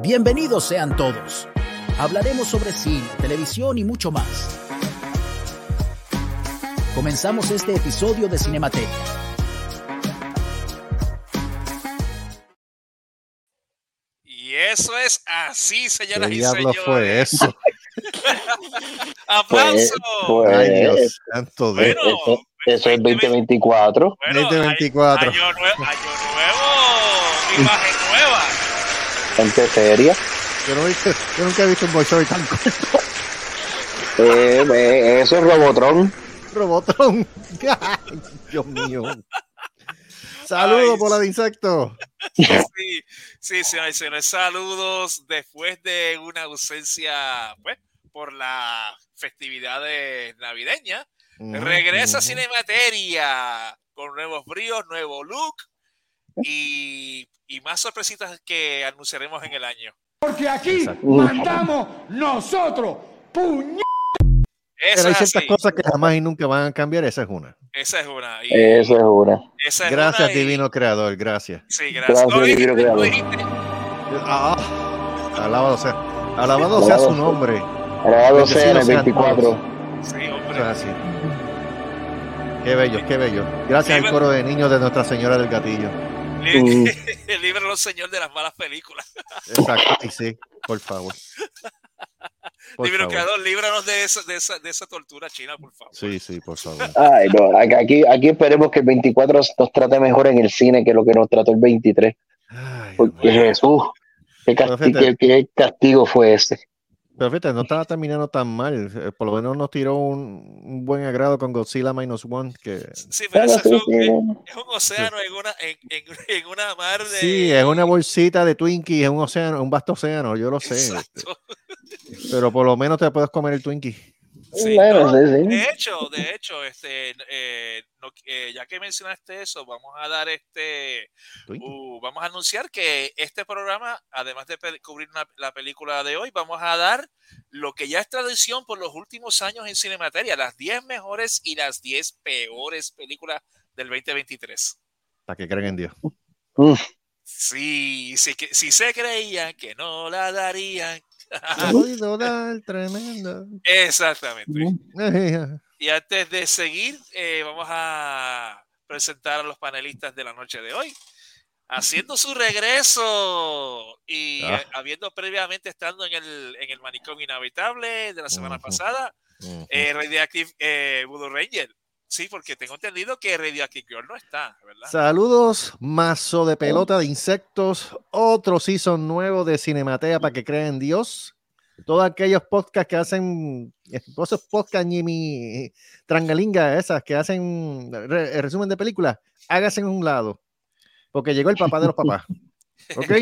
Bienvenidos sean todos. Hablaremos sobre cine, televisión y mucho más. Comenzamos este episodio de Cinemateria. Y eso es así, señoras ¿Qué y diablo señores. fue eso? ¡Aplauso! Pues, Ay, Dios santo Bueno, eso, eso es 2024. Bueno, 2024. Año, año nue- año nuevo, imagen Gente seria. Yo, no visto- yo nunca he visto un boxeo tan corto. Eh, eh, eso es Robotron. Robotron. Dios mío. Saludos por la de insecto. Sí, sí, señoras y señores, saludos después de una ausencia, pues, por las festividades navideñas. Regresa Cinemateria con nuevos bríos, nuevo look y, y más sorpresitas que anunciaremos en el año. Porque aquí Exacto. mandamos nosotros, puñ... Esa Pero hay ciertas así. cosas que jamás y nunca van a cambiar. Esa es una. Esa es una. Y Eso es una. esa es Gracias, una y- divino creador. Gracias. Sí, gracias. Gracias, divino creador. Ah, alabado sea. Alabado sea su nombre. Grabado sea en el Bendecidos sean 24. Sí, hombre. así. Qué bello, qué bello. Gracias al coro de niños de Nuestra Señora del Gatillo. Líbranos, Señor, de las malas películas. Exacto. Y sí, por favor. Por favor. Creador, líbranos de esa, de, esa, de esa tortura china, por favor. Sí, sí, por favor. Ay, no, aquí, aquí esperemos que el 24 nos trate mejor en el cine que lo que nos trató el 23. Ay, Porque. Jesús, qué, casti- fíjate. qué- qué castigo fue ese. Pero fíjate, no estaba terminando tan mal. Eh, Por lo menos nos tiró un, un buen agrado con Godzilla Minus One. Que Sí, pero sí, es, un, sí. es un océano en una, en, en, en una mar de. sí, es una bolsita de Twinkie, es un océano, un vasto océano, yo lo sé. Exacto. Pero por lo menos te puedes comer el Twinkie. Sí, bueno, no, sí, sí. De hecho, de hecho, este, eh, no- eh, ya que mencionaste eso, vamos a dar este, uh, vamos a anunciar que este programa, además de cubrir una- la película de hoy, vamos a dar lo que ya es tradición por los últimos años en Cinemateria, las 10 mejores y las 10 peores películas del 2023. Para que crean en Dios. Uf, Sí, sí, que, si se creían que no la darían. Tremendo. Exactamente. Y antes de seguir, eh, vamos a presentar a los panelistas de la noche de hoy. Haciendo su regreso y Ah. eh, habiendo previamente estando en el, en el manicomio inhabitable de la semana Ujú. pasada, Ujú. eh, Radioactive eh, Voodoo Ranger. Sí, porque tengo entendido que Radioactive Girl no está, ¿verdad? Saludos, mazo de pelota de insectos, otro season nuevo de Cinematea para que crean en Dios. Todos aquellos podcasts que hacen, eh, esos podcasts y mi trangalinga, esas que hacen re- resumen de películas, háganse en un lado, porque llegó el papá de los papás. ¿Ok?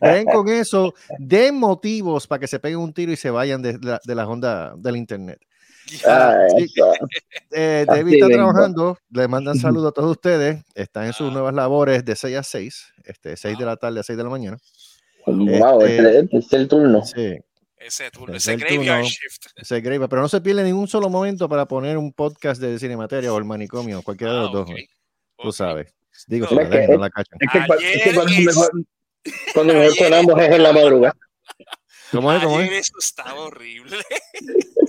Creen con eso, den motivos para que se peguen un tiro y se vayan de, la, de la onda del internet. Sí. Eh, David está trabajando, le mandan saludos a todos ustedes, está en sus nuevas labores de 6 a 6, este, 6 de la tarde a 6 de la mañana. Wow, Este- este, este es el turno. Sí, Ese turno, Es ese el graveyard turno. shift. se graba, pero no se pierde ningún solo momento para poner un podcast de Cinemateria o el manicomio, cualquiera de Ah, los dos, ok, tú sabes. Digo, No, si la es que- no la cachan. Es que, es que cuando Ayer mejor, cuando mejor sonamos es en la madrugada. ¿Cómo es? ¿Cómo Ayer es? eso estaba horrible.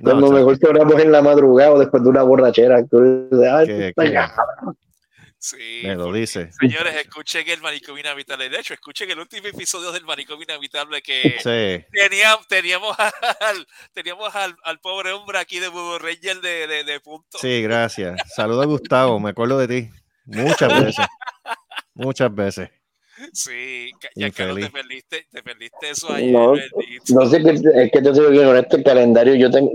No, Cuando chacho, mejor sonamos en la madrugada o después de una borrachera. Tú dices, ay, que- está que- ya. Sí, me lo dice. Señores, escuchen el manicomio inhabitable. De hecho, escuchen el último episodio del manicomio inhabitable que Sí, teníamos, teníamos, al, teníamos al, al pobre hombre aquí de Budo Ranger de, de, de punto. sí, gracias. Saludos a Gustavo, me acuerdo de ti. Muchas veces. Muchas veces. Sí, ya que no te perdiste, te perdiste eso ayer. No. No sé, qué- es que te soy bien honesto, el calendario, yo tengo,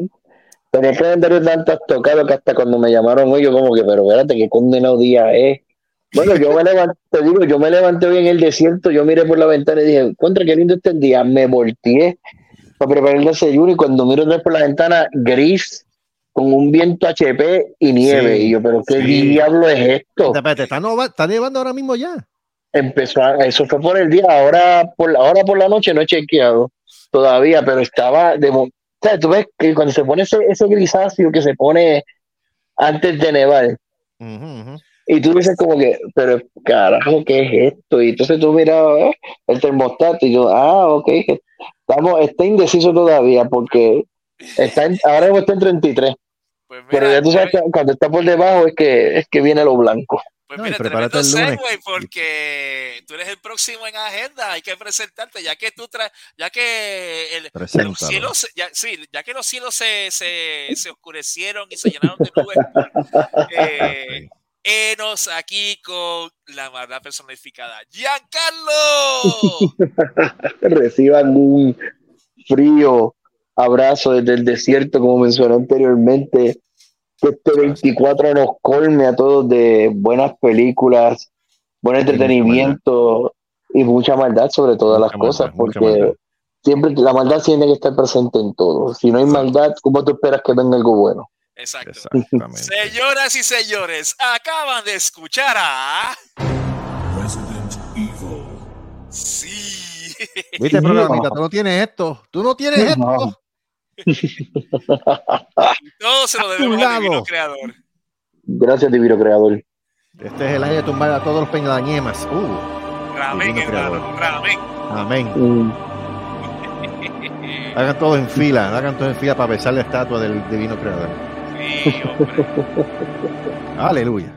tenía el calendario tanto tocado que hasta cuando me llamaron hoy, yo como que, pero espérate, qué condenado día es. Bueno, yo me levanté, te digo, yo me levanté hoy en el desierto, yo miré por la ventana y dije, contra, qué lindo este día, me volteé para preparar el desayuno y cuando miro otra vez por la ventana, gris, con un viento HP y nieve, Sí, y yo, pero qué sí. diablo es esto. Espérate, ¿está, nova- está nevando ahora mismo ya? Empezó a- eso fue por el día, ahora por, la- ahora por la noche no he chequeado todavía, pero estaba de o sea, tú ves que cuando se pone ese, ese grisáceo que se pone antes de nevar. Y tú dices como que, pero carajo, ¿qué es esto? Y entonces tú miras eh, el termostato y yo, ah, ok, estamos, está indeciso todavía porque está en- ahora mismo está en 33. Pues mira, Pero ya tú sabes que cuando está por debajo es que, es que viene lo blanco. Pues No, mira, prepárate el lunes. segue, porque tú eres el próximo en agenda, hay que presentarte, ya que tú traes, ya que el, los cielos, se- ya, sí, ya que los cielos se, se, se oscurecieron y se llenaron de nubes, eh, enos aquí con la maldad personificada. ¡Giancarlo! Reciban un frío abrazo desde el desierto, como mencioné anteriormente. Que este 24 nos colme a todos de buenas películas, buen entretenimiento y mucha maldad sobre todas Mucha las cosas, maldad, mucha porque siempre la maldad tiene que estar presente en todo. Si no hay maldad, ¿cómo tú esperas que venga algo bueno? Exacto. Exactamente. Señoras y señores, acaban de escuchar a. Resident Evil. Sí. ¿Viste, programita? Tú no tienes esto. Tú no tienes esto. Todo se lo debemos al divino lado. creador. Gracias, Divino Creador. Este es el año de tumbar a todos los peñañemas. Uh, Ramen, Divino hermano. amén. Mm. Hagan todos en fila, hagan todos en fila para besar la estatua del divino creador. Sí, hombre. Aleluya.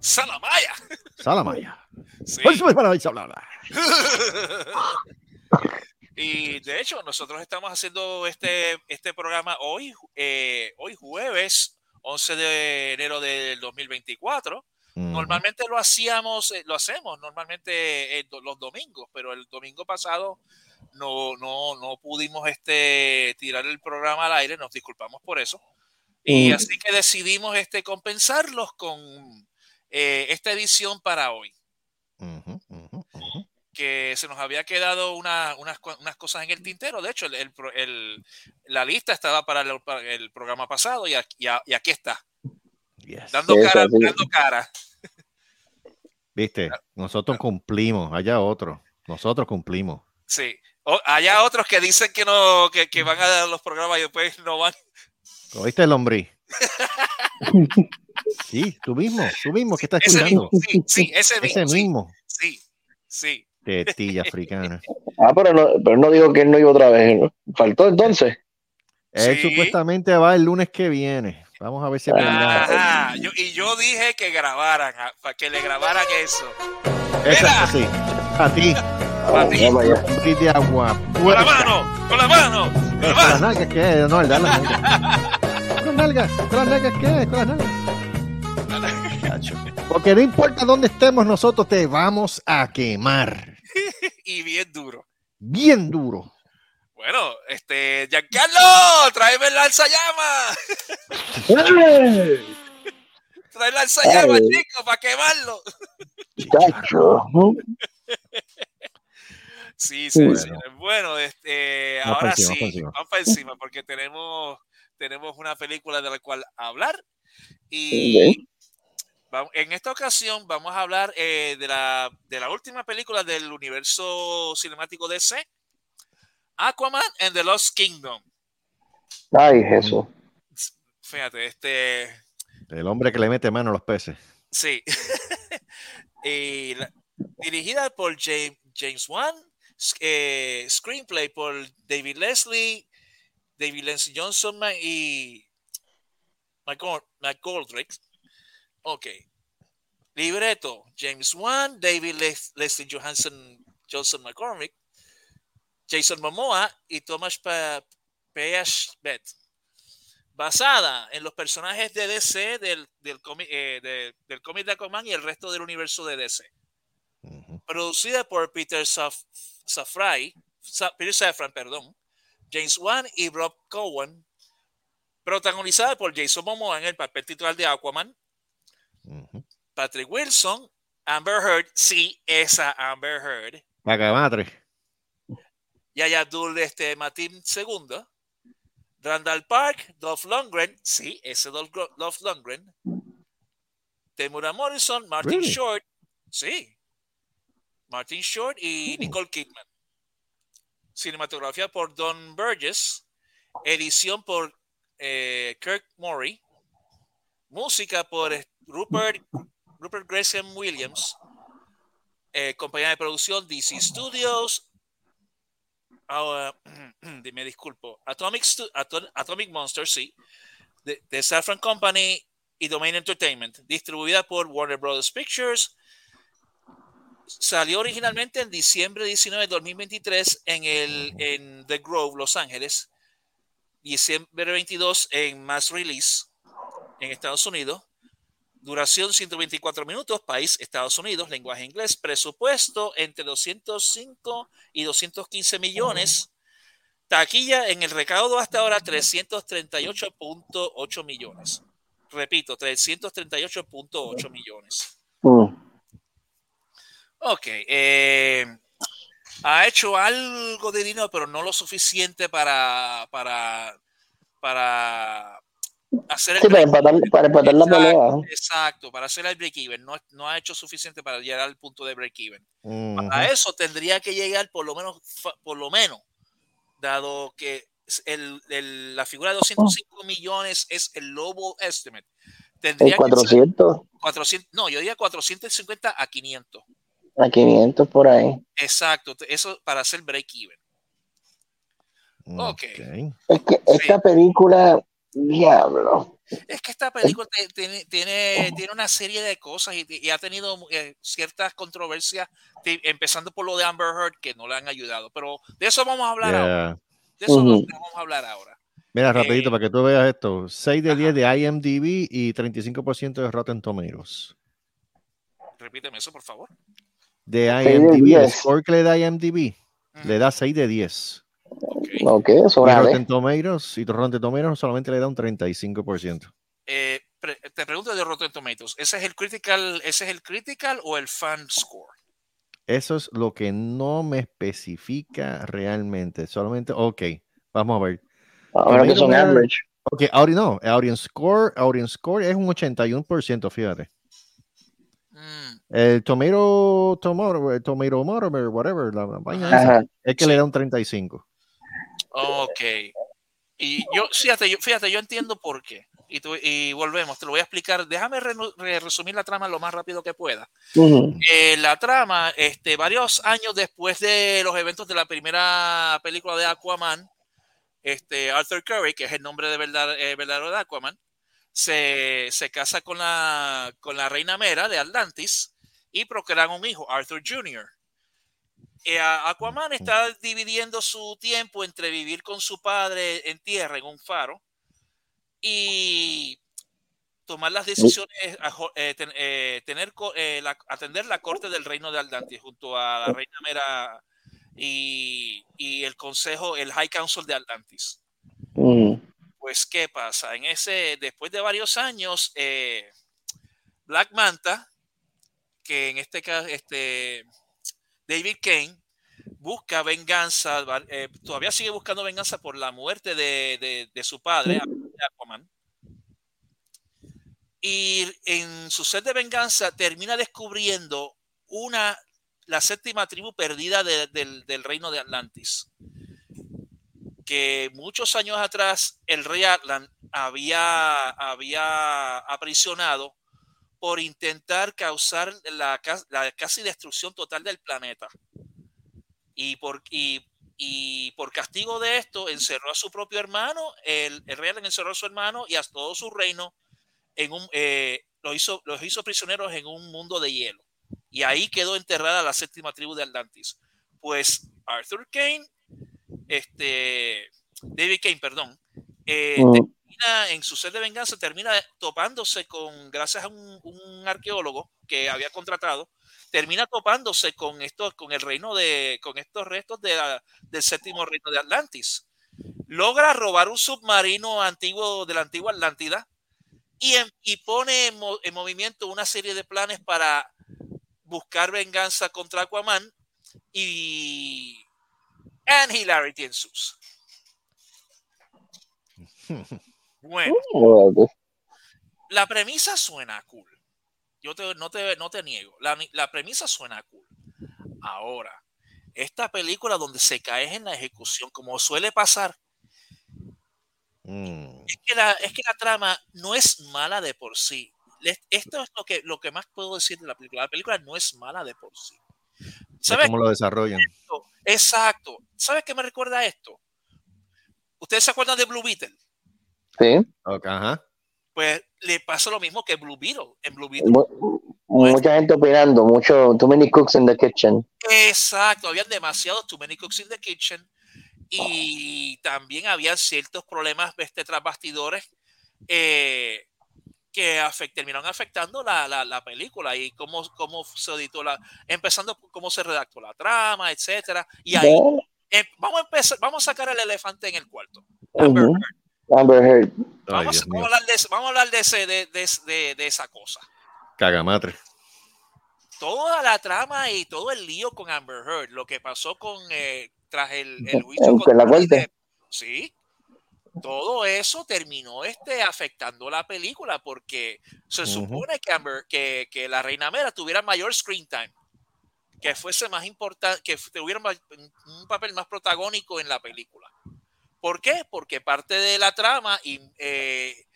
Salamaya. Salamaya. Sí. Pues, para ahí se habla. Y de hecho, nosotros estamos haciendo este, este programa hoy, eh, hoy jueves 11 de enero del 2024. Mm. Normalmente lo hacíamos, eh, lo hacemos normalmente eh, los domingos, pero el domingo pasado no, no, no pudimos este, tirar el programa al aire, nos disculpamos por eso. Y Mm. así que decidimos este, compensarlos con eh, esta edición para hoy, ujú. Que se nos había quedado una- unas, unas cosas en el tintero. De hecho, el, el la lista estaba para el, para el programa pasado y aquí, y está, Yes. dando Eso, cara, sí. dando cara. Viste, nosotros cumplimos, allá otro. Nosotros cumplimos. Sí. O- allá otros que dicen que no, que, que van a dar los programas y después no van. ¿Oíste el lombriz? Sí, tú mismo, tú mismo que estás Ese escuchando. mismo, sí, sí, ese mismo. Ese sí, mismo. Sí, sí. Tetilla africana. Ah, pero no, pero no digo que él no iba otra vez. ¿no? Faltó entonces. Él Sí. supuestamente va el lunes que viene. Vamos a ver si. Ajá. Yo- y yo dije que grabaran, para que le grabaran eso. Es así. A ti, Para ti. De agua. Con la mano, con la mano, con la ¿Con las mano. nalgas qué? No, el dar las nalgas. ¿Con las nalgas? ¿Con las nalgas qué? ¿Con las nalgas? Porque no importa dónde estemos, nosotros te vamos a quemar. Y bien duro. Bien duro. Bueno, este, Giancarlo, tráeme el lanzallamas. Trae el lanzallamas, chico, para quemarlo. Chacho. Sí, sí, Bueno. sí. Bueno, este, Vamos ahora encima, sí, vamos para encima, porque tenemos, tenemos una película de la cual hablar. Y en esta ocasión vamos a hablar eh, de, la, de la última película del universo cinemático DC, Aquaman and the Lost Kingdom. Ay, Jesús. Fíjate, este, El hombre que le mete mano a los peces. sí. Y la- dirigida por James, James Wan, eh, screenplay por David Leslie, David Leslie Johnson y Mike Gol- Mike Goldrick. Ok. Libreto, James Wan, David Les- Leslie Johansson, Johnson McCormick, Jason Momoa y Thomas Peashbet. Basada en los personajes de DC del, del cómic eh, de- del cómic de Aquaman y el resto del universo de DC producida por Peter Saf Safrai, Sa- Peter Safran, perdón, James Wan y Rob Cohen, protagonizada por Jason Momoa en el papel titular de Aquaman, Patrick Wilson, Amber Heard, sí, esa Amber Heard, Paca madre. Yaya Abdul este, Matin II, Randall Park, Dolph Lundgren, sí, ese Dolph, Lundgren, Temura Morrison, Martin Really? Short, sí, Martin Short y Oh. Nicole Kidman. Cinematografía por Don Burgess, edición por eh, Kirk Murray, música por Rupert, Rupert Gresham Williams, eh, compañía de producción DC Studios, ah, me disculpo, Atomic, Stu- Ato- Atomic Monster, sí, de, de Safran Company y Domain Entertainment, distribuida por Warner Brothers Pictures. Salió originalmente en diciembre 19 de 2023 en, el, en The Grove, Los Ángeles. Diciembre 22 en Mass Release en Estados Unidos. Duración 124 minutos, país Estados Unidos, lenguaje inglés, presupuesto entre 205 y 215 millones. Taquilla en el recaudo hasta ahora 338.8 millones. Repito, 338.8 millones. Mm. Ok. eh, ha hecho algo de dinero, pero no lo suficiente para, para, para hacer el Sí, para empatar, para empatar la pelea. Exacto, exacto, para hacer el break-even. No, no ha hecho suficiente para llegar al punto de break-even. Ujú. Para eso tendría que llegar por lo menos, por lo menos, dado que el, el- la figura de 205 millones es el lobo estimate. El Tendría que ser 400 400, no, yo diría 450 a 500. a 500 por ahí. Exacto, eso para hacer break-even. ok. Es que esta película, diablo. Es que esta película tiene, tiene, tiene una serie de cosas y, y ha tenido eh, ciertas controversias, empezando por lo de Amber Heard, que no le han ayudado. Pero de eso vamos a hablar ahora. Yeah. De eso Ujú. vamos a hablar ahora. Mira, rapidito, Eh, para que tú veas esto. 6 de ajá. 10 de IMDb y 35% de Rotten Tomatoes. Repíteme eso, por favor. De IMDb, el 10. score que le da IMDb, Ujú, le da 6 de 10. Ok. Ok, Y sobre Rotten Tomatoes, y Rotten Tomatoes solamente le da un 35%. Eh, pre- te pregunto de Rotten Tomatoes, ¿ese es el critical, ese es el critical o el fan score? Eso es lo que no me especifica realmente. Solamente, ok, vamos a ver. A menos que son Tomatoes- average. Ok, audi- no, audience score, audience score es un 81%, fíjate. Mm, El tomato, tomato, el tomato whatever, la, la vaina es que le da un 35. Ok. Y yo, fíjate, yo, fíjate, yo entiendo por qué. Y, tú- y volvemos, te lo voy a explicar. Déjame re- resumir la trama lo más rápido que pueda. Eh, la trama, este, varios años después de los eventos de la primera película de Aquaman, este, Arthur Curry, que es el nombre de verdad, eh, verdadero de Aquaman, se, se casa con la, con la reina Mera de Atlantis y procrean un hijo, Arthur Jr. Eh, Aquaman está dividiendo su tiempo entre vivir con su padre en tierra, en un faro, y tomar las decisiones, eh, ten- eh, tener, eh, la- atender la corte del reino de Atlantis junto a la reina Mera y, y el consejo, el High Council de Atlantis. Ujú. Pues, ¿qué pasa? En ese, después de varios años, eh, Black Manta, que en este caso, este, David Kane, busca venganza, eh, todavía sigue buscando venganza por la muerte de, de- de su padre, Aquaman. Y en su sed de venganza termina descubriendo una, la séptima tribu perdida de- del, del reino de Atlantis que muchos años atrás el rey Atlan había, había aprisionado por intentar causar la, la casi destrucción total del planeta. Y por, y, y por castigo de esto encerró a su propio hermano, el, el rey encerró a su hermano y a todo su reino, en un, eh, los, hizo, los hizo prisioneros en un mundo de hielo. Y ahí quedó enterrada la séptima tribu de Atlantis. Pues Arthur Kane este David Kane, perdón, eh, Mm. Termina en su sed de venganza, termina topándose con, gracias a un, arqueólogo que había contratado, termina topándose con estos, con el reino de, con estos restos del séptimo reino de Atlantis. Logra robar un submarino antiguo de la antigua Atlántida y, y pone en movimiento una serie de planes para buscar venganza contra Aquaman y and hilarity ensues. Bueno, Bueno, la premisa suena cool. Yo te- no, te, no te niego. La, la premisa suena cool. Ahora, esta película donde se cae en la ejecución, como suele pasar, Mm. es que, la, es que la trama no es mala de por sí. esto es lo que, lo que más puedo decir de la película. La película no es mala de por sí. Es ¿Sabes cómo lo desarrollan. esto? Exacto. ¿Sabes qué me recuerda esto? ¿Ustedes se acuerdan de Blue Beetle? Sí. Ajá. Pues le pasa lo mismo que Blue Beetle. En Blue Beetle. Mu- mucha gente opinando, mucho, too many cooks in the kitchen. Exacto, habían demasiados too many cooks in the kitchen y también había ciertos problemas este, tras bastidores eh, que afect- terminaron afectando la, la- la película y cómo, cómo se editó la, empezando por cómo se redactó la trama, etcétera. Y ahí eh, vamos a empezar, vamos a sacar el elefante en el cuarto. Amber Heard. Ay, Vamos, a hablar de, ese- vamos a hablar de, ese, de, de- de- de esa cosa. Cagamatre. toda la trama y todo el lío con Amber Heard, lo que pasó con eh, tras el, el juicio en con la corte. Sí, todo eso terminó este afectando la película porque se supone que Amber, que, que la Reina Mera tuviera mayor screen time, que fuese más importante, que tuviera un papel más protagónico en la película. ¿Por qué? Porque parte de la trama eh,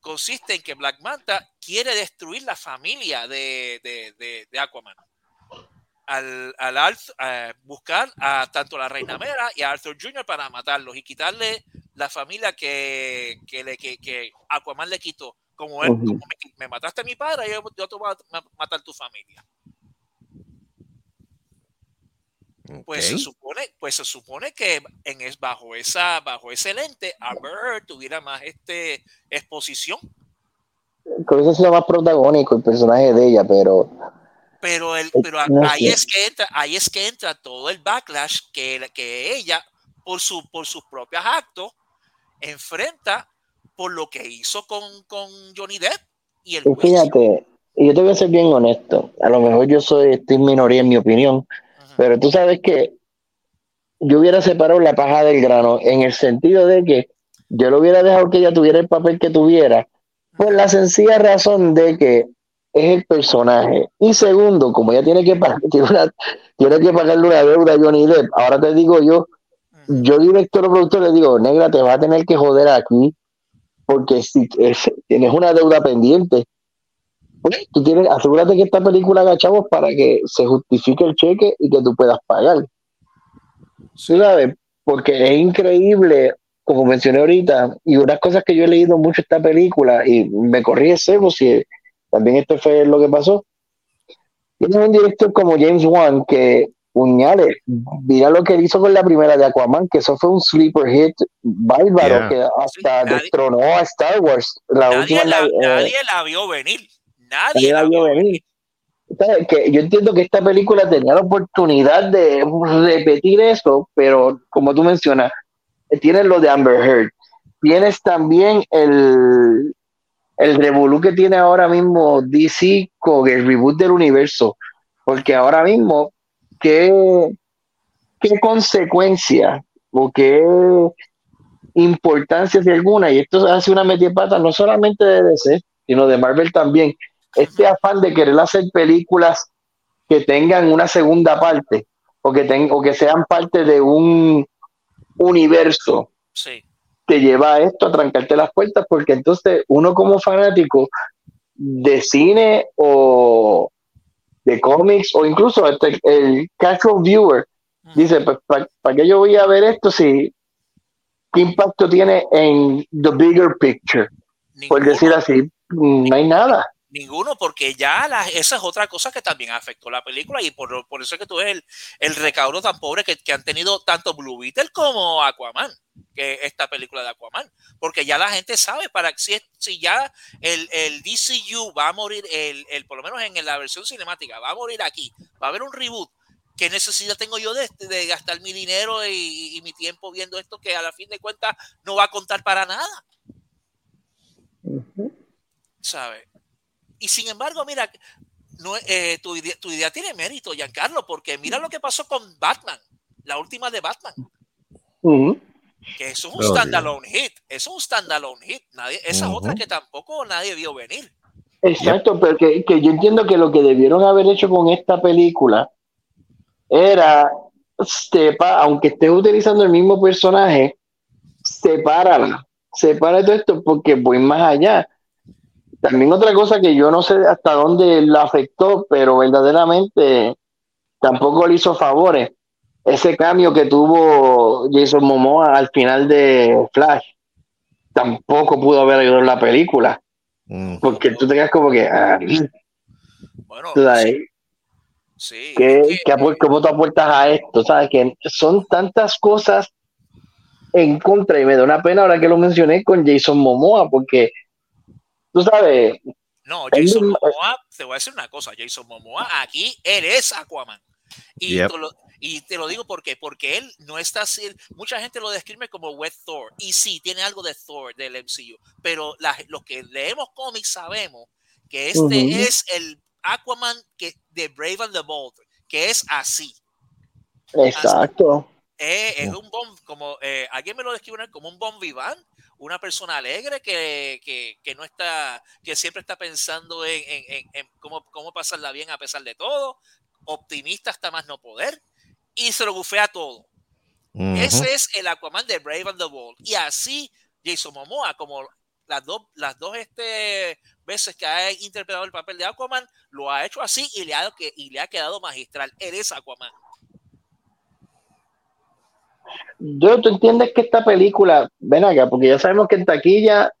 consiste en que Black Manta quiere destruir la familia de, de- de- de Aquaman. Al, a buscar a tanto la Reina Mera y a Arthur Jr. para matarlos y quitarle la familia que, que, le, que, que Aquaman le quitó. Como, él, como me, me mataste a mi padre, yo, yo te voy a ma- matar tu familia. Pues se supone, pues se supone que en es, bajo esa, bajo ese lente, Amber Heard tuviera más este exposición. Creo que lo más protagónico, el personaje de ella, pero Pero, el, pero no ahí, sé. es que entra, ahí es que entra todo el backlash que, que ella, por, su, por sus propios actos, enfrenta por lo que hizo con, con Johnny Depp y el fíjate, y yo te voy a ser bien honesto, a lo mejor yo soy, estoy en minoría en mi opinión. Pero tú sabes que yo hubiera separado la paja del grano en el sentido de que yo le hubiera dejado que ella tuviera el papel que tuviera, por la sencilla razón de que es el personaje. Y segundo, como ella tiene que, pagar, tiene, una- tiene que pagarle una deuda a Johnny Depp, ahora te digo yo, yo director o productor le digo, negra, te va a tener que joder aquí, porque si es- tienes una deuda pendiente, pues, tú tienes, asegúrate que esta película haga chavos para que se justifique el cheque y que tú puedas pagar. ¿Sí sabes? Porque es increíble, como mencioné ahorita, y unas cosas que yo he leído mucho esta película, y me corrí Sebo si también esto fue lo que pasó. Tienes un director como James Wan que, puñales, mira lo que él hizo con la primera de Aquaman, que eso fue un sleeper hit bárbaro Yeah. que hasta nadie- destronó a Star Wars. La Nadie última, la, eh, nadie la vio venir. Nadie nadie la vio venir. ¿sabes? que yo entiendo que esta película tenía la oportunidad de repetir eso, pero como tú mencionas, tienes lo de Amber Heard, tienes también el, el revolú que tiene ahora mismo DC con el reboot del universo, porque ahora mismo, ¿qué, qué consecuencia o qué importancia si alguna? Y esto hace una metida de pata no solamente de DC, sino de Marvel también. Este afán de querer hacer películas que tengan una segunda parte o que, ten- o que sean parte de un universo Sí. te lleva a esto, a trancarte las puertas, porque entonces uno como fanático de cine o de cómics o incluso hasta el, casual viewer dice, pues, ¿para qué yo voy a ver esto si qué impacto tiene en the bigger picture? Por decir así, mm, no hay nada. Ninguno, porque ya la- esa es otra cosa que también afectó la película y por, por eso es que tú ves el, el recaudo tan pobre que, que han tenido tanto Blue Beetle como Aquaman, que esta película de Aquaman, porque ya la gente sabe, para si, si ya el, el DCU va a morir, el, el, por lo menos en la versión cinemática, va a morir aquí, va a haber un reboot, ¿qué necesidad tengo yo de, de gastar mi dinero y, y mi tiempo viendo esto que a la fin de cuentas no va a contar para nada? ¿sabes? Y sin embargo, mira, no, eh, tu, idea, tu, idea, tiene mérito, Giancarlo, porque mira lo que pasó con Batman, la última de Batman. Uh -huh. Que eso es un oh, standalone hit, eso es un standalone hit. Nadie, esa uh -huh. otra que tampoco nadie vio venir. Exacto, pero que, que, yo entiendo que lo que debieron haber hecho con esta película era, sepa, aunque estés utilizando el mismo personaje, sepárala, separa todo esto porque voy más allá también otra cosa que yo no sé hasta dónde la afectó, pero verdaderamente tampoco le hizo favores. Ese cambio que tuvo Jason Momoa al final de Flash tampoco pudo haber ayudado en la película. Mm. Porque tú te quedas como que. ah, Bueno, sí, sí, ¿qué- es que- qué apu- ¿Cómo tú apuestas a esto? ¿Sabes? Que son tantas cosas en contra y me da una pena ahora que lo mencioné con Jason Momoa, porque tú sabes, No, Jason mismo- Momoa, te voy a decir una cosa, Jason Momoa, aquí él es Aquaman. Y, Yep. te lo, y te lo digo porque, porque él no está así, mucha gente lo describe como Wet Thor, y sí, tiene algo de Thor del MCU, pero la- los que leemos cómics sabemos que este es el Aquaman que, de Brave and the Bold, que es así. exacto. Eh, es un bon, como eh, alguien me lo describe como un bon vivant, una persona alegre que, que, que no está, que siempre está pensando en, en- en- cómo, cómo pasarla bien a pesar de todo, optimista hasta más no poder, y se lo bufea todo. Ese es el Aquaman de Brave and the Bold. Y así Jason Momoa, como las dos, las dos este, veces que ha interpretado el papel de Aquaman, lo ha hecho así y le ha, y le ha quedado magistral. Él es Aquaman. Yo, tú entiendes que esta película, ven acá, porque ya sabemos que en taquilla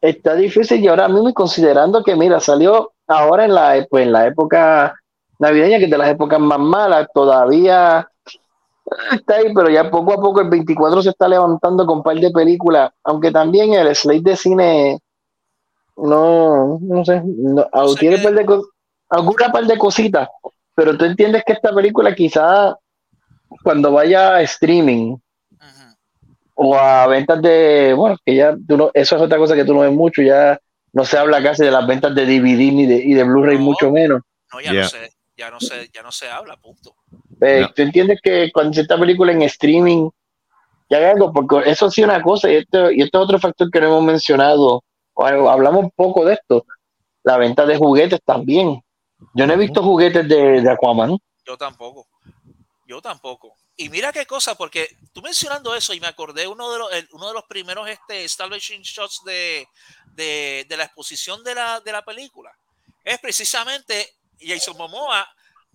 está difícil y ahora mismo y considerando que, mira, salió ahora en la, pues, en la época navideña, que es de las épocas más malas, todavía está ahí, pero ya poco a poco el 24 se está levantando con un par de películas, aunque también el slate de cine, no, no sé, no, tiene qué- par de alguna par de cositas, pero tú entiendes que esta película quizá cuando vaya a streaming, o a ventas de, bueno, que ya tú no, eso es otra cosa que tú no ves mucho, ya no se habla casi de las ventas de DVD ni de, y de Blu-ray, No. mucho menos. No, ya Yeah. no sé, ya no sé, ya no se habla, punto. Eh, No. Tú entiendes que cuando se esta película en streaming, ya hay algo, porque eso sí una cosa, y esto, y esto es otro factor que no hemos mencionado, o algo- hablamos poco de esto, la venta de juguetes también. Yo no he visto juguetes de, de Aquaman. Yo tampoco. Yo tampoco. Y mira qué cosa, porque tú mencionando eso y me acordé uno de los, el- uno de los primeros este, establishing shots de, de, de la exposición de la, de la película. Es precisamente Jason Momoa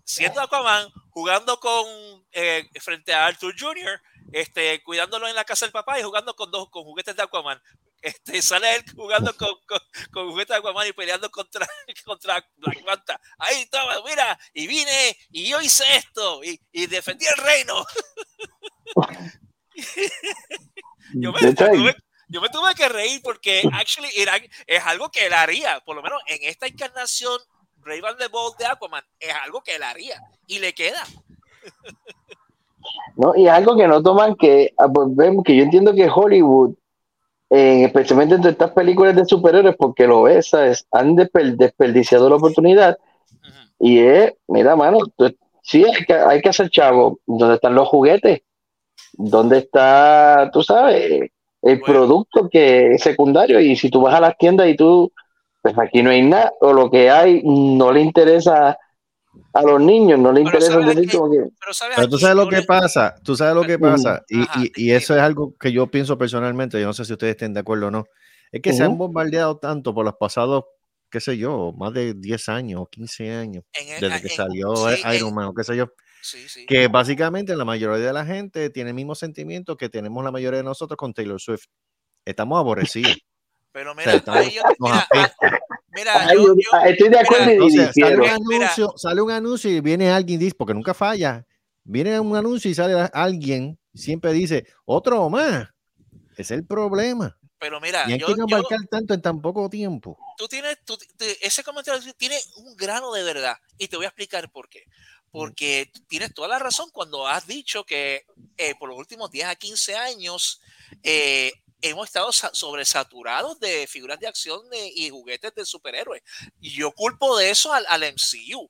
siendo Aquaman, jugando con eh, frente a Arthur Jr., este, cuidándolo en la casa del papá y jugando con dos con juguetes de Aquaman. Este, sale él jugando con, con, con juguetes de Aquaman y peleando contra, contra Black Manta. Ahí toma, mira, y vine y yo hice esto y, y defendí el reino. yo, me, tuve, yo me tuve que reír porque actually era, es algo que él haría, por lo menos en esta encarnación and the Bold de Aquaman, es algo que él haría y le queda. No, y algo que no toman que, ah, pues, que yo entiendo que Hollywood, eh, especialmente entre estas películas de superhéroes, porque lo ves, ¿sabes? han desper- desperdiciado la oportunidad. Y es, mira, mano, tú- sí, hay que, hay que hacer chavo. ¿Dónde están los juguetes? ¿Dónde está, tú sabes, el Bueno. producto que es secundario? Y si tú vas a las tiendas y tú, pues aquí no hay nada, o lo que hay no le interesa a los niños, no le Pero interesa ¿sabes decir como que, Pero sabes, Pero tú sabes lo que pasa, tú sabes lo que pasa, y, Ajá, y- y eso es algo que yo pienso personalmente, yo no sé si ustedes estén de acuerdo o no, es que se han bombardeado tanto por los pasados, qué sé yo, más de 10 años, 15 años, el- desde que en- salió sí, Iron Man o qué sé yo, sí, sí. que básicamente la mayoría de la gente tiene el mismo sentimiento que tenemos la mayoría de nosotros con Taylor Swift. Estamos aborrecidos. Pero O mira, sea, estamos- ahí yo- nos mira. Mira, Ay, yo- yo- ah, estoy de acuerdo mira, y O sea, sale un anuncio, sale un anuncio y viene alguien y dice, porque nunca falla, viene un anuncio y sale alguien, siempre dice, otro más. Es el problema. pero mira, Y hay yo, que yo- abarcar tanto en tan poco tiempo. tú tienes, tú- te- ese comentario tiene un grano de verdad y te voy a explicar por qué. Porque tienes toda la razón cuando has dicho que eh, por los últimos 10 a 15 años eh, hemos estado sa- sobresaturados de figuras de acción de- y juguetes de superhéroes. Y yo culpo de eso al, al MCU.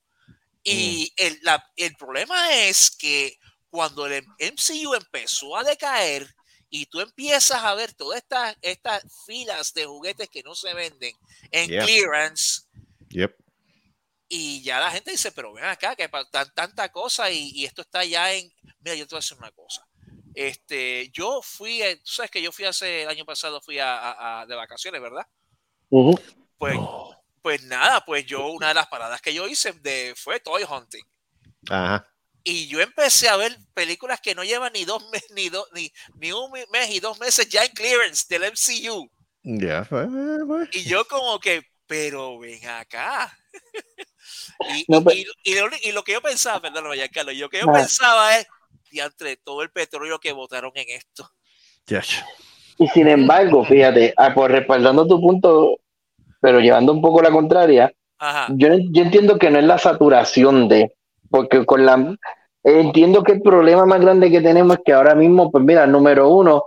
Y el, la- el problema es que cuando el MCU empezó a decaer y tú empiezas a ver todas estas, estas filas de juguetes que no se venden en Yeah. clearance, Yep. y ya la gente dice, pero ven acá, que tan, tanta cosa y, y esto está ya en... Mira, yo te voy a decir una cosa. Este, yo fui, eh, tú sabes que yo fui hace el año pasado, fui a, a- a- de vacaciones, ¿verdad? Pues, pues nada, pues yo, una de las paradas que yo hice de, fue Toy Hunting. Ajá. Y yo empecé a ver películas que no llevan ni dos meses, ni, dos ni, ni un mes y dos meses ya en clearance del MCU. Ya, pues. Y yo como que, pero ven acá. y, No, y- pero- y- y lo, y lo que yo pensaba, perdón, Carlos, yo que yo pensaba es, entre todo el petróleo que botaron en esto. Y sin embargo, fíjate, ah, pues respaldando tu punto, pero llevando un poco la contraria, Ajá. yo, yo entiendo que no es la saturación de, porque con la entiendo que el problema más grande que tenemos es que ahora mismo, pues mira, número uno,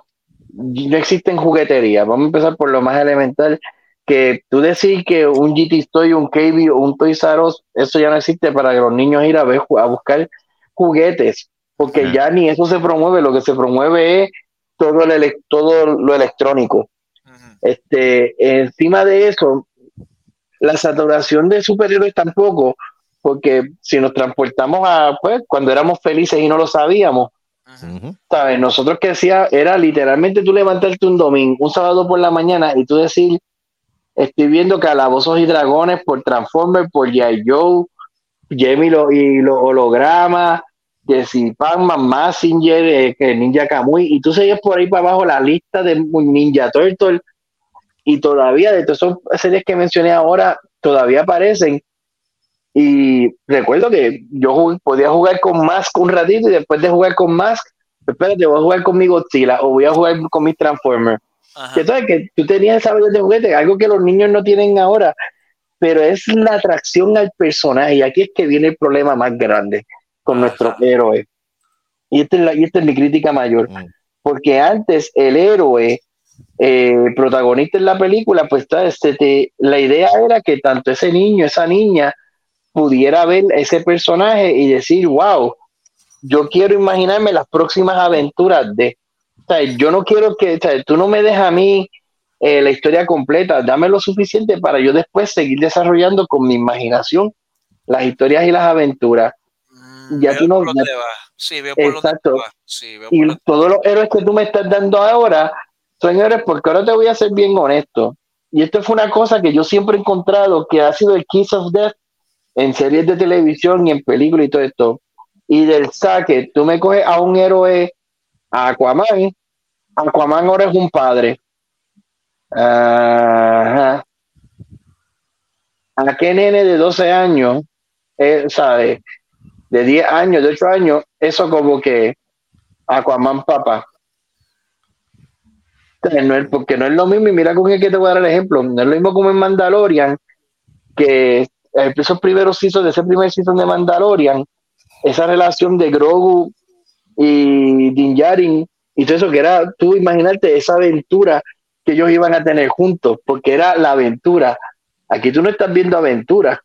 no existen jugueterías. Vamos a empezar por lo más elemental, que tú decir que un GT Toy, un KB o un Toys R Us, eso ya no existe para que los niños ir a ver a buscar juguetes, porque ya ni eso se promueve, lo que se promueve es todo, el todo lo electrónico. Este, encima de eso, la saturación de superhéroes tampoco, porque si nos transportamos a pues, cuando éramos felices y no lo sabíamos. ¿sabes? Nosotros que hacía era literalmente tú levantarte un domingo, un sábado por la mañana y tú decir, estoy viendo calabozos y dragones por Transformers, por G.I. Joe, Jamie lo- y los hologramas, que si Pac-Man, Massinger, eh, que Ninja Kamui, y tú seguías por ahí para abajo la lista de Ninja Turtle, y todavía de todas esas series que mencioné ahora, todavía aparecen. Y recuerdo que yo jugué- podía jugar con Mask un ratito y después de jugar con Mask, espérate, voy a jugar con mi Godzilla o voy a jugar con mis Transformers. Ajá. Que entonces que tú tenías esa habilidad de juguete, algo que los niños no tienen ahora, pero es la atracción al personaje. Y aquí es que viene el problema más grande con nuestros héroes. Y esta es, la- y esta es mi crítica mayor. Mm. Porque antes el héroe eh, protagonista en la película, pues este, te- la idea era que tanto ese niño, esa niña, pudiera ver ese personaje y decir, wow, yo quiero imaginarme las próximas aventuras de... O sea, yo no quiero que, o sea, tú no me dejas a mí eh, la historia completa, dame lo suficiente para yo después seguir desarrollando con mi imaginación las historias y las aventuras. Ya tú no- por ya- dónde va. Sí, veo por Exacto. dónde va. Sí, veo por Y todos los héroes que tú me estás dando ahora son héroes porque ahora te voy a ser bien honesto. Y esto fue una cosa que yo siempre he encontrado que ha sido el Kiss of Death en series de televisión y en películas y todo esto. Y del saque, tú me coges a un héroe, a Aquaman, Aquaman ahora es un padre. Ajá. ¿A qué nene de 12 años, eh, sabe, de 10 años, de 8 años, eso como que Aquaman papá? Porque no es lo mismo, y mira con el que te voy a dar el ejemplo, no es lo mismo como en Mandalorian, que esos primeros seasons, de ese primer season de Mandalorian, esa relación de Grogu y Din Djarin y todo eso que era, tú imaginarte esa aventura que ellos iban a tener juntos, porque era la aventura. Aquí tú no estás viendo aventura,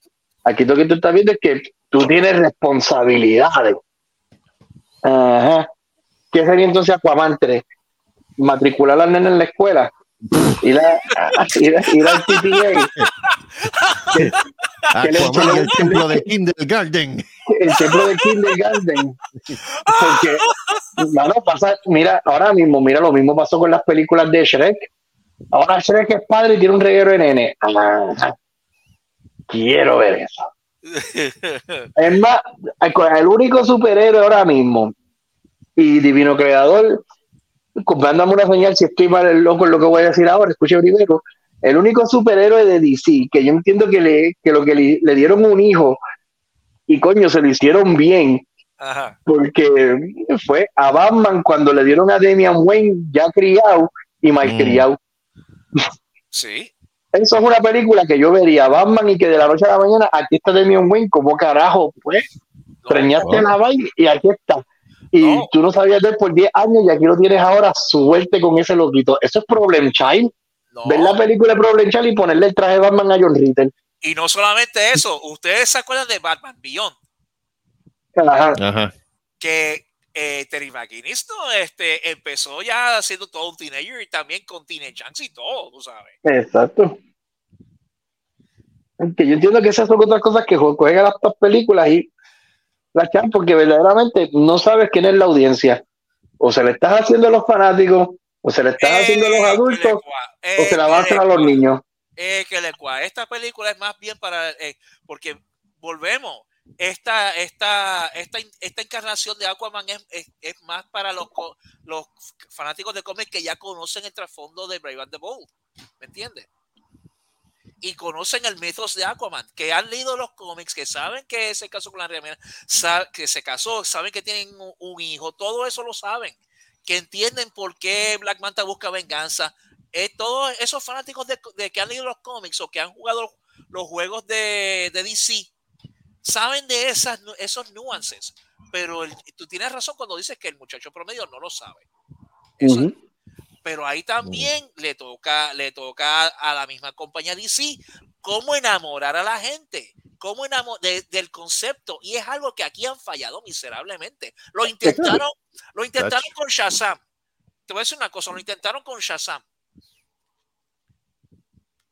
aquí lo que tú estás viendo es que tú tienes responsabilidades. Ajá. ¿Qué sería entonces Aquaman 3? Matricular a la nena en la escuela. Ir, a, ir, a- ir al PTA. ¿Qué le- Aquaman y el templo de Kindergarten. el templo de Kindergarten. Porque, mano, pasa, mira, ahora mismo, mira, lo mismo pasó con las películas de Shrek. Ahora Shrek es padre y tiene un reguero de nene. Ah, quiero ver eso. Es más, el único superhéroe ahora mismo y divino creador, dándome una señal si estoy mal loco en lo que voy a decir ahora, escuche primero. El único superhéroe de DC que yo entiendo que, le, que lo que le, le dieron un hijo y coño se lo hicieron bien Ajá. porque fue a Batman cuando le dieron a Damian Wayne ya criado y mal Mm. criado. Sí. Eso es una película que yo vería Batman y que de la noche a la mañana aquí está Damian Wayne, como carajo, pues No, preñaste no. la vaina y aquí está. Y No. tú no sabías de él por 10 años y aquí lo tienes ahora, suerte con ese loquito. Eso es Problem Child. no. Ver la película de Problem Child y ponerle el traje de Batman a John Ritter. Y no solamente eso, ustedes se acuerdan de Batman Beyond, Ajá. Ajá. que eh, Terry McGinnis no, este, empezó ya siendo todo un teenager y también con teenage angst y todo, tú sabes. Exacto. Que yo entiendo que esas son otras cosas que jue- juegan las películas y las chan porque verdaderamente no sabes quién es la audiencia. O se le estás haciendo a los fanáticos, o se le estás haciendo a los adultos, o se la vas a hacer a los niños. Eh, que le cua- Esta película es más bien para. eh, porque volvemos. Esta, esta, esta, esta encarnación de Aquaman es, es- es más para los, los fanáticos de cómics que ya conocen el trasfondo de Brave and the Bold. ¿Me entiendes? Y conocen el mitos de Aquaman, que han leído los cómics, que saben que se casó con la reina, que se casó, saben que tienen un, hijo, todo eso lo saben, que entienden por qué Black Manta busca venganza. Eh, todos esos fanáticos de, de que han leído los cómics o que han jugado los, juegos de, de DC saben de esas, esos nuances, pero el- tú tienes razón cuando dices que el muchacho promedio no lo sabe. Eso- Ujú. Pero ahí también le toca, le toca a la misma compañía DC cómo enamorar a la gente, cómo enamo- de- del concepto. Y es algo que aquí han fallado miserablemente. Lo intentaron, lo intentaron con Shazam. Te voy a decir una cosa, lo intentaron con Shazam.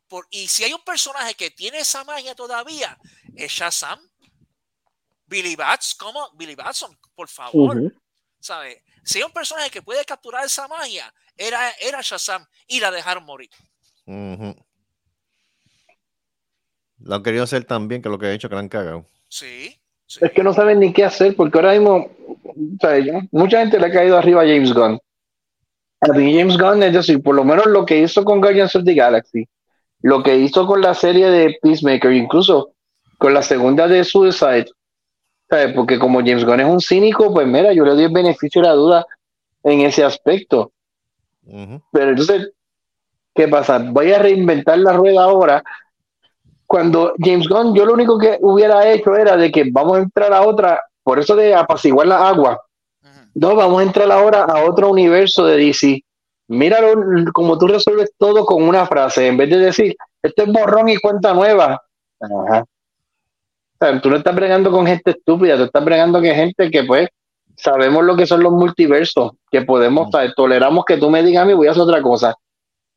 Por- y si hay un personaje que tiene esa magia todavía, es Shazam. Billy Bats, ¿cómo? Billy Batson, por favor. ¿sabes? Si hay un personaje que puede capturar esa magia, era, era Shazam y la dejaron morir. Ujú. Lo han querido hacer tan bien que lo que he hecho que la han cagado. Sí. sí. Es que no saben ni qué hacer, porque ahora mismo, o sea, mucha gente le ha caído arriba a James Gunn. A mí James Gunn, es decir, por lo menos lo que hizo con Guardians of the Galaxy, lo que hizo con la serie de Peacemaker, incluso con la segunda de Suicide, ¿sabes? porque como James Gunn es un cínico, pues mira, yo le doy el beneficio de la duda en ese aspecto. Pero entonces, ¿qué pasa? Voy a reinventar la rueda ahora. Cuando James Gunn, yo lo único que hubiera hecho era de que vamos a entrar a otra, por eso de apaciguar la agua. No, vamos a entrar ahora a otro universo de DC. Míralo como tú resuelves todo con una frase, en vez de decir, esto es borrón y cuenta nueva. Ajá. O sea, tú no estás bregando con gente estúpida, tú estás bregando con gente que pues sabemos lo que son los multiversos, que podemos, ¿sabes? toleramos que tú me digas a mí, voy a hacer otra cosa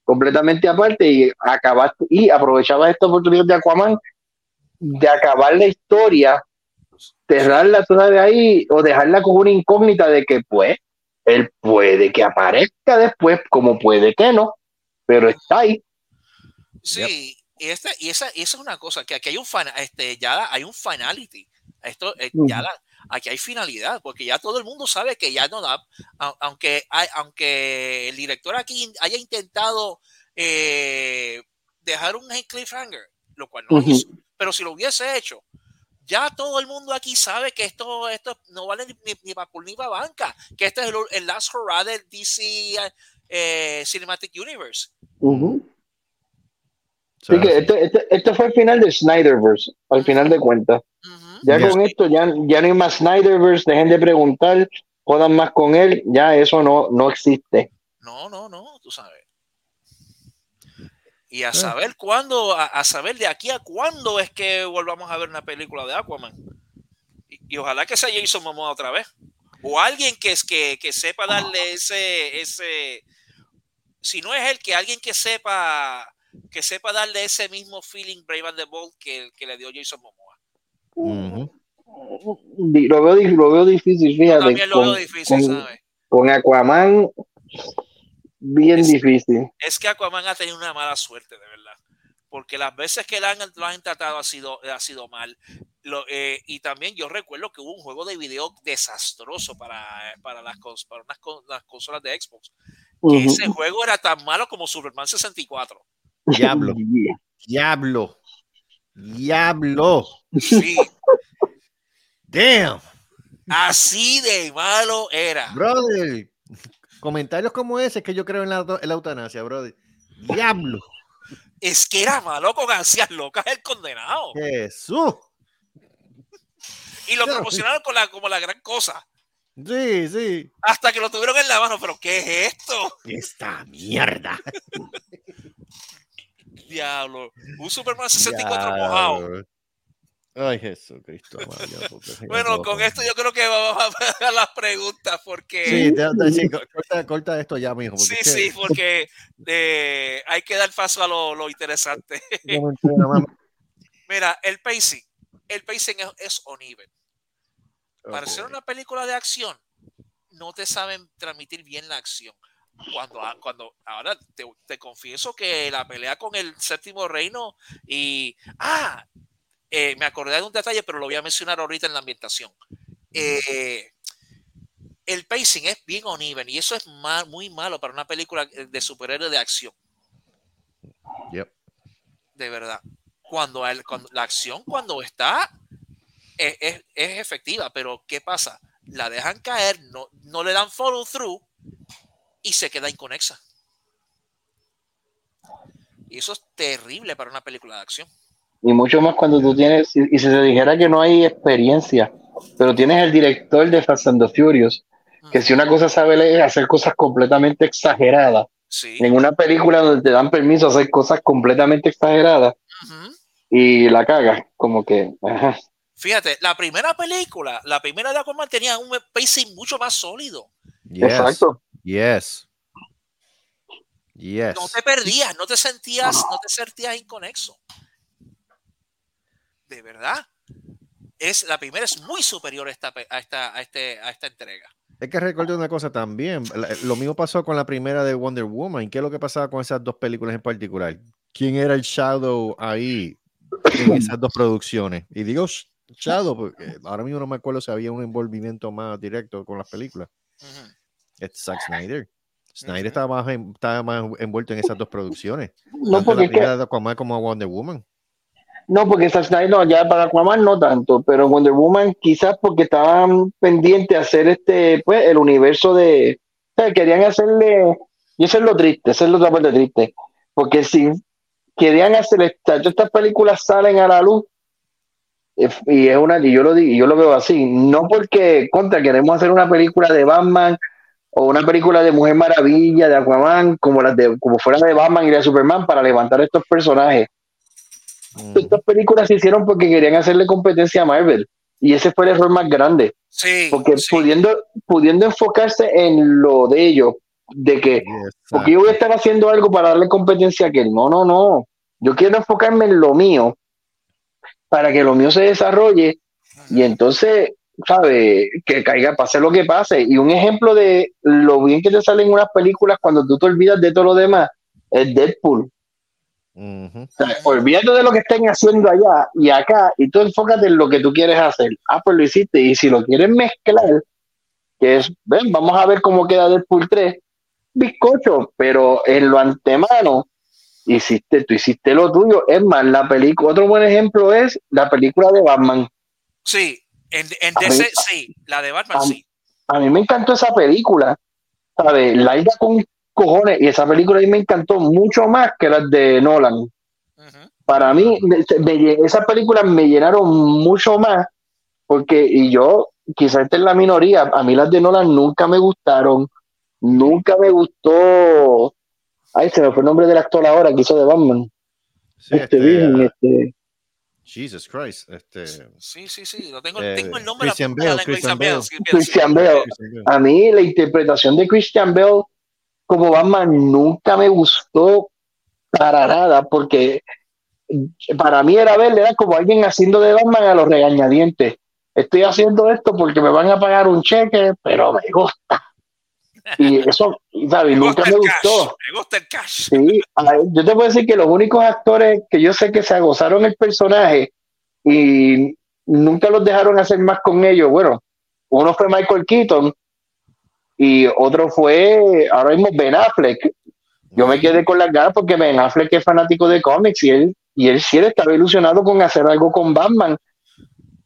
completamente aparte y acabaste y aprovechabas esta oportunidad de Aquaman de acabar la historia, cerrarla toda de ahí o dejarla con una incógnita de que pues él puede que aparezca después, como puede que no, pero está ahí. Sí, y, esta, y, esa, y esa es una cosa, que aquí hay un fan, este, ya hay un finality. Esto, eh, ya la- aquí hay finalidad, porque ya todo el mundo sabe que ya no da, aunque, hay- aunque el director aquí haya intentado eh, dejar un cliffhanger, lo cual no Ujú. hizo, pero si lo hubiese hecho, ya todo el mundo aquí sabe que esto, esto no vale ni, ni para ni para banca, que este es el, el last hurrah del DC eh, Cinematic Universe. Que este, este, este fue el final de Snyderverse, al final de cuentas. Ya con esto ya, ya no hay más Snyderverse, dejen de preguntar, jodan más con él, ya eso no, no existe. No, no, no, tú sabes. Y a saber cuándo, a, a saber de aquí a cuándo es que volvamos a ver una película de Aquaman. Y, y ojalá que sea Jason Momoa otra vez. O alguien que, es, que, que sepa darle ese, ese, si no es él, que alguien que sepa, que sepa darle ese mismo feeling Brave and the Bold que, que le dio Jason Momoa. Lo veo, lo veo difícil, Yo fíjate. también lo con, veo difícil, con- ¿sabes? con Aquaman, bien Es- difícil. es que Aquaman ha tenido una mala suerte, de verdad. Porque las veces que la han, lo han tratado ha sido, ha sido mal. Lo, eh, y también yo recuerdo que hubo un juego de video desastroso para, para, las, cons- para unas las consolas de Xbox. Ese juego era tan malo como Superman 64. Diablo, diablo, diablo. Sí, Damn, así de malo era. brother. Comentarios como ese es que yo creo en la, en la eutanasia, brother. Diablo, Es que era malo con ansias locas el condenado. Jesús. Y lo promocionaron con la, como la gran cosa. Sí, sí. Hasta que lo tuvieron en la mano. ¿Pero qué es esto? Esta mierda. Diablo. Un Superman 64 mojado. Ay, Jesucristo. Bueno, con esto yo creo que vamos a a las preguntas porque Sí, te- te- sí, co- corta, corta esto ya, mijo. sí, sí, porque eh, hay que dar paso a lo, lo interesante. Mira, el pacing, el pacing es, es uneven. Para Ok. ser una película de acción, no te saben transmitir bien la acción. Cuando, cuando ahora te, te confieso que la pelea con el séptimo reino y ah eh, me acordé de un detalle pero lo voy a mencionar ahorita en la ambientación. Eh, el pacing es bien uneven y eso es mal, muy malo para una película de superhéroe de acción. Yep. de verdad. Cuando, el- cuando la acción cuando está es, es- es efectiva pero qué pasa la dejan caer no, no le dan follow through y se queda inconexa y eso es terrible para una película de acción Y mucho más cuando tú tienes, y y si se dijera que no hay experiencia, pero tienes el director de Fast and the Furious, que si una cosa sabe es hacer cosas completamente exageradas, sí en una película donde te dan permiso a hacer cosas completamente exageradas y la cagas, como que, ajá. fíjate la primera película la primera de Aquaman tenía un pacing mucho más sólido Yes. exacto. Yes. Yes. no te perdías, no te sentías, no te sentías inconexo. De verdad. Es, la primera es muy superior a esta, a esta, a este, a esta entrega. Es que recuerdo una cosa también. Lo mismo pasó con la primera de Wonder Woman. ¿Qué es lo que pasaba con esas dos películas en particular? ¿Quién era el Shadow ahí en esas dos producciones? Y digo sh- Shadow porque ahora mismo no me acuerdo si había un envolvimiento más directo con las películas. Zack Snyder. Snyder estaba, más en- estaba más envuelto en esas dos producciones. No, tanto porque la que, de Aquaman como Wonder Woman. no, porque Zack Snyder, no, ya para Aquaman no tanto, pero Wonder Woman quizás porque estaban pendientes a hacer este, pues, el universo de, o sea, querían hacerle, y eso es lo triste, eso es la otra parte triste, porque si querían hacer esta, estas películas salen a la luz, eh, y es una, y yo lo digo, yo lo veo así, no porque contra queremos hacer una película de Batman o una película de Mujer Maravilla, de Aquaman, como las de, como fuera de Batman y de Superman para levantar estos personajes Ujú. estas películas se hicieron porque querían hacerle competencia a Marvel. Y ese fue el error más grande. Sí, Porque sí. pudiendo, pudiendo enfocarse en lo de ellos, de que, porque yo voy a estar haciendo algo para darle competencia a aquel. No, no, no. Yo quiero enfocarme en lo mío para que lo mío se desarrolle y entonces, ¿sabes? Que caiga, pase lo que pase. Y un ejemplo de lo bien que te salen unas películas cuando tú te olvidas de todo lo demás es Deadpool. Ujú. O sea, olvídate de lo que estén haciendo allá y acá y tú enfócate en lo que tú quieres hacer. Ah, pues lo hiciste. Y si lo quieres mezclar, que es, ven, vamos a ver cómo queda Deadpool 3, bizcocho, pero en lo antemano, hiciste, tú hiciste lo tuyo. Es más, la película, otro buen ejemplo es la película de Batman. Sí, en, en mí- DC, sí, la de Batman, a mí- sí. A mí me encantó esa película, ¿sabes? Larga con cojones, y esa película a mí me encantó mucho más que las de Nolan. Para mí, me- me lle- esas películas me llenaron mucho más, porque, y yo, quizás esta es la minoría, a mí las de Nolan nunca me gustaron, nunca me gustó, ay, se me fue el nombre del actor ahora que hizo de Batman, Sí, este, este, ah, este, Jesus Christ. Este, Sí, sí, sí. Lo tengo, Eh, tengo el nombre. de la Christian de la Bale, Christian Bale. Christian Bale. a mí la interpretación de Christian Bale como Batman nunca me gustó para nada, porque para mí era verle, era como alguien haciendo de Batman a los regañadientes. Estoy haciendo esto porque me van a pagar un cheque, pero me gusta. Y eso, ¿sabes? Me Nunca me cash. gustó. Me gusta el cash. Sí, yo te puedo decir que los únicos actores que yo sé que se gozaron el personaje y nunca los dejaron hacer más con ellos, bueno, uno fue Michael Keaton y otro fue ahora mismo Ben Affleck. Yo me quedé con las ganas porque Ben Affleck es fanático de cómics y él, y él sí él estaba ilusionado con hacer algo con Batman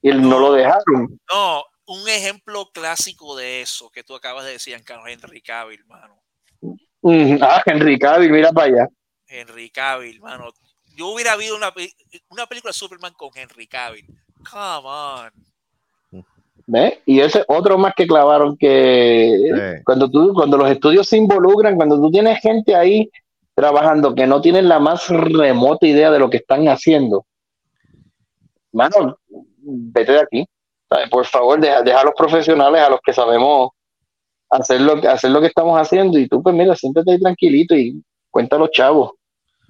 y él no lo dejaron. No, un ejemplo clásico de eso que tú acabas de decir, Giancarlo Henry Cavill, hermano. Mm, Ah, Henry Cavill, mira para allá. Henry Cavill, mano. Yo hubiera habido una, una película de Superman con Henry Cavill. Come on. ¿Ves? Y ese otro más que clavaron que Sí. cuando tú, cuando los estudios se involucran, cuando tú tienes gente ahí trabajando que no tienen la más remota idea de lo que están haciendo, mano, vete de aquí. ¿Sabes? Por favor, deja, deja a los profesionales, a los que sabemos hacer lo, hacer lo que estamos haciendo, y tú, pues mira, siéntate ahí tranquilito y cuenta a los chavos.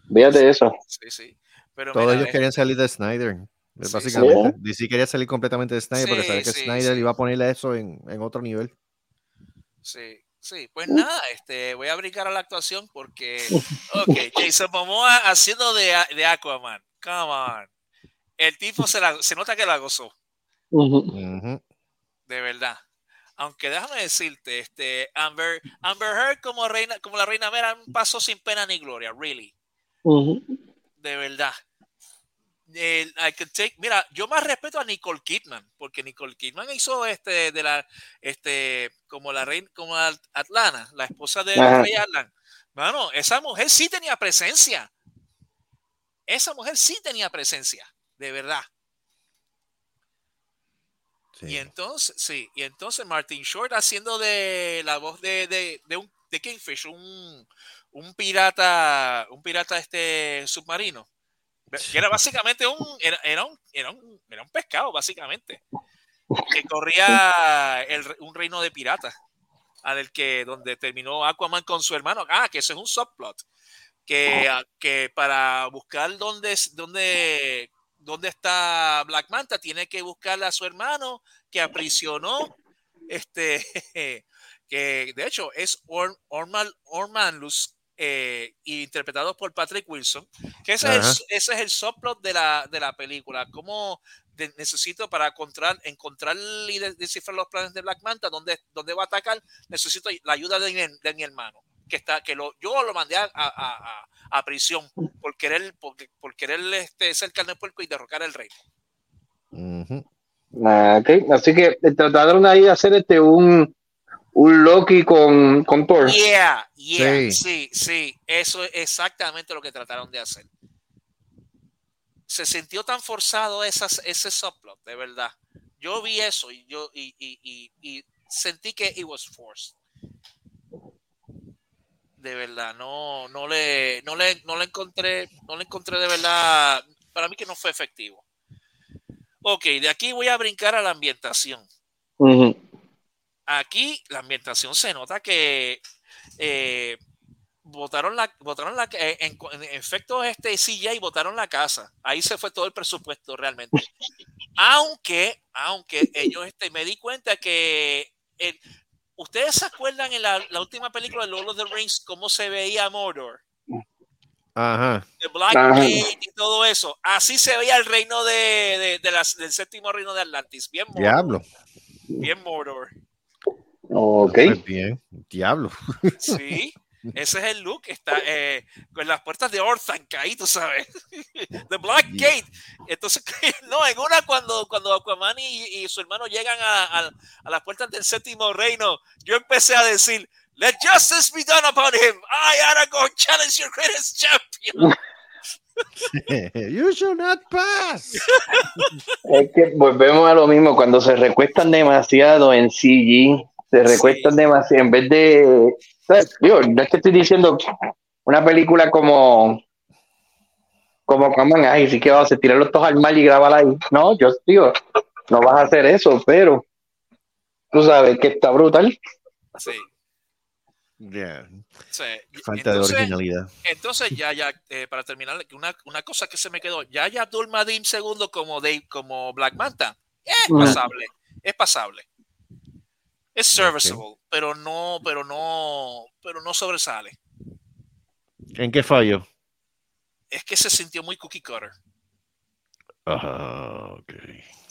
Véate de eso. Sí, sí. Pero Todos mira, ellos eh, querían salir de Snyder. Sí, básicamente. DC quería salir completamente de Snyder porque Sí, sabía que sí, Snyder sí. iba a ponerle eso en, en otro nivel. sí. Sí, pues nada, este, voy a brincar a la actuación porque, ok, Jason Momoa haciendo de, de Aquaman, come on. El tipo se, la, se nota que la gozó, De verdad. Aunque déjame decirte, este, Amber, Amber Heard como reina, como la reina Mera pasó sin pena ni gloria, really, de verdad. El- I could take- mira, yo más respeto a Nicole Kidman, porque Nicole Kidman hizo este de la, este, como la reina, como At- Atlana, la esposa de. Rey Atlan. Mano, esa mujer sí tenía presencia. Esa mujer sí tenía presencia, de verdad. Sí. Y entonces, sí, y entonces Martin Short haciendo de la voz de, de, de un de Kingfish, un, un pirata, un pirata este submarino. Que era básicamente un, era, era un, era un, era un pescado, básicamente. Que corría el un reino de piratas. Al que donde terminó Aquaman con su hermano. Ah, que eso es un subplot. Que, ah, que para buscar dónde, dónde, dónde está Black Manta, tiene que buscar a su hermano que aprisionó. Este, que de hecho es Or, Orman, Ormanlus, eh, interpretado por Patrick Wilson. Que ese, es ese es el subplot de la, de la película. Cómo de- necesito para encontrar, encontrar y de- descifrar los planes de Black Manta, dónde, dónde va a atacar, necesito la ayuda de mi, de mi hermano. Que está, que lo, yo lo mandé a, a- a- a prisión por querer, por, por querer este, ser carne de puerco y derrocar el rey. Ah. Así que eh, trataron ahí de hacer este un, un Loki con, con Thor. Yeah, yeah, Sí. sí, sí, eso es exactamente lo que trataron de hacer. Se sintió tan forzado esas, ese subplot, de verdad. Yo vi eso y yo y, y, y, y sentí que it was forced. De verdad, no, no le, no le, no le encontré, no le encontré de verdad. Para mí que no fue efectivo. Ok, de aquí voy a brincar a la ambientación aquí la ambientación se nota que eh, votaron la, votaron la eh, en, en efecto este CGI votaron la casa. Ahí se fue todo el presupuesto realmente. aunque, aunque ellos este, me di cuenta que el- ustedes se acuerdan en la, la última película de Lord of the Rings cómo se veía Mordor, Ajá. de Black Ajá. Gate y todo eso. Así se veía el reino de, de- de las- del séptimo reino de Atlantis. Bien Mordor. Diablo. Bien Mordor. Ok. Pues bien. Diablo. Sí, ese es el look. Está eh, con las puertas de Orthanc ahí, tú sabes. The Black Gate. Entonces, no, en una cuando, cuando Aquaman y, y su hermano llegan a, a- a las puertas del séptimo reino, yo empecé a decir, Let justice be done upon him. I, Aragorn, challenge your greatest champion. you should not pass. Es que volvemos a lo mismo, cuando se recuestan demasiado en CG, se recuestan Sí. demasiado, en vez de. Digo, no es que estoy diciendo una película como, como Aquaman, ay, sí que vas a tirarlos todos al mar y grabar ahí. No, yo digo, no vas a hacer eso, pero tú sabes que está brutal. Sí, Yeah. sí. Falta Entonces, de originalidad. Entonces, ya, ya, eh, para terminar, una, una cosa que se me quedó, ya, ya Abdul Madim segundo como Dave, como Black Manta, es Mm. pasable, es pasable. Es serviceable, pero no, pero no, pero no sobresale. ¿En qué fallo? Es que se sintió muy cookie cutter. Ah, ok.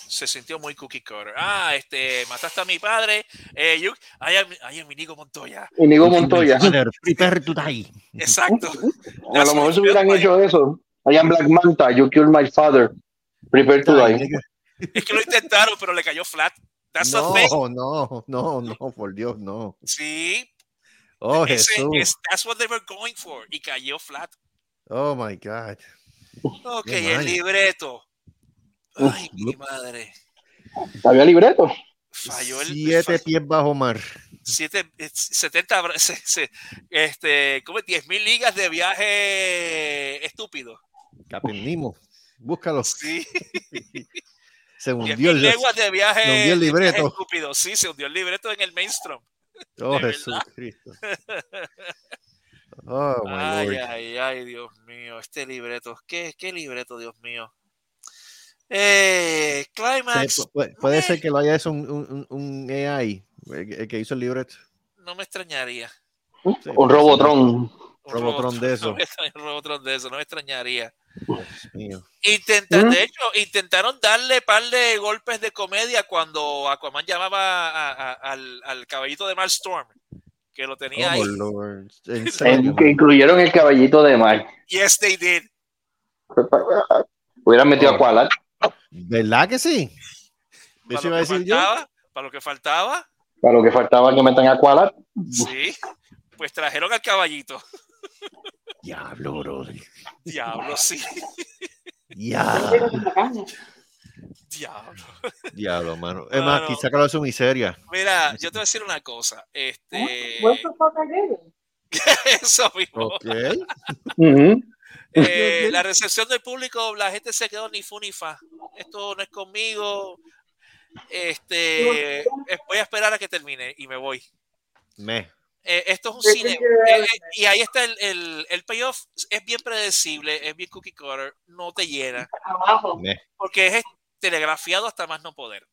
Se sintió muy cookie cutter. Ah, este, mataste a mi padre. Eh, you, ay, ay, ay, mi Nico Montoya. Inigo Montoya. Prepare to die. Exacto. A lo mejor si hubieran hecho eso. I am Black Manta, you killed my father. Prepare to die. Es que lo intentaron, pero le cayó flat. That's the thing. No, no, no, no, por Dios, no. Sí, Oh, ese- Jesús. es- that's what they were going for. Y cayó flat. Oh, my God. Ok, Qué el mal. libreto. Ay, mi madre. ¿Había libreto? Falló el. Siete pies bajo mar. siete, eh, 70, bra- se- se- este, ¿cómo es? 10 mil ligas de viaje estúpido. Captain Nemo. Búscalo. Sí, Se 10 hundió el, leguas de viaje, se hundió el viaje libreto. estúpido. Sí, se hundió el libreto en el mainstream. Oh, de Jesús verdad. Cristo. Oh, my ay, Lord. ay, ay, Dios mío, este libreto. ¿Qué, qué libreto, Dios mío? Eh, Climax. Puede, ser que lo haya hecho un, un, un AI, el que- el que hizo el libreto. no me extrañaría. Sí, Un Robotron. Robotron de eso. Robotron de eso, no me extrañaría. Intentan, ¿Mm? De hecho, intentaron darle par de golpes de comedia cuando Aquaman llamaba a- a- al, al caballito de Marstorm, que lo tenía Oh, ahí. Lord. En En- serio. que incluyeron el caballito de mar. Yes, they did. Hubieran metido Oh. a Koala. ¿Verdad que sí? Para lo, iba a que decir yo. faltaba, para lo que faltaba, Para lo que faltaba que metan a Koala. sí, pues trajeron al caballito. Diablo, bro. Diablo, sí, Diablo. diablo. Diablo, mano. Es más, quizá sácalo de su miseria. Mira, yo te voy a decir una cosa. Este, did? eso mismo. Ok. Ujú. Eh, la recepción del público, la gente se quedó ni fu ni fa. Esto no es conmigo. Este, eh, voy a esperar a que termine y me voy. Me. Eh, esto es un Sí, cine. sí, eh, eh, y ahí está el, el, el payoff. Es bien predecible, es bien cookie cutter, no te llena. Abajo. Porque es telegrafiado hasta más no poder.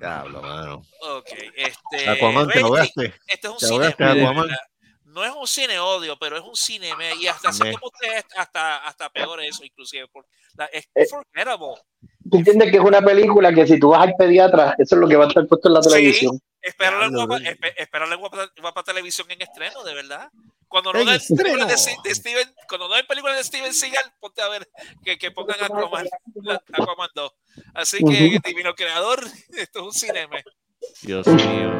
Diablo, mano. Ok, este. Aquaman, te lo. Este es un Te cine. No es un cine odio, pero es un cine y hasta cierto hasta, hasta peor eso, inclusive. porque la- es Eh. forgettable. Tú entiendes que es una película que si tú vas al pediatra, eso es lo que va a estar puesto en la Sí. Esperarle guapa, esperarle en guapa, guapa televisión en estreno, de verdad. Cuando no En den estreno. películas de, de Steven, cuando no den películas de Steven Seagal, ponte a ver que, que pongan Aquaman, la- Aquaman 2. Así que, divino creador, esto es un cinema. Dios mío.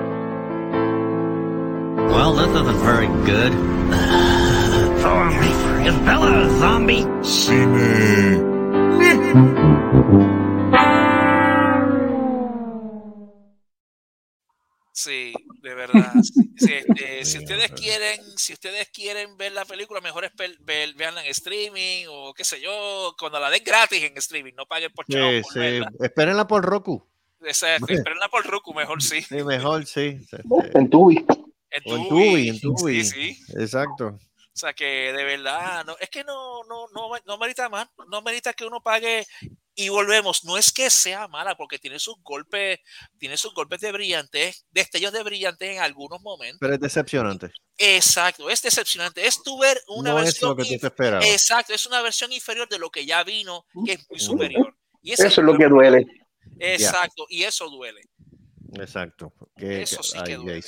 Well, this isn't very good. Zombie. Is Bella a zombie? Cine. Sí, de verdad. Sí, este, si ustedes quieren, si ustedes quieren ver la película, mejor es ver, ver- veanla en streaming o qué sé yo, cuando la den gratis en streaming, no paguen por chavo Sí, por. Espérenla por Roku. Esa- espérenla por Roku, mejor sí. Sí, mejor, sí. Sí. En Tubi. En O en Tubi, Tubi, en Tubi. Sí, sí. Exacto. O sea que de verdad, no, es que no, no, no, no merita más, no merita que uno pague y volvemos. No es que sea mala, porque tiene sus golpes, tiene sus golpes de brillantez, destellos de brillantez en algunos momentos. Pero es decepcionante. Exacto, es decepcionante. Es tu ver una no es versión. lo que tú te esperabas. Exacto, es una versión inferior de lo que ya vino, que es muy superior. Y Eso es lo que duele. Exacto, y eso duele. Exacto. Que- Eso sí que ay, duele.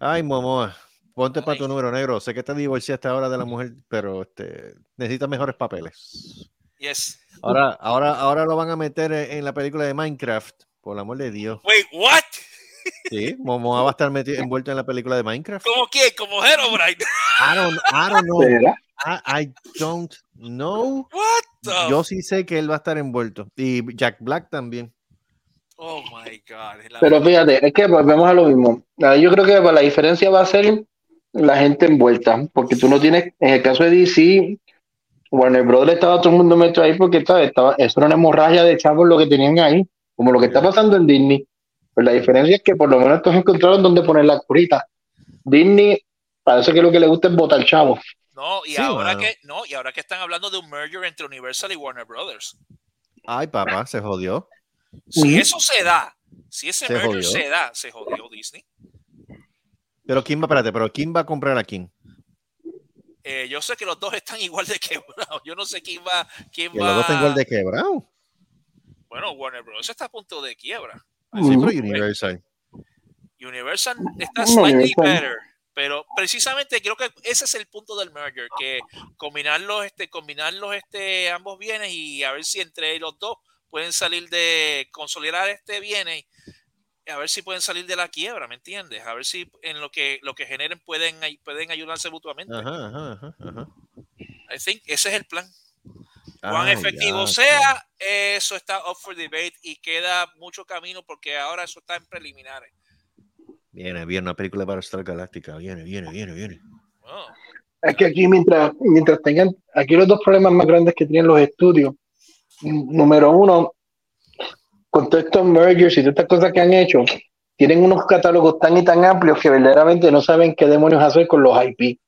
Ay, Momoa. Ponte para tu número negro. Sé que te divorciaste ahora de la mujer, pero este, necesitas mejores papeles. Yes. Ahora, ahora, ahora lo van a meter en en la película de Minecraft. Por el amor de Dios. Wait, what? Sí, Momoa va a estar meti- envuelto en la película de Minecraft. ¿Cómo quién? Como Herobrine. I don't, I don't know. I, I don't know. What the? Yo sí sé que él va a estar envuelto. Y Jack Black también. Oh my God. Pero fíjate, es que volvemos a lo mismo. Ah, Yo creo que la diferencia va a ser la gente envuelta, porque tú no tienes, en el caso de DC, Warner Brothers estaba todo el mundo metido ahí porque estaba, eso era una hemorragia de chavos lo que tenían ahí, como lo que está pasando en Disney. Pues la diferencia es que por lo menos estos encontraron dónde poner la curita. Disney parece que lo que le gusta es botar chavos. No, y Sí, ahora que no, y ahora que están hablando de un merger entre Universal y Warner Brothers. Ay, papá, se jodió. Si eso se da, si ese Se merger jodió. se da, se jodió Disney. Pero quién va, espérate, pero quién va a comprar a quién? Eh, yo sé que los dos están igual de quebrados. Yo no sé quién va, quién Que va. los dos están igual de quebrado. Bueno, Warner Bros. está a punto de quiebra. Sí, Ujú. pero Universal. Universal está slightly Universal. better. Pero precisamente creo que ese es el punto del merger, que combinarlos, este, combinarlos, este, ambos bienes y a ver si entre los dos pueden salir de consolidar este bienes y a ver si pueden salir de la quiebra, ¿me entiendes? A ver si en lo que lo que generen pueden pueden ayudarse mutuamente. Ajá, ajá, ajá. I think ese es el plan. Cuán Ah, efectivo ya, sea, eso está up for debate y queda mucho camino porque ahora eso está en preliminares. Viene, viene una película para Star Galáctica. Viene, viene, viene, viene. Oh, Es que aquí mientras, mientras tengan, aquí los dos problemas más grandes que tienen los estudios, número uno, con todos estos mergers y todas estas cosas que han hecho, tienen unos catálogos tan y tan amplios que verdaderamente no saben qué demonios hacer con los IP.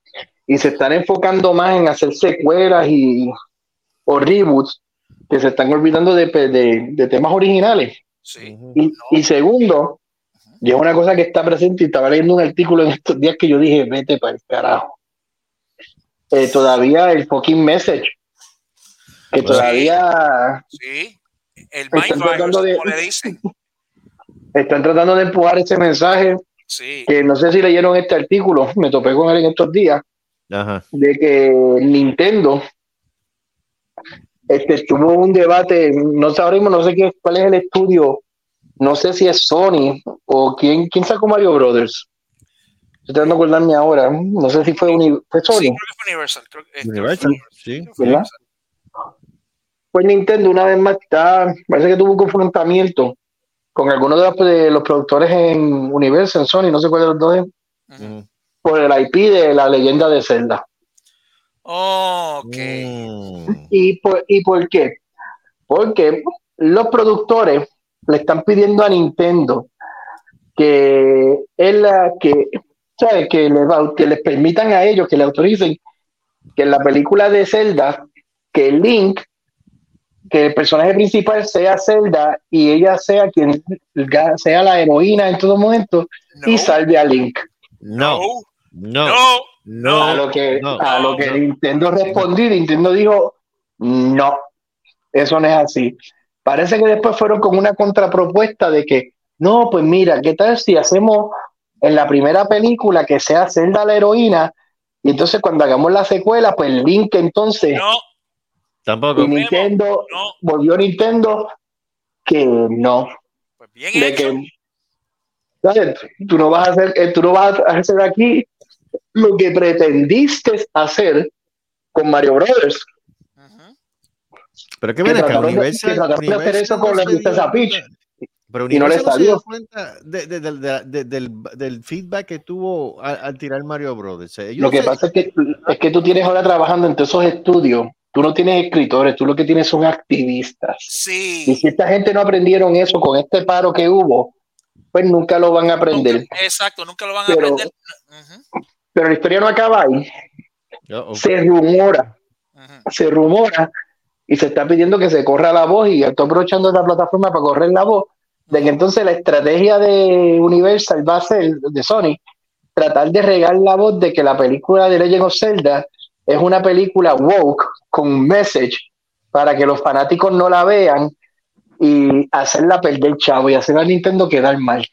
Y se están enfocando más en hacer secuelas y, o reboots que se están olvidando de, de- de temas originales. sí. Y, y segundo, Y es una cosa que está presente y estaba leyendo un artículo en estos días que yo dije, vete para el carajo. Eh, todavía el fucking message. Que todavía Sí. El Están Mind Virus, tratando de- como le dicen. están tratando de empujar ese mensaje. Sí. Que no sé si leyeron este artículo, me topé con él en estos días, Ajá. de que Nintendo este, tuvo un debate, no sabemos, no sé qué, cuál es el estudio, no sé si es Sony o quién, quién sacó Mario Brothers. Estoy tratando de acordarme ahora, no sé si fue, Uni- fue Sí, Sony. creo que fue Universal. Creo, este, Universal, sí. Pues Nintendo una vez más está, parece que tuvo un confrontamiento con algunos de los, de los productores en Universal, en Sony, no sé cuál de los dos es, por el IP de la leyenda de Zelda. Oh, ok. Mm. ¿Y por, ¿Y por qué? Porque los productores le están pidiendo a Nintendo que es la que, ¿sabe? que, le va- que les permitan a ellos, que le autoricen que en la película de Zelda, que Link, que el personaje principal sea Zelda y ella sea quien sea la heroína en todo momento No, y salve a Link. No, no, no, no, a no. lo que, no, a lo que no. Nintendo respondió, Nintendo dijo, no, eso no es así. Parece que después fueron con una contrapropuesta de que, no, pues mira, ¿qué tal si hacemos en la primera película que sea Zelda la heroína? Y entonces cuando hagamos la secuela, pues Link entonces, no, Tampoco. y Nintendo, no. volvió Nintendo que no, Pues bien de hecho. que ¿sabes? tú no vas a hacer, eh, tú no vas a hacer aquí lo que pretendiste hacer con Mario Brothers. Pero qué ven acá, Universal. que de hacer Universal eso con la princesa Peach. Pero Y no le Universal no se salió. dio cuenta de- de- de- de- de- del, del feedback que tuvo al, al tirar Mario Brothers. Ellos Lo que se- pasa es que, es que tú tienes ahora trabajando entre esos estudios, tú no tienes escritores, tú lo que tienes son activistas. Y Sí. si esta gente no aprendieron eso con este paro que hubo, pues nunca lo van a aprender. Nunca- exacto, nunca lo van a Pero- aprender. Pero la historia no acaba ahí. Oh. Se rumora, se rumora y se está pidiendo que se corra la voz y estoy aprovechando esta plataforma para correr la voz de que entonces la estrategia de Universal va a ser de Sony tratar de regar la voz de que la película de Legend of Zelda es una película woke con un message para que los fanáticos no la vean y hacerla perder chavo y hacer a Nintendo quedar mal.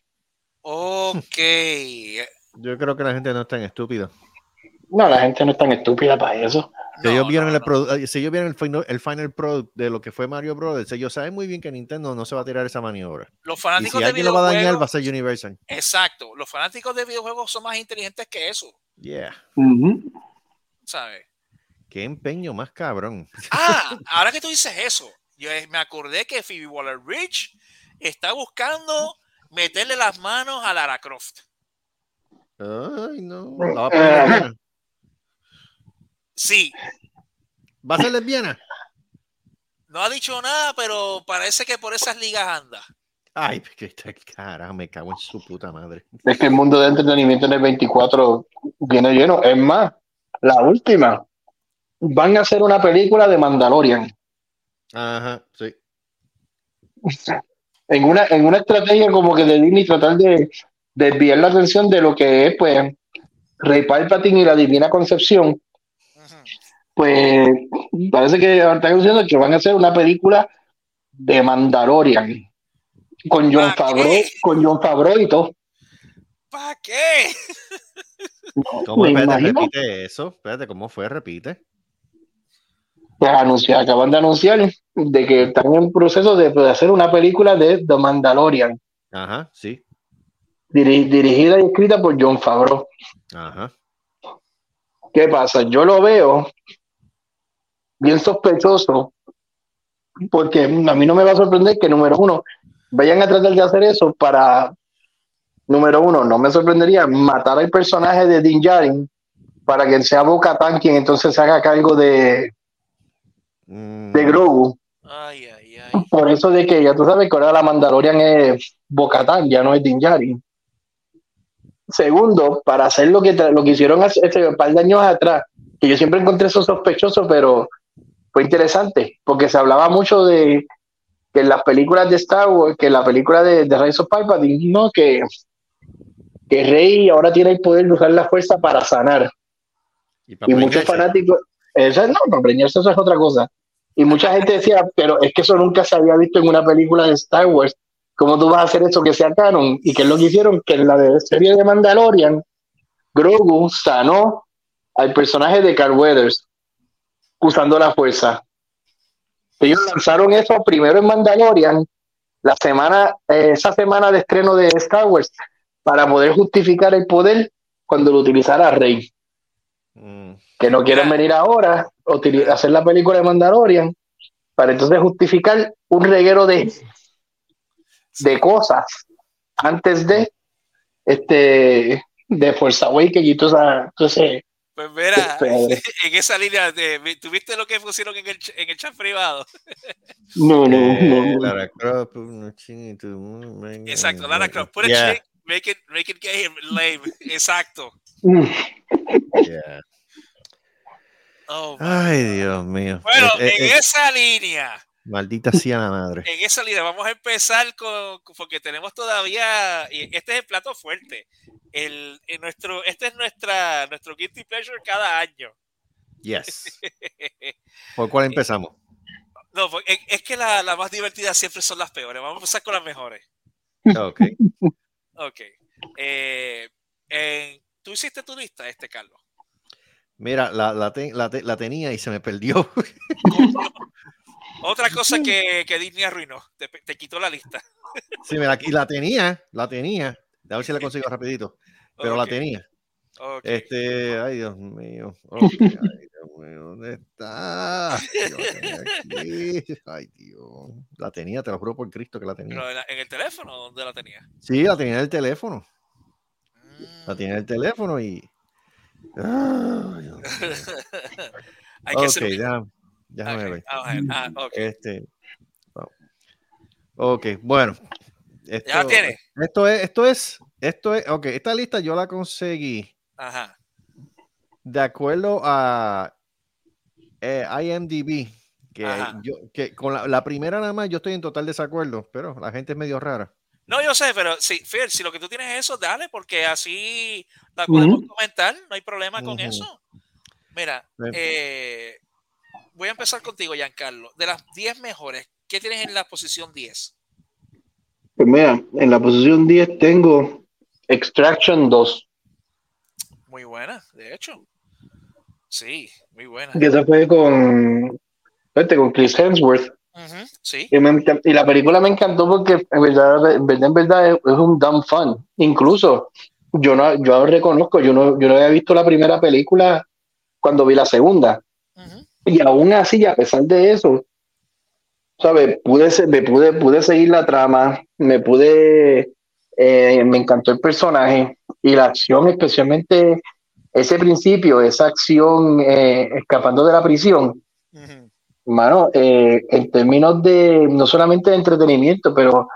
Ok. Yo creo que la gente no es tan estúpida. No, la gente no es tan estúpida para eso. Si No, ellos vieron, no, el, no. produ- eh, si ellos vieron el, final, el final product de lo que fue Mario Brothers, ellos saben muy bien que Nintendo no se va a tirar esa maniobra. Los Y fanáticos si de alguien lo va a dañar, va a ser Universal. Exacto. Los fanáticos de videojuegos son más inteligentes que eso. Yeah. ¿Sabes? Qué empeño más cabrón. Ah, ahora que tú dices eso, yo eh, me acordé que Phoebe Waller Rich está buscando meterle las manos a Lara Croft. Ay, no. La va a poner lesbiana. Sí, ¿Va a ser lesbiana? no ha dicho nada, pero parece que por esas ligas anda. Ay, que este carajo, me cago en su puta madre. Es que el mundo de entretenimiento en el 24 viene lleno. Es más, la última. Van a hacer una película de Mandalorian. Ajá, sí. En una, en una estrategia como que de Disney tratar de desviar la atención de lo que es, pues, Rey Palpatine y la Divina Concepción. Pues parece que están anunciando que van a hacer una película de Mandalorian. Con John ¿Para Favreau, con John Favreau y todo. ¿Para qué? ¿Cómo? Espérate, repite eso. Espérate, ¿cómo fue? Repite. pues acaban de anunciar de que están en proceso de, de hacer una película de The Mandalorian, Ajá, sí. diri- dirigida y escrita por John Favreau. Ajá. ¿Qué pasa? Yo lo veo bien sospechoso, porque a mí no me va a sorprender que, número uno, vayan a tratar de hacer eso para, número uno, no me sorprendería matar al personaje de Din Djarin para que sea Bo-Katan quien entonces se haga cargo de, Mm, de Grogu. Ay, ay, ay. Por eso de que ya tú sabes que ahora la Mandalorian es Bocatán, ya no es Din Djarin. Segundo, para hacer lo que, lo que hicieron hace hace un par de años atrás, que yo siempre encontré eso sospechoso, pero fue interesante, porque se hablaba mucho de que en las películas de Star Wars, que en la película de, de Rise of Palpatine, no, que que Rey ahora tiene el poder de usar la fuerza para sanar. Y, para Y muchos fanáticos, eso no, para preñarse eso es otra cosa. Y mucha gente decía, pero es que eso nunca se había visto en una película de Star Wars. ¿Cómo tú vas a hacer eso que sea canon? ¿Y qué es lo que hicieron? Que en la de- serie de Mandalorian, Grogu sanó al personaje de Carl Weathers usando la fuerza. Ellos lanzaron eso primero en Mandalorian, la semana, eh, esa semana de estreno de Star Wars, para poder justificar el poder cuando lo utilizara Rey Mm. que no quieren venir ahora, utili- hacer la película de Mandalorian, para entonces justificar un reguero de, de cosas antes de este de Force Awakens y todo esa, Pues mira, Este- en esa línea, de, ¿tuviste lo que pusieron en el, ch- en el chat privado? no, no, Eh, no, no. Lara Croft, un chinito, venga, Exacto, Lara Croft. Put a Yeah, chick, make it, make it gay and lame. Exacto. Yeah. Oh, Ay. Dios mío. Bueno, Eh, eh, en eh, esa línea, Maldita sea la madre. en esa línea, vamos a empezar con, porque tenemos todavía, y este es el plato fuerte. El, nuestro, este es nuestra, nuestro guilty pleasure cada año. Yes. ¿Por cuál empezamos? No, porque es- que la, la más divertida siempre son las peores. Vamos a empezar con las mejores. Ok. Ok. Eh, ¿Tú hiciste tu lista, este, Carlos? Mira, la, la, te- la te- la tenía y se me perdió. Otra cosa que, que Disney arruinó, te, te quitó la lista. Sí, mira, aquí la tenía, la tenía. A ver si la consigo rapidito. Pero la tenía. Este, ay Dios mío. Ay Dios ¿dónde está? Yo la tenía aquí. Ay Dios. La tenía, te lo juro por Cristo que la tenía. Pero en, el teléfono, ¿dónde la tenía? Sí, la tenía en el teléfono. La Mm. tenía en el teléfono y. Ay, Dios mío. Hay que ok, ser- déjame, déjame Ok, ver. Ah, ok. Este. Ok, bueno. Esto, ¿Ya la tiene? Esto es, esto es, esto es, ok, esta lista yo la conseguí Ajá. de acuerdo a eh, IMDb, que, yo, que con la, la primera nada más yo estoy en total desacuerdo, pero la gente es medio rara. No, yo sé, pero sí, Fer, si lo que tú tienes es eso, dale, porque así la podemos comentar, no hay problema con eso. Mira, Sí. eh, voy a empezar contigo, Giancarlo. De las 10 mejores, ¿qué tienes en la posición 10? Pues mira, en la posición 10 tengo Extraction 2, Muy buena, de hecho. Sí, muy buena. que esa fue con, con Chris Hemsworth. Sí, Y, me encan- y la película me encantó porque en verdad, en verdad, en verdad es, es un dumb fun. Incluso yo no, yo reconozco, yo no, yo no había visto la primera película cuando vi la segunda. Y aún así, a pesar de eso, ¿sabes? Pude, me pude, pude seguir la trama, me pude, eh, me encantó el personaje y la acción, especialmente ese principio, esa acción eh, escapando de la prisión. ujú. Mano, eh, en términos de, no solamente de entretenimiento, pero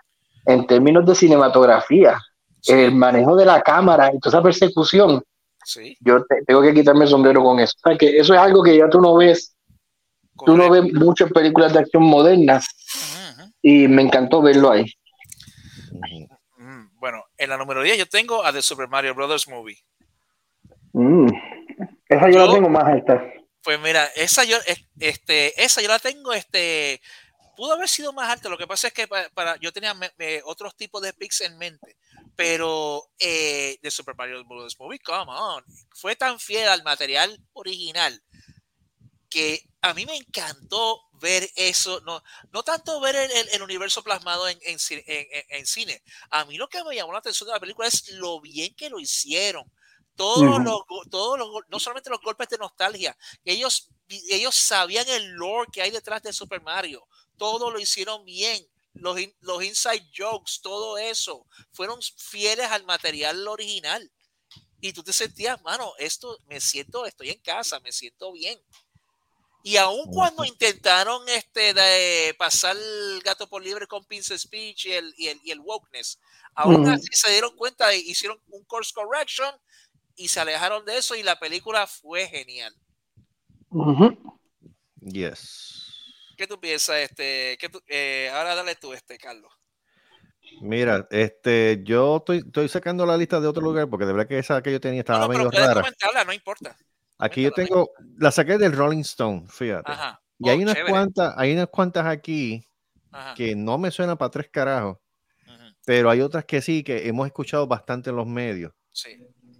en términos de cinematografía, el manejo de la cámara y toda esa persecución, Sí, yo te- tengo que quitarme el sombrero con eso. O sea, que eso es algo que ya tú no ves, tú no correcto. ves muchas películas de acción modernas Ujú, ujú. y me encantó verlo ahí. Mm, Bueno, en la número 10 yo tengo a The Super Mario Brothers Movie. Mm. Esa yo, Yo- la tengo más alta. Pues mira, esa yo, es- este, esa yo la tengo, este, pudo haber sido más alta. Lo que pasa es que pa- para, yo tenía me- me- otros tipos de picks en mente, pero eh, de Super Mario Bros. Movie, come on, fue tan fiel al material original que a mí me encantó ver eso, no, no tanto ver el, el- el universo plasmado en, en- en- en cine. A mí lo que me llamó la atención de la película es lo bien que lo hicieron. Todos Ujú. los, go- todos los, no solamente los golpes de nostalgia, ellos, ellos sabían el lore que hay detrás de Super Mario. Todo lo hicieron bien. Los, los inside jokes, todo eso, fueron fieles al material original. Y tú te sentías, mano, esto me siento, estoy en casa, me siento bien. Y aun cuando intentaron este de pasar el gato por libre con Pince Speech y el, y el, y el wokeness, aún Ujú. así se dieron cuenta y hicieron un course correction y se alejaron de eso y la película fue genial. Yes. ¿Qué tú piensas, este? ¿Qué tú- eh, ahora dale tú, este, Carlos. Mira, este, yo estoy, estoy sacando la lista de otro lugar porque de verdad que esa que yo tenía No, estaba no, medio rara. comentarla, no importa. Aquí yo tengo, la saqué del Rolling Stone, fíjate. Ajá. Y hay Oh, unas chévere. cuantas, hay unas cuantas aquí Ajá. que no me suenan para tres carajos, pero hay otras que sí, que hemos escuchado bastante en los medios. Sí.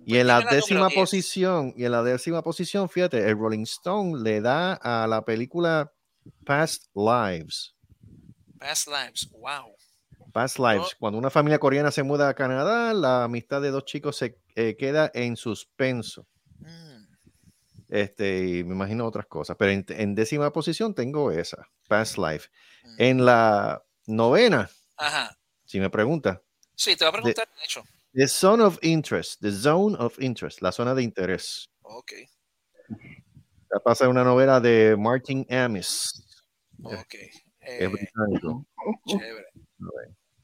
Y en la décima 10. posición, y en la décima posición, fíjate, el Rolling Stone le da a la película Past Lives. Past Lives. Wow. Past Lives. Cuando una familia coreana se muda a Canadá, la amistad de dos chicos se eh, queda en suspenso. Mm. Este, y me imagino otras cosas. Pero en, en décima posición tengo esa, Past Life. Mm. En la novena, Ajá. si me pregunta, Sí, te voy a preguntar, de hecho. The Zone of Interest, The Zone of Interest, la zona de interés. Ok, Esta Pasa en una novela de Martin Amis. ok. Es Eh, británico. chévere. Pero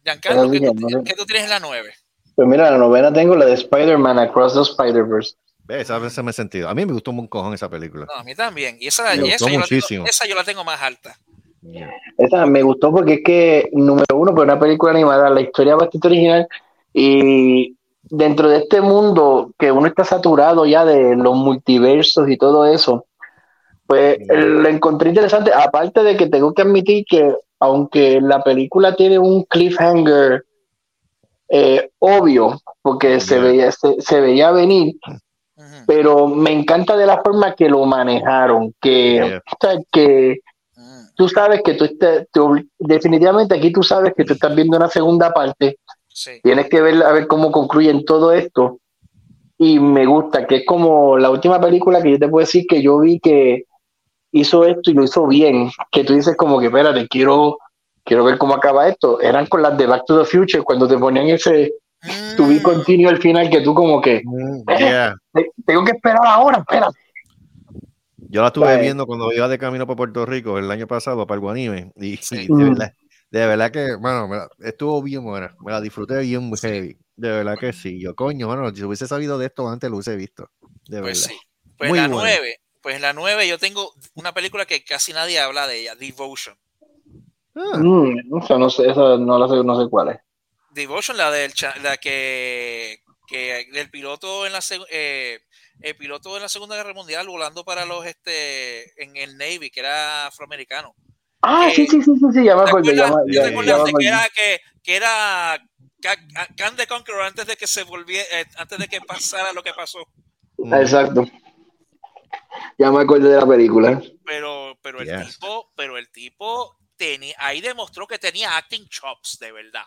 Giancarlo, ¿qué, tú, no- qué tú tienes en la 9? Pues mira, la novena tengo la de Spider-Man Across the Spider-Verse. Ve, Esa vez me he sentido. A mí me gustó un cojón esa película. No, a mí también. Y esa, Me esa, yo la tengo, esa yo la tengo más alta. Esa me gustó porque es que, número uno, pues una película animada, la historia bastante original y dentro de este mundo que uno está saturado ya de los multiversos y todo eso, pues lo encontré interesante, aparte de que tengo que admitir que aunque la película tiene un cliffhanger eh, obvio, porque se, veía, se, se veía venir, pero me encanta de la forma que lo manejaron, que, Yeah. o sea, que Mm, tú sabes que tú estás, definitivamente aquí tú sabes que tú estás viendo una segunda parte, Sí. tienes que ver a ver cómo concluyen todo esto. Y me gusta, que es como la última película que yo te puedo decir que yo vi que hizo esto y lo hizo bien, que tú dices como que espérate, quiero, quiero ver cómo acaba esto. Eran con las de Back to the Future, cuando te ponían ese to be Mm, continuo al final, que tú como que Mm, yeah. "Te- tengo que esperar ahora, espérate. Yo la estuve viendo cuando iba de camino para Puerto Rico el año pasado para el Guanime. Y, Sí. y de, Mm. verdad, de verdad que, bueno, me la- estuvo bien buena. Me la disfruté bien muy Sí. heavy. De verdad que sí. Yo, coño, bueno, si hubiese sabido de esto antes, lo hubiese visto. De Pues verdad. sí. Pues Muy en la buena. 9, pues la 9 yo tengo una película que casi nadie habla de ella, Devotion. Ah, Mm, o sea, no sé, esa no la sé, no sé cuál es. Devotion, la del la que, que del piloto en la eh, el piloto en la Segunda Guerra Mundial volando para los este en el Navy, que era afroamericano. Ah, Eh, sí, sí, sí, sí, sí, ya me ¿Te acuerdo. Ya, acuerdas, me- ¿te ya- que acuerdo. era que, que era Ca- Khan the Conqueror antes de que se volviera eh, antes de que pasara lo que pasó? mm, Exacto. Ya me acuerdo de la película. Pero pero el Yes. tipo, pero el tipo tenía ahí demostró que tenía acting chops de verdad.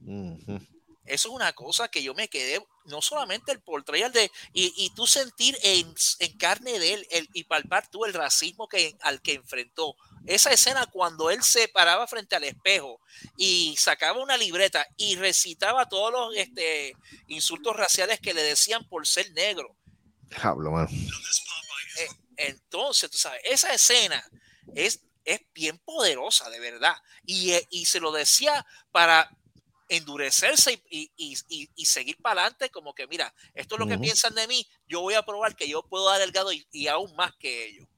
ujú. Eso es una cosa que yo me quedé, no solamente el portrayal de, y, y tú sentir en, en carne de él el, y palpar tú el racismo que, al que enfrentó. Esa escena cuando él se paraba frente al espejo y sacaba una libreta y recitaba todos los este, insultos raciales que le decían por ser negro. Diablo, mano. Eh, entonces, tú sabes, esa escena es, es bien poderosa, de verdad. Y, eh, y se lo decía para endurecerse y, y- y- y seguir para adelante, como que, mira, esto es lo que piensan de mí, yo voy a probar que yo puedo dar el gado y, y aún más que ellos.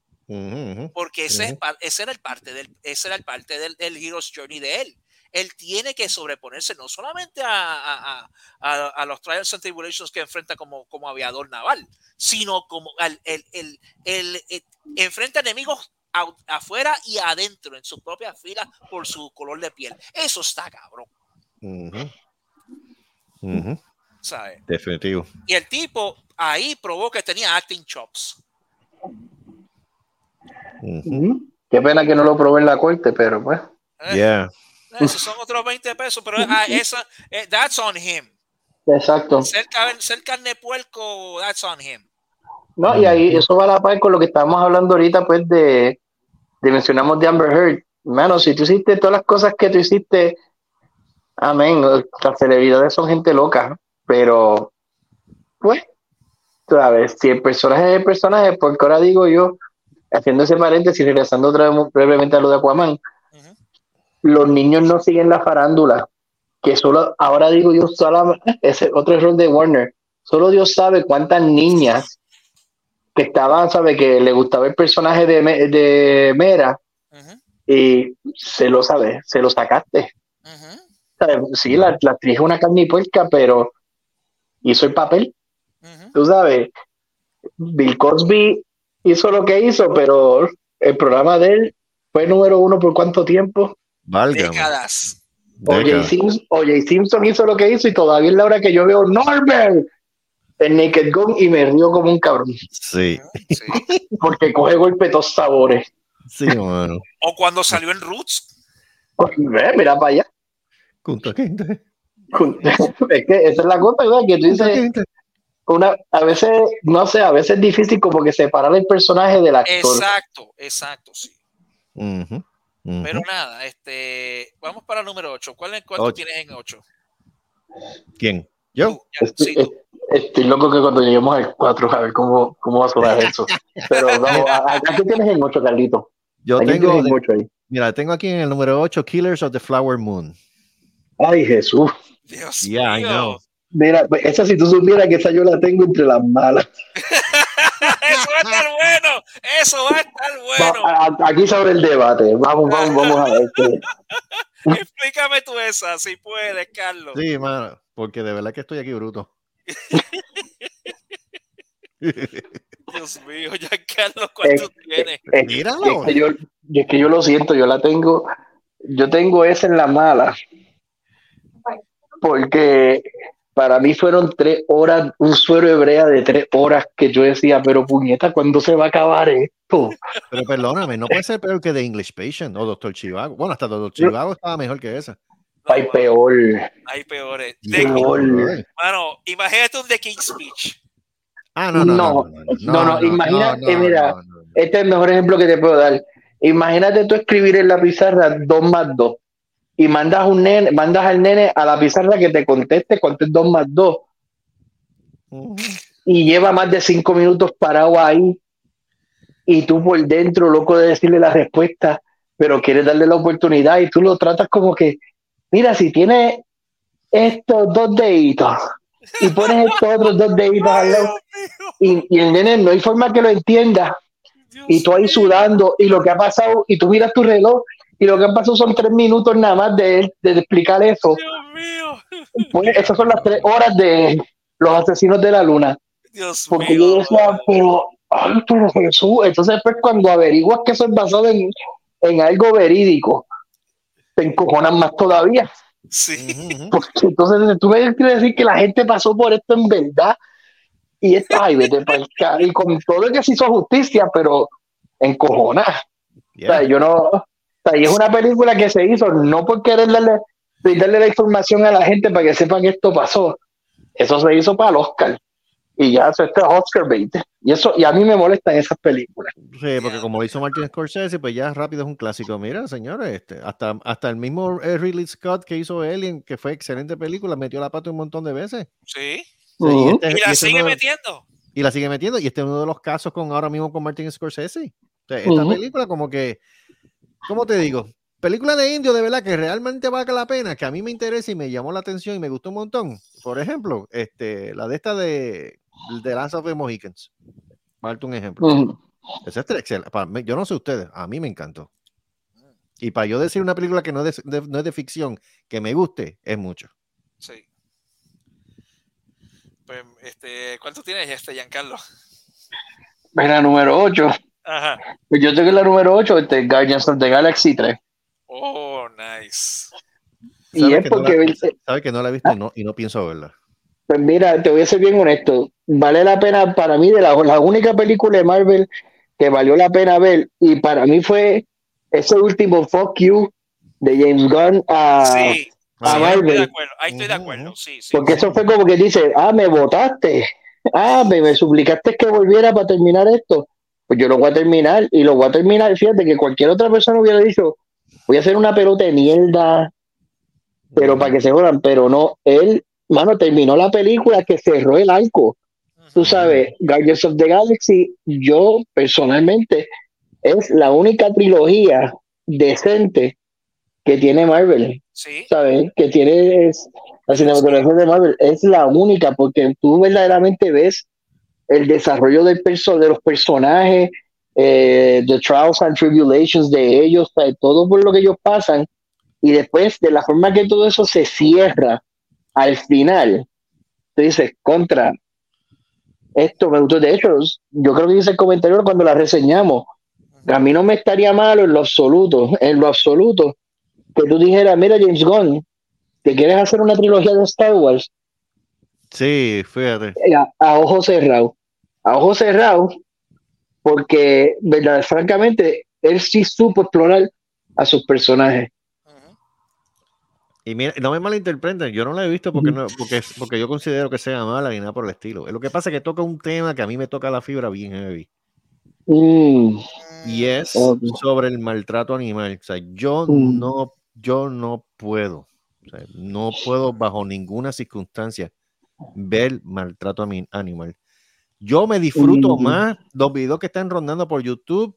Porque ese, ese era el parte del, ese era el parte del, del Hero's Journey de él. Él tiene que sobreponerse no solamente a, a- a- los trials and tribulations que enfrenta como, como aviador naval, sino como el, el- el- el- enfrenta enemigos afuera y adentro, en su propia fila, por su color de piel. Eso está cabrón. Ujú. ¿sabes? Definitivo. Y el tipo ahí probó que tenía acting chops. Qué pena que no lo probé en la corte, pero pues. Eh, Yeah. Esos son otros 20 pesos, pero ah, esa, eh, that's on him. Exacto. Ser, ser carne de puerco, that's on him. No, y ahí eso va a la par con lo que estábamos hablando ahorita, pues, de, de mencionamos de Amber Heard. Mano, si tú hiciste todas las cosas que tú hiciste, amén, las celebridades son gente loca, pero, pues, tú sabes, si el personaje es el personaje, porque ahora digo yo, haciendo ese paréntesis, regresando otra vez brevemente a lo de Aquaman, los niños no siguen la farándula, que solo, ahora digo yo, solo, ese otro error de Warner, solo Dios sabe cuántas niñas que estaban, sabe, que le gustaba el personaje de, de Mera Ujú, y se lo sabe, se lo sacaste. sí, la, la actriz es una carne y puerca, pero hizo el papel. Tú sabes, Bill Cosby hizo lo que hizo, pero el programa de él fue número uno por cuánto tiempo. Válgame. Décadas. O.J. Simpson, hizo lo que hizo y todavía es la hora que yo veo Norbert en Naked Gun y me río como un cabrón Sí, Sí. porque coge golpe todos sabores. sí, mano. O cuando salió en Roots. Pues, ve, mira para allá. Punto quinta. Es que esa es la cosa, ¿verdad? Que tú dices. Una, a veces, no sé, a veces es difícil como que separar el personaje del actor. Exacto, exacto, sí. Pero nada, este, vamos para el número 8. ¿Cuál, es- ¿Cuánto Ocho. tienes en 8? ¿Quién? ¿Yo? Estoy, est- estoy loco que cuando lleguemos al 4, a ver cómo, cómo va a sonar eso. Pero vamos, a- tienes en 8, Carlito. Yo tengo, en 8 ahí. mira, tengo aquí en el número 8 Killers of the Flower Moon. Ay, Jesús. Dios Yeah, I mío. know. Mira, pues, esa si tú supieras que esa yo la tengo entre las malas. Eso va a estar bueno. Eso va a estar bueno. Va- a- aquí sobre el debate. Vamos, vamos, vamos a ver. qué- Explícame tú esa, si puedes, Carlos. Sí, mano, porque de verdad que estoy aquí bruto. Dios mío, ya Carlos, ¿cuánto tienes? Es, Míralo. es que yo, es que yo lo siento, yo la tengo, yo tengo esa en la mala. Porque para mí fueron tres horas, un suero hebrea de tres horas que yo decía, pero puñeta, ¿cuándo se va a acabar esto? Pero perdóname, no puede ser peor que The English Patient o Doctor Chivago. Bueno, hasta Doctor Chivago estaba mejor que esa. No, Hay peor. hay peores. Peor. mano, imagínate un The King's Speech. Ah, no, no, no. No, no, eh, mira, no, no, no. Este es el mejor ejemplo que te puedo dar. Imagínate tú escribir en la pizarra 2 más 2 y mandas, un nene, mandas al nene a la pizarra que te conteste cuánto es 2 más 2 Ujú. y lleva más de 5 minutos parado ahí. Y tú por dentro loco de decirle la respuesta, pero quieres darle la oportunidad y tú lo tratas como que, mira, si tienes estos dos deditos y pones estos otros dos deditos al lado y, y el nene no hay forma que lo entienda. Y tú ahí sudando y lo que ha pasado y tú miras tu reloj y lo que han pasado son tres minutos nada más de, de explicar eso. Dios mío, Pues esas son las tres horas de los asesinos de la luna. Dios Porque yo mío. decía, pero, ay, pero Jesús, entonces pues cuando averiguas que eso es basado en, en algo verídico, te encojonan más todavía. Sí. Porque entonces tú me quieres decir que la gente pasó por esto en verdad y esto, ay, vete y con todo el que se hizo justicia, pero encojonar. O sea, Yeah. yo no. O sea, y es una película que se hizo no por querer darle, darle la información a la gente para que sepan que esto pasó. Eso se hizo para el Oscar. Y ya, eso este es Oscar bait. Y eso, y a mí me molestan esas películas. Sí, porque como lo hizo Martin Scorsese, pues ya rápido es un clásico. Mira, señores, este, hasta, hasta el mismo eh, Ridley Scott que hizo Alien, que fue excelente película, metió la pata un montón de veces. sí. Sí, y, este- Y y la este sigue uno metiendo. y la sigue metiendo. Y este es uno de los casos con ahora mismo con Martin Scorsese. O sea, esta película, como que, ¿cómo te digo? Película de indio de verdad que realmente valga la pena, que a mí me interesa y me llamó la atención y me gustó un montón. Por ejemplo, este, la de esta de The Last of the Mohicans. Para darte un ejemplo. Esa es excelente. Yo no sé ustedes, a mí me encantó. Y para yo decir una película que no es de, de- no es de ficción, que me guste, es mucho. Sí. Pues, este, ¿cuánto tienes, este, Giancarlo? Mira, número 8. Ajá. Yo tengo la número 8, este, Guardians of the Galaxy 3. Oh, nice. Y es que no porque, la- sabes que no la he visto y no, y no pienso verla. pues mira, te voy a ser bien honesto. Vale la pena para mí, de la, la única película de Marvel que valió la pena ver, y para mí fue ese último Fuck You de James Gunn a. sí, a sí, ahí estoy de Marvel. acuerdo. Ahí estoy de acuerdo. Sí, sí. Porque eso fue como que dice, ah, me votaste, ah, me, me suplicaste que volviera para terminar esto. Pues yo lo voy a terminar y lo voy a terminar. Fíjate que cualquier otra persona hubiera dicho, voy a hacer una pelota de mierda, pero para que se jodan, pero no, él, mano, terminó la película que cerró el arco. Tú sabes, Guardians of the Galaxy, yo personalmente, es la única trilogía decente que tiene Marvel. Sí, ¿sabes? Que tiene es- la cinematografía de Marvel es la única porque tú verdaderamente ves el desarrollo del de los personajes, eh, the trials and tribulations de ellos, todo por lo que ellos pasan y después de la forma que todo eso se cierra al final, tú dices, contra, esto me gustó. De hecho, yo creo que hice el comentario cuando la reseñamos. A mí no me estaría malo en lo absoluto, en lo absoluto, que tú dijeras, mira James Gunn, que quieres hacer una trilogía de Star Wars Sí, fíjate. Eh, a, a ojos cerrados. A ojos cerrados, porque, verdad, francamente, él sí supo explorar a sus personajes. Y mira, no me malinterpreten, yo no la he visto porque, no, porque, porque yo considero que sea mala ni nada por el estilo. Lo que pasa es que toca un tema que a mí me toca la fibra bien heavy. Mm, Y es sobre el maltrato animal. O sea, yo Mm. no, yo no puedo. o sea, no puedo bajo ninguna circunstancia ver maltrato ami- animal. Yo me disfruto Mm. más los videos que están rondando por YouTube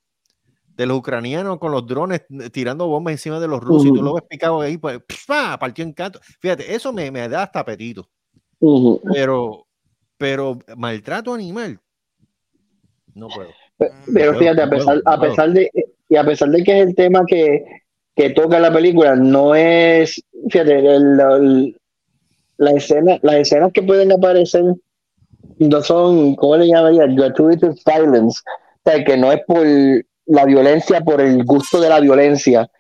de los ucranianos con los drones tirando bombas encima de los rusos y tú lo ves picado ahí, pues partió en canto. Fíjate, eso me, me da hasta apetito. ujú. Pero, pero maltrato animal, no puedo. Mm. Pero No fíjate, a puedo, pesar, no a pesar de, y a pesar de que es el tema que, que toca la película, no es, fíjate, el- el- la escena, las escenas que pueden aparecer no son, ¿cómo le llamaría? Gratuitous violence. O sea, que no es por la violencia, por el gusto de la violencia.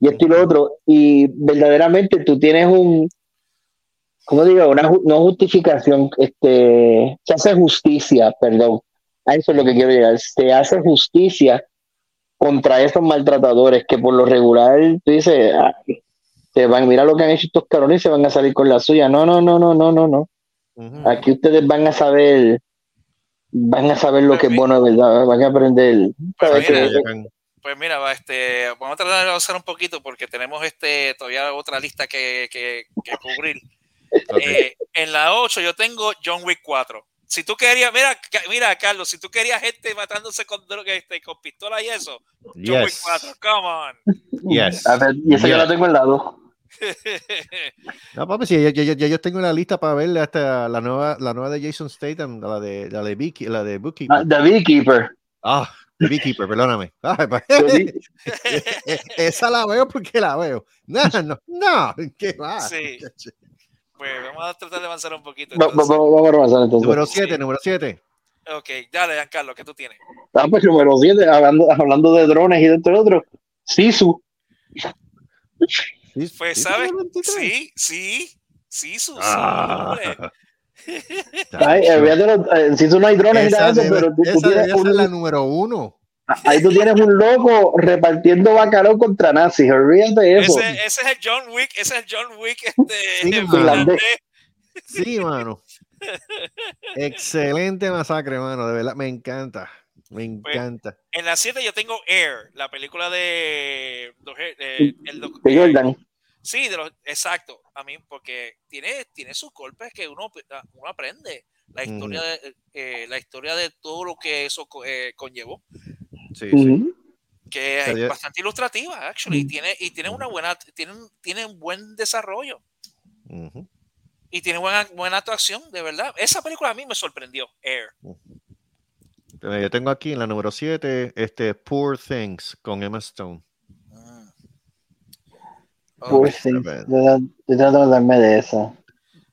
Y esto y lo otro. Y verdaderamente tú tienes un, ¿cómo digo? Una no justificación, este, se hace justicia, perdón. A eso es lo que quiero llegar. Se hace justicia contra esos maltratadores que por lo regular tú dices, "Ay, se van, mira lo que han hecho estos cabrones y se van a salir con la suya. No, no, no, no, no, no, no. Ujú. Aquí ustedes van a saber, van a saber lo que es Pues bueno, de ¿verdad? Van a aprender. Pues mira, Que- Pues mira, va, este, vamos a tratar de avanzar un poquito porque tenemos este todavía otra lista que, que- que cubrir. Ok. Eh, en la 8 yo tengo John Wick 4. Si tú querías, mira, mira, Carlos, si tú querías gente matándose con droga, este, con pistola y eso, John Wick Yes. 4, come on. Yes. A ver, y esa yo Yeah. la tengo al lado. No, papi, sí, ya, ya- ya- ya yo tengo la lista para verle hasta la nueva, la nueva de Jason Statham, la de, la de, Beeky- la de Bookkeeper. Ah, The Beekeeper. Ah, The Beekeeper, perdóname. Ay, Esa la veo porque la veo. No, no, no, ¿qué va? Sí. Pues vamos a tratar de avanzar un poquito. Va- va- Vamos a avanzar entonces. Número 7, Sí. número 7. Ok, dale, Giancarlo, ¿qué tú tienes? Ah, pues número 7, hablando, hablando de drones y de esto y lo Pues, ¿sabes? Sí, sí, sí, su, sí, Ah. Ay, los- eh, en Sisu no hay drones esa eso, debe- pero tú, tienes un, la número uno. ahí tú tienes un loco repartiendo bacalao contra nazis. Olvídate de eso. Ese, ese es el John Wick, ese es el John Wick este. Sí, mano. Excelente masacre, mano. De verdad, me encanta. Me Pues, encanta. En la 7 yo tengo Air, la película de, de- de- el doc- De Jordan. Sí, de los, exacto. A mí, porque tiene, tiene sus golpes que uno, uno aprende. La historia, de, eh, la historia de todo lo que eso eh, conllevó, Sí, que es bastante ilustrativa, actually. Y tiene, y tiene una buena, tiene, un- tiene un buen desarrollo. Y tiene buena, buena actuación, de verdad. Esa película a mí me sorprendió, Air. Eh, Yo tengo aquí en la número 7, este Poor Things con Emma Stone. Pues sí, Tremendo. yo trato de darme de esa.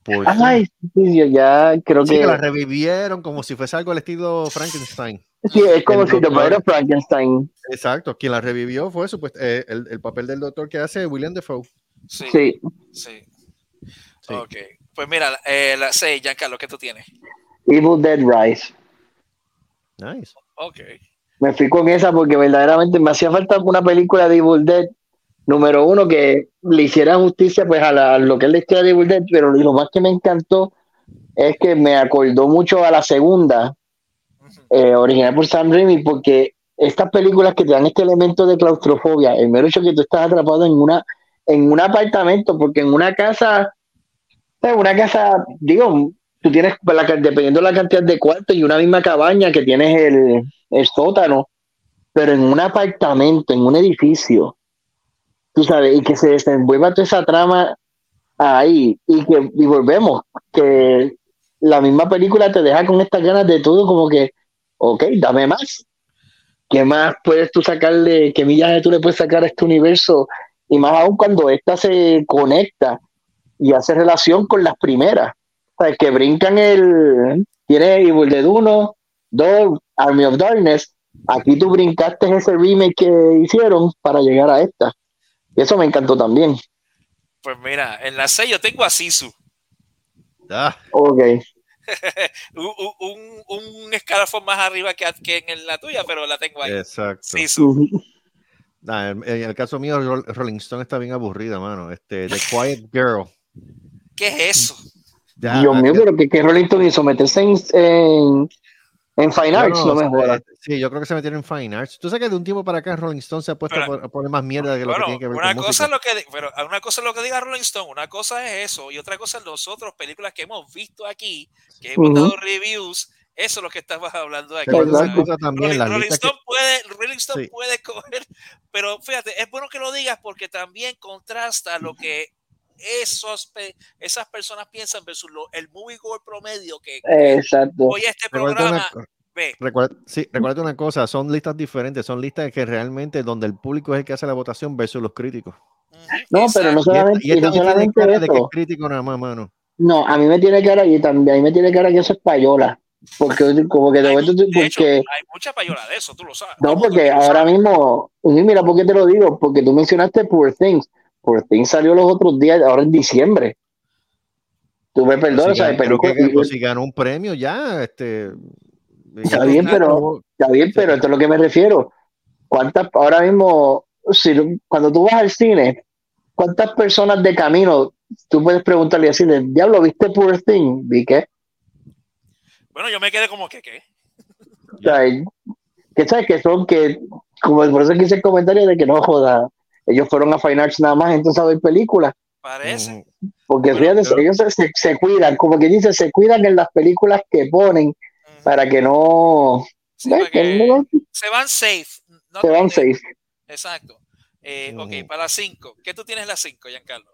Poor Ay, sí, yo ya creo Things. Sí, que. que la revivieron como si fuese algo al estilo Frankenstein. Sí, es como el si te doctor. fuera Frankenstein. Exacto, quien la revivió fue supuest- eh, el, el papel del doctor que hace William Defoe. Sí, Sí. sí. Sí. Ok. Pues mira, eh, la 6, Giancarlo, ¿qué tú tienes? Evil Dead Rise. Nice. Ok. Me fui con esa porque verdaderamente me hacía falta una película de Evil Dead. Número uno, que le hiciera justicia pues a, la- a lo que es la historia de Evil Dead, pero lo más que me encantó es que me acordó mucho a la segunda, eh, original por Sam Raimi, porque estas películas que te dan este elemento de claustrofobia, el mero hecho que tú estás atrapado en una en un apartamento, porque en una casa, en una casa, digo, tú tienes, dependiendo de la cantidad de cuartos y una misma cabaña que tienes el, el sótano, pero en un apartamento, en un edificio, tú sabes, y que se desenvuelva toda esa trama ahí, y que y volvemos, que la misma película te deja con estas ganas de todo, como que, ok, dame más. ¿Qué más puedes tú sacarle, qué millaje tú le puedes sacar a este universo y más aún cuando esta se conecta y hace relación con las primeras. Sea, que brincan el. Tiene Evil Dead 1, 2, Army of Darkness. Aquí tú brincaste ese remake que hicieron para llegar a esta. Y eso me encantó también. Pues mira, en la 6 yo tengo a Sisu. Ah, Ok. un, un, un escalafón más arriba que, que en la tuya, pero la tengo ahí. exacto. Sisu. Nah, en, en el caso mío, Ro- Rolling Stone está bien aburrida, mano. Este, The Quiet Girl. ¿Qué es eso? Ya, Dios mío, ya- pero que, que Rollington hizo meterse en, en, en Fine no, Arts, no, no, me eh, jodas. Sí, yo creo que se metieron en Fine Arts. Tú sabes que de un tiempo para acá Rolling Stone se ha puesto Pero- a poner más mierda que lo Bueno, que tiene que ver una con cosa música. es lo que pero una cosa es lo que diga Rolling Stone, una cosa es eso, y otra cosa es nosotros, películas que hemos visto aquí, que hemos Ujú. dado reviews, eso es lo que estamos hablando aquí. Pero también, Rolling, Rolling listas que- Stone puede, Rolling Stone Sí. puede coger, pero fíjate, es bueno que lo digas porque también contrasta lo que esos esas personas piensan versus lo- el movie gore promedio que Exacto. hoy este Recuerda programa una, ve. recuerda- sí, recuerda una cosa, son listas diferentes, son listas que realmente donde el público es el que hace la votación versus los críticos. No, pero no exacto. Y esta, solamente, y esta no solamente cara de que es crítico nada más, mano. No, a mí me tiene cara y también a mí me tiene cara que eso es payola. Porque como que de Hay momento de hecho, porque hay mucha payola de eso, tú lo sabes. no, porque ahora mismo, mira, ¿por qué te lo digo? Porque tú mencionaste Poor Things. Poor Things salió los otros días, ahora en diciembre. Tú me perdonas, pero que- pues si ganó un premio ya, este. Está ya bien, pero- como- Está bien, pero esto es lo que me refiero. ¿Cuántas, ahora mismo, si, cuando tú vas al cine, cuántas personas de camino tú puedes preguntarle y decirle, diablo, ¿viste Poor Thing? ¿Vi qué? Bueno, yo me quedé como que, ¿qué? O sea, que sabes que son que, como por eso que hice el comentario de que no joda, ellos fueron a Fine Arts nada más entonces a ver películas, Parece. Porque Bueno, fíjate, pero- ellos se, se- se cuidan, como que dice, se cuidan en las películas que ponen para que no, Sí, ¿ves? para que que no se van safe. no se van safe. Exacto. Eh, Ok, para las 5. ¿Qué tú tienes las 5, Giancarlo?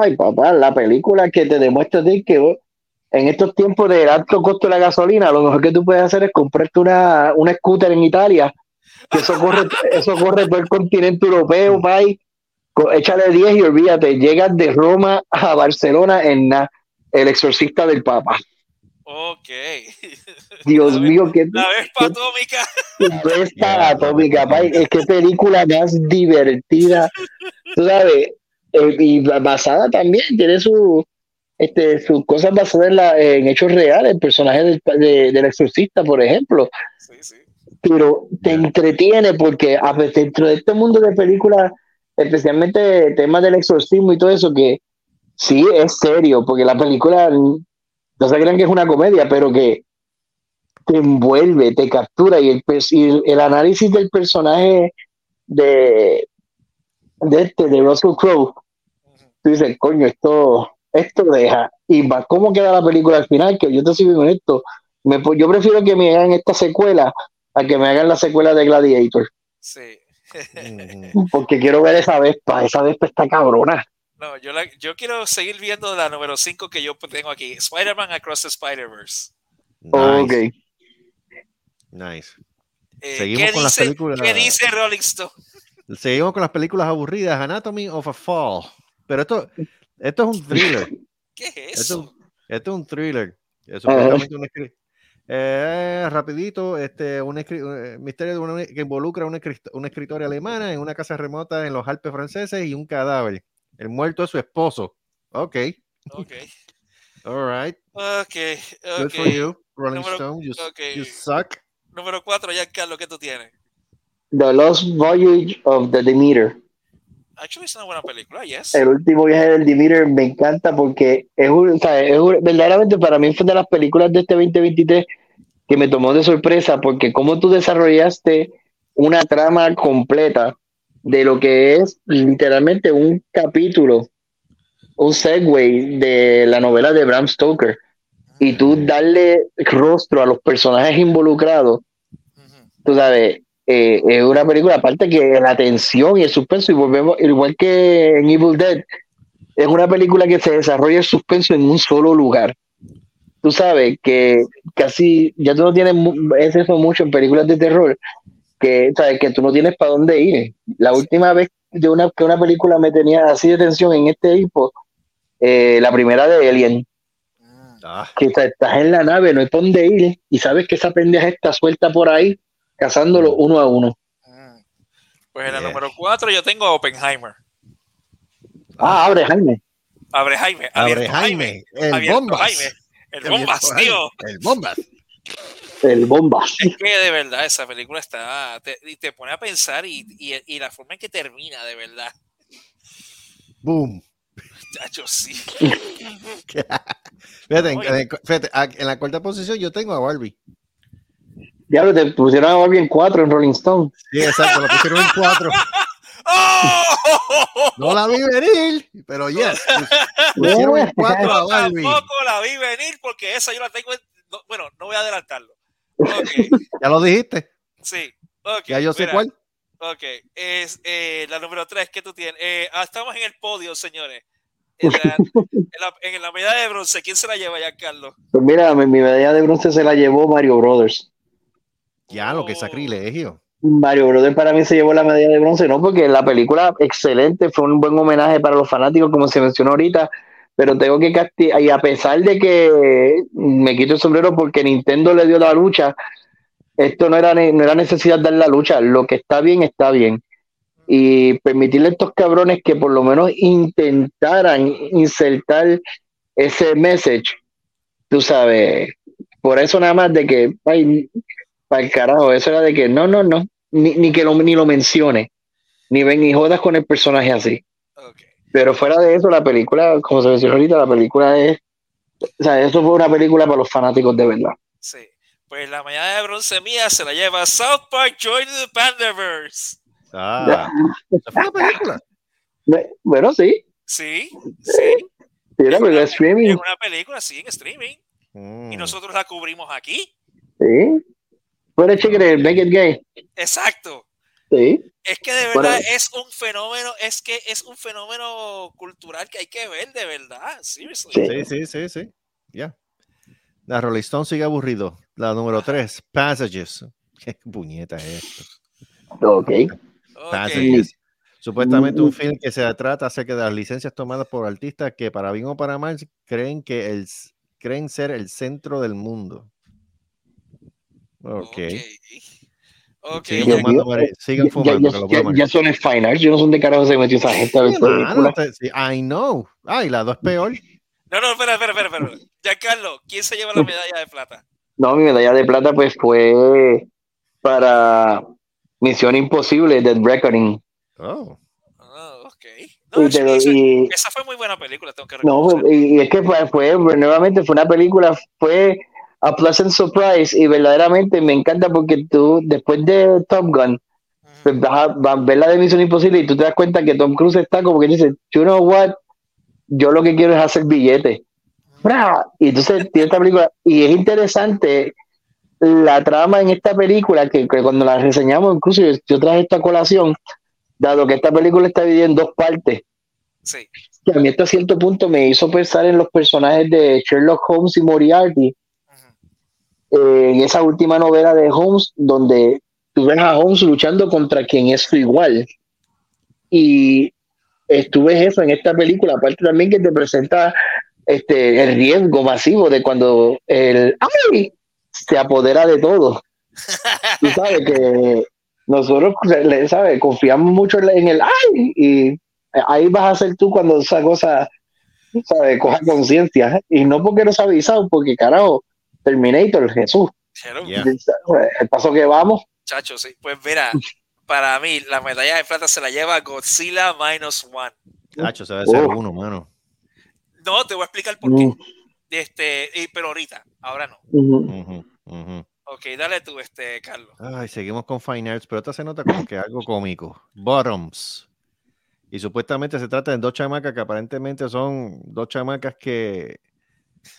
Ay, papá, la película que te demuestra a ti que oh, en estos tiempos de alto costo de la gasolina, lo mejor que tú puedes hacer es comprarte una, una scooter en Italia, eso corre, eso corre todo el continente europeo, país. Échale 10 y olvídate, llegas de Roma a Barcelona en na- El exorcista del Papa. Ok. Dios La mío, qué La Vespa Atómica. Vespa atómica, país. Es que película más divertida. Tú sabes, eh, y ba- basada también, tiene su, este, sus cosas basadas en, la- en hechos reales, el personaje del, de- del exorcista, por ejemplo, Sí, sí. Pero te entretiene porque a veces dentro de este mundo de películas, especialmente temas del exorcismo y todo eso, que sí es serio, porque la película no se crean que es una comedia, pero que te envuelve, te captura y el, y análisis del personaje de, de este, de Russell Crowe, tú dices, coño, esto, esto deja. Y más cómo queda la película al final, que yo te sigo con esto. Me, po- yo prefiero que me hagan esta secuela a que me hagan la secuela de Gladiator, Sí. Porque quiero ver esa Vespa, esa Vespa está cabrona. No, yo, la- yo quiero seguir viendo la número 5 que yo tengo aquí. Spider-Man Across the Spider-Verse. Nice, Ok. nice. Eh, Seguimos ¿qué con las películas. ¿Qué dice Rolling Stone? Seguimos con las películas aburridas. Anatomy of a Fall. Pero esto, esto es un thriller. ¿Qué es Esto, eso? esto es un thriller. Es eh, rapidito, este, un eh, misterio de una- que involucra a una, una escritora alemana en una casa remota en los Alpes franceses y un cadáver. El muerto es su esposo. Ok, Ok. all right. Ok. Good ok. for you, Rolling Número- Stone. You, ok. you suck. Número 4, Giancarlo, ¿qué tú tienes? The Lost Voyage of the Demeter. Actually, es una buena película, yes. El último viaje del Demeter me encanta porque es, un, o sea, es un- verdaderamente para mí fue de las películas de este 2023 que me tomó de sorpresa porque como tú desarrollaste una trama completa de lo que es literalmente un capítulo, un segue de la novela de Bram Stoker y tú darle rostro a los personajes involucrados tú sabes, eh, es una película aparte que la tensión y el suspenso, y volvemos, igual que en Evil Dead, es una película que se desarrolla el suspenso en un solo lugar. Tú sabes que casi, ya tú no tienes, es eso mucho en películas de terror, que sabes que tú no tienes para dónde ir. La última vez de una, que una película me tenía así de tensión en este tipo, eh, la primera de Alien, Mm, Ah, que está- estás en la nave, no hay por dónde ir, y sabes que esa pendeja está suelta por ahí, cazándolo uno a uno. mm. Pues en la Yeah. número 4 yo tengo a Oppenheimer. Ah, abre, Jaime. Abre Jaime. Abre Jaime, el bombas. Jaime. El bombas, tío. El bombas. El bomba. Es que de verdad esa película está. Te, y te pone a pensar y, y, y la forma en que termina, de verdad. Boom. Chacho, sí. Fíjate, en, fíjate, en la cuarta posición yo tengo a Barbie. Diablo, te pusieron a Barbie en cuatro en Rolling Stone. Sí, exacto, lo pusieron en cuatro. ¡Oh! No la vi venir, pero yes. Pusieron en cuatro a Yo Barbie. tampoco la vi venir porque esa yo la tengo. en- no, bueno, no voy a adelantarlo. Ok, Ya lo dijiste. sí. Ok, Ya yo sé mira, cuál. Ok, es eh, la número 3 que tú tienes. Eh, ah, estamos en el podio, señores. En la, en la, en la medalla de bronce, ¿quién se la lleva ya, Carlos? Pues mira, mi, mi medalla de bronce se la llevó Mario Brothers. Ya, lo que Oh. sacrilegio. Mario Brothers para mí se llevó la medalla de bronce, no, porque la película excelente, fue un buen homenaje para los fanáticos, como se mencionó ahorita, pero tengo que castigar, y a pesar de que me quito el sombrero porque Nintendo le dio la lucha, esto no era, no era necesidad dar la lucha, lo que está bien, está bien. Y permitirle a estos cabrones que por lo menos intentaran insertar ese message, tú sabes, por eso nada más de que, para el carajo, eso era de que no, no, no, ni, ni que lo, ni lo mencione, ni ven ni jodas con el personaje así. Pero fuera de eso, la película, como se mencionó ahorita, la película es, o sea, eso fue una película para los fanáticos de verdad. Sí. Pues la medalla de bronce mía se la lleva South Park Join the Pandaverse. Ah, esa fue la película. Me- Bueno, sí, Sí, sí. sí, la Es una, streaming, es una película, sí, en streaming. Mm. Y nosotros la cubrimos aquí. sí. Fuera Make It Gay, Exacto. sí. Es que de Bueno. verdad es un fenómeno, es que es un fenómeno cultural que hay que ver, de verdad. Seriously. Sí. Sí, sí, sí, sí. Ya. La Rolling Stone sigue aburrido. La número 3, Passages. Qué puñeta es esto. Ok. Passages. Supuestamente Mm. un film que se trata acerca de las licencias tomadas por artistas que para bien o para mal creen que el, creen ser el centro del mundo. Ok. Ok. Ok. Siguen Ya- fumando, ya- Mari- sigan Ya, fumando, ya- que lo ya- ya son en fine arts, yo no sé dónde carajo se metió esa gente Sí, mano, te- sí, I know. Ay, la dos es peor. No, no, espera, espera, espera, espera. Giancarlo, ¿quién se lleva la medalla de plata? No, mi medalla de plata pues fue para Misión Imposible, Dead Reckoning. Oh, Oh. ok. No, Y eso- esa fue muy buena película, tengo que No, reconocer. y, y es que fue, fue- nuevamente fue una película, fue a pleasant surprise y verdaderamente me encanta porque tú, después de Top Gun, pues vas a, vas a ver la de Misión Imposible y tú te das cuenta que Tom Cruise está como que dice, you know what, yo lo que quiero es hacer billetes. ¡Bra! Y entonces tiene esta película, y es interesante la trama en esta película, que, que cuando la reseñamos, incluso yo, yo traje esta colación, dado que esta película está dividida en dos partes, Sí. que a mí hasta cierto punto me hizo pensar en los personajes de Sherlock Holmes y Moriarty. Eh, en esa última novela de Holmes, donde tú ves a Holmes luchando contra quien es su igual. Y estuve eso en esta película, aparte también que te presenta este, el riesgo masivo de cuando el ¡ay! se apodera de todo. Tú sabes que nosotros le- ¿sabes? confiamos mucho en el ¡ay! y ahí vas a ser tú cuando esa cosa ¿sabes? coja conciencia. Y no porque nos ha avisado, porque carajo, Terminator, Jesús. Yeah. El paso que vamos, Chacho, sí. Pues mira, para mí, la medalla de plata se la lleva Godzilla Minus One. Nacho, se debe ser Oh. uno, mano. No, te voy a explicar por qué. Mm. Este, y- pero ahorita, ahora no. Ujú. Ujú, ujú. Ok, dale tú, este, Carlos. Ay, seguimos con Fine Arts, pero esta se nota como que algo cómico. Bottoms. Y supuestamente se trata de dos chamacas que aparentemente son dos chamacas que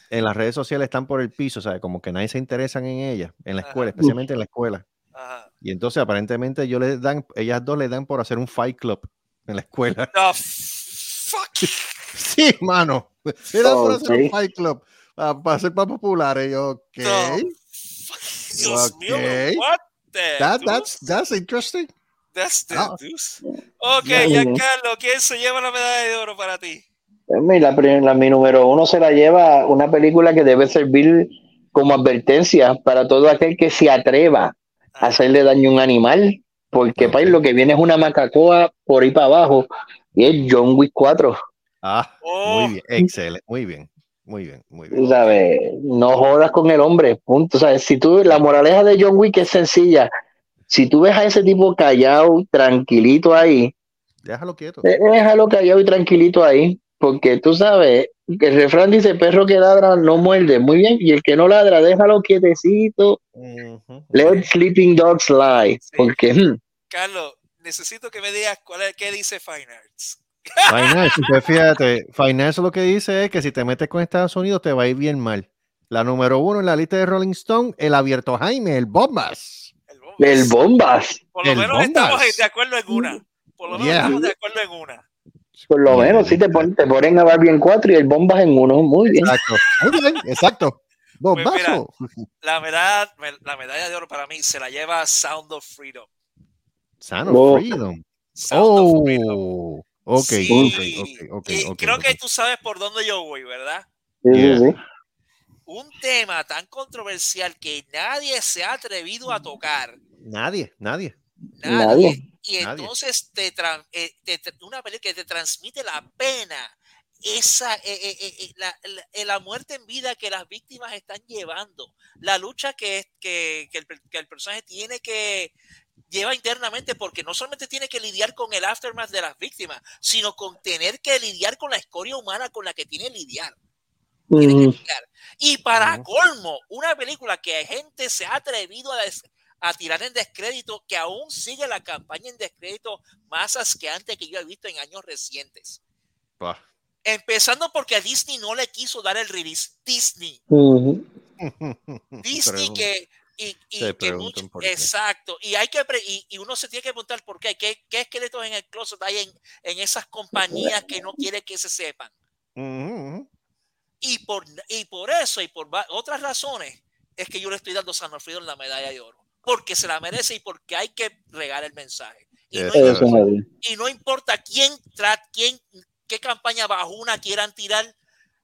en las redes sociales están por el piso, ¿sabes? Como que nadie se interesan en ellas, en la Ajá. escuela, especialmente en la escuela. Ajá. Y entonces aparentemente ellos les dan, ellas dos le dan por hacer un fight club en la escuela. The fuck. Sí, mano. Le dan por hacer un fight club ah, para ser más populares. Yo, ok. The fuck. Dios mío, Ok. what the That, that's, that's interesting. That's the Ah. deuce. Ok, Ya. Giancarlo, ¿quién se lleva la medalla de oro para ti? Pues mira, La, la- mi número uno se la lleva una película que debe servir como advertencia para todo aquel que se atreva a hacerle daño a un animal, porque país lo que viene es una macacoa por ahí para abajo y es John Wick 4. Ah, Oh, muy bien, excelente, muy bien, muy bien, muy bien. sabes, no jodas con el hombre, punto. O sea, si tú, la moraleja de John Wick es sencilla. Si tú ves a ese tipo callado, tranquilito ahí, Déjalo quieto. eh, déjalo callado y tranquilito ahí, porque tú sabes que el refrán dice perro que ladra no muerde, muy bien, y el que no ladra, déjalo quietecito, Ujú. let sleeping dogs lie, Sí. porque hmm, Carlos, necesito que me digas cuál es, qué dice Fine Arts. Finance, pues fíjate, Finance lo que dice es que si te metes con Estados Unidos te va a ir bien mal. La número uno en la lista de Rolling Stone, el abierto Jaime, el Bombas. El Bombas. el bombas, Por lo el menos estamos de acuerdo en una. Por lo menos Yeah. estamos de acuerdo en una. Por lo menos si te, pon- te ponen a Barbie en cuatro y el bombas en uno, muy bien. Exacto. Muy bien, exacto. Pues mira. La medalla, me- la medalla de oro para mí se la lleva Sound of Freedom. Sound of Oh. Freedom. Sound of Freedom. Oh, ok, Sí. ok, ok, ok. Y ok, creo que tú sabes por dónde yo voy, ¿verdad? Sí, sí, Yeah. sí. Un tema tan controversial que nadie se ha atrevido a tocar. Nadie, nadie. Nadie. Nadie. Y Nadie. entonces te, eh, te- te- una película que te transmite la pena, esa, eh, eh, la, la- la muerte en vida que las víctimas están llevando, la lucha que, que, que el, per- que el personaje tiene que lleva internamente, porque no solamente tiene que lidiar con el aftermath de las víctimas, sino con tener que lidiar con la escoria humana con la que tiene que lidiar. tiene que lidiar. Y para colmo, una película que gente se ha atrevido a, des- a tirar en descrédito, que aún sigue la campaña en descrédito más asqueante que yo he visto en años recientes. Bah. Empezando porque a Disney no le quiso dar el release. Disney. Disney que... Y, y Se que preguntan mucho- exacto y hay que y, y uno se tiene que preguntar por qué qué, qué esqueletos en el closet hay en, en esas compañías que no quiere que se sepan. Y por, y por eso y por otras razones es que yo le estoy dando a San Alfredo la medalla de oro. Porque se la merece y porque hay que regar el mensaje. Y no, así. y no importa quién, qué campaña bajuna quieran tirar.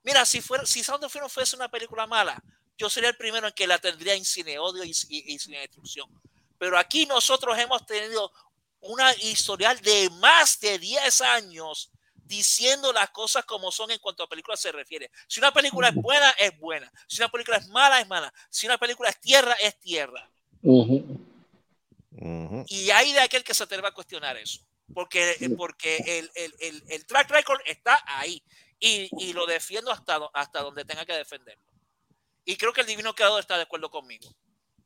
Mira, si fuera, si Sound of Freedom fuese una película mala, yo sería el primero en que la tendría en cine odio y, y, y cine destrucción. Pero aquí nosotros hemos tenido una historial de más de 10 años diciendo las cosas como son en cuanto a películas se refiere. Si una película es buena, es buena. Si una película es mala, es mala. Si una película es tierra, es tierra. Y hay de aquel que se atreva a cuestionar eso. Porque, porque el, el, el, el track record está ahí. Y, y lo defiendo hasta, hasta donde tenga que defenderlo. Y creo que el divino creador está de acuerdo conmigo.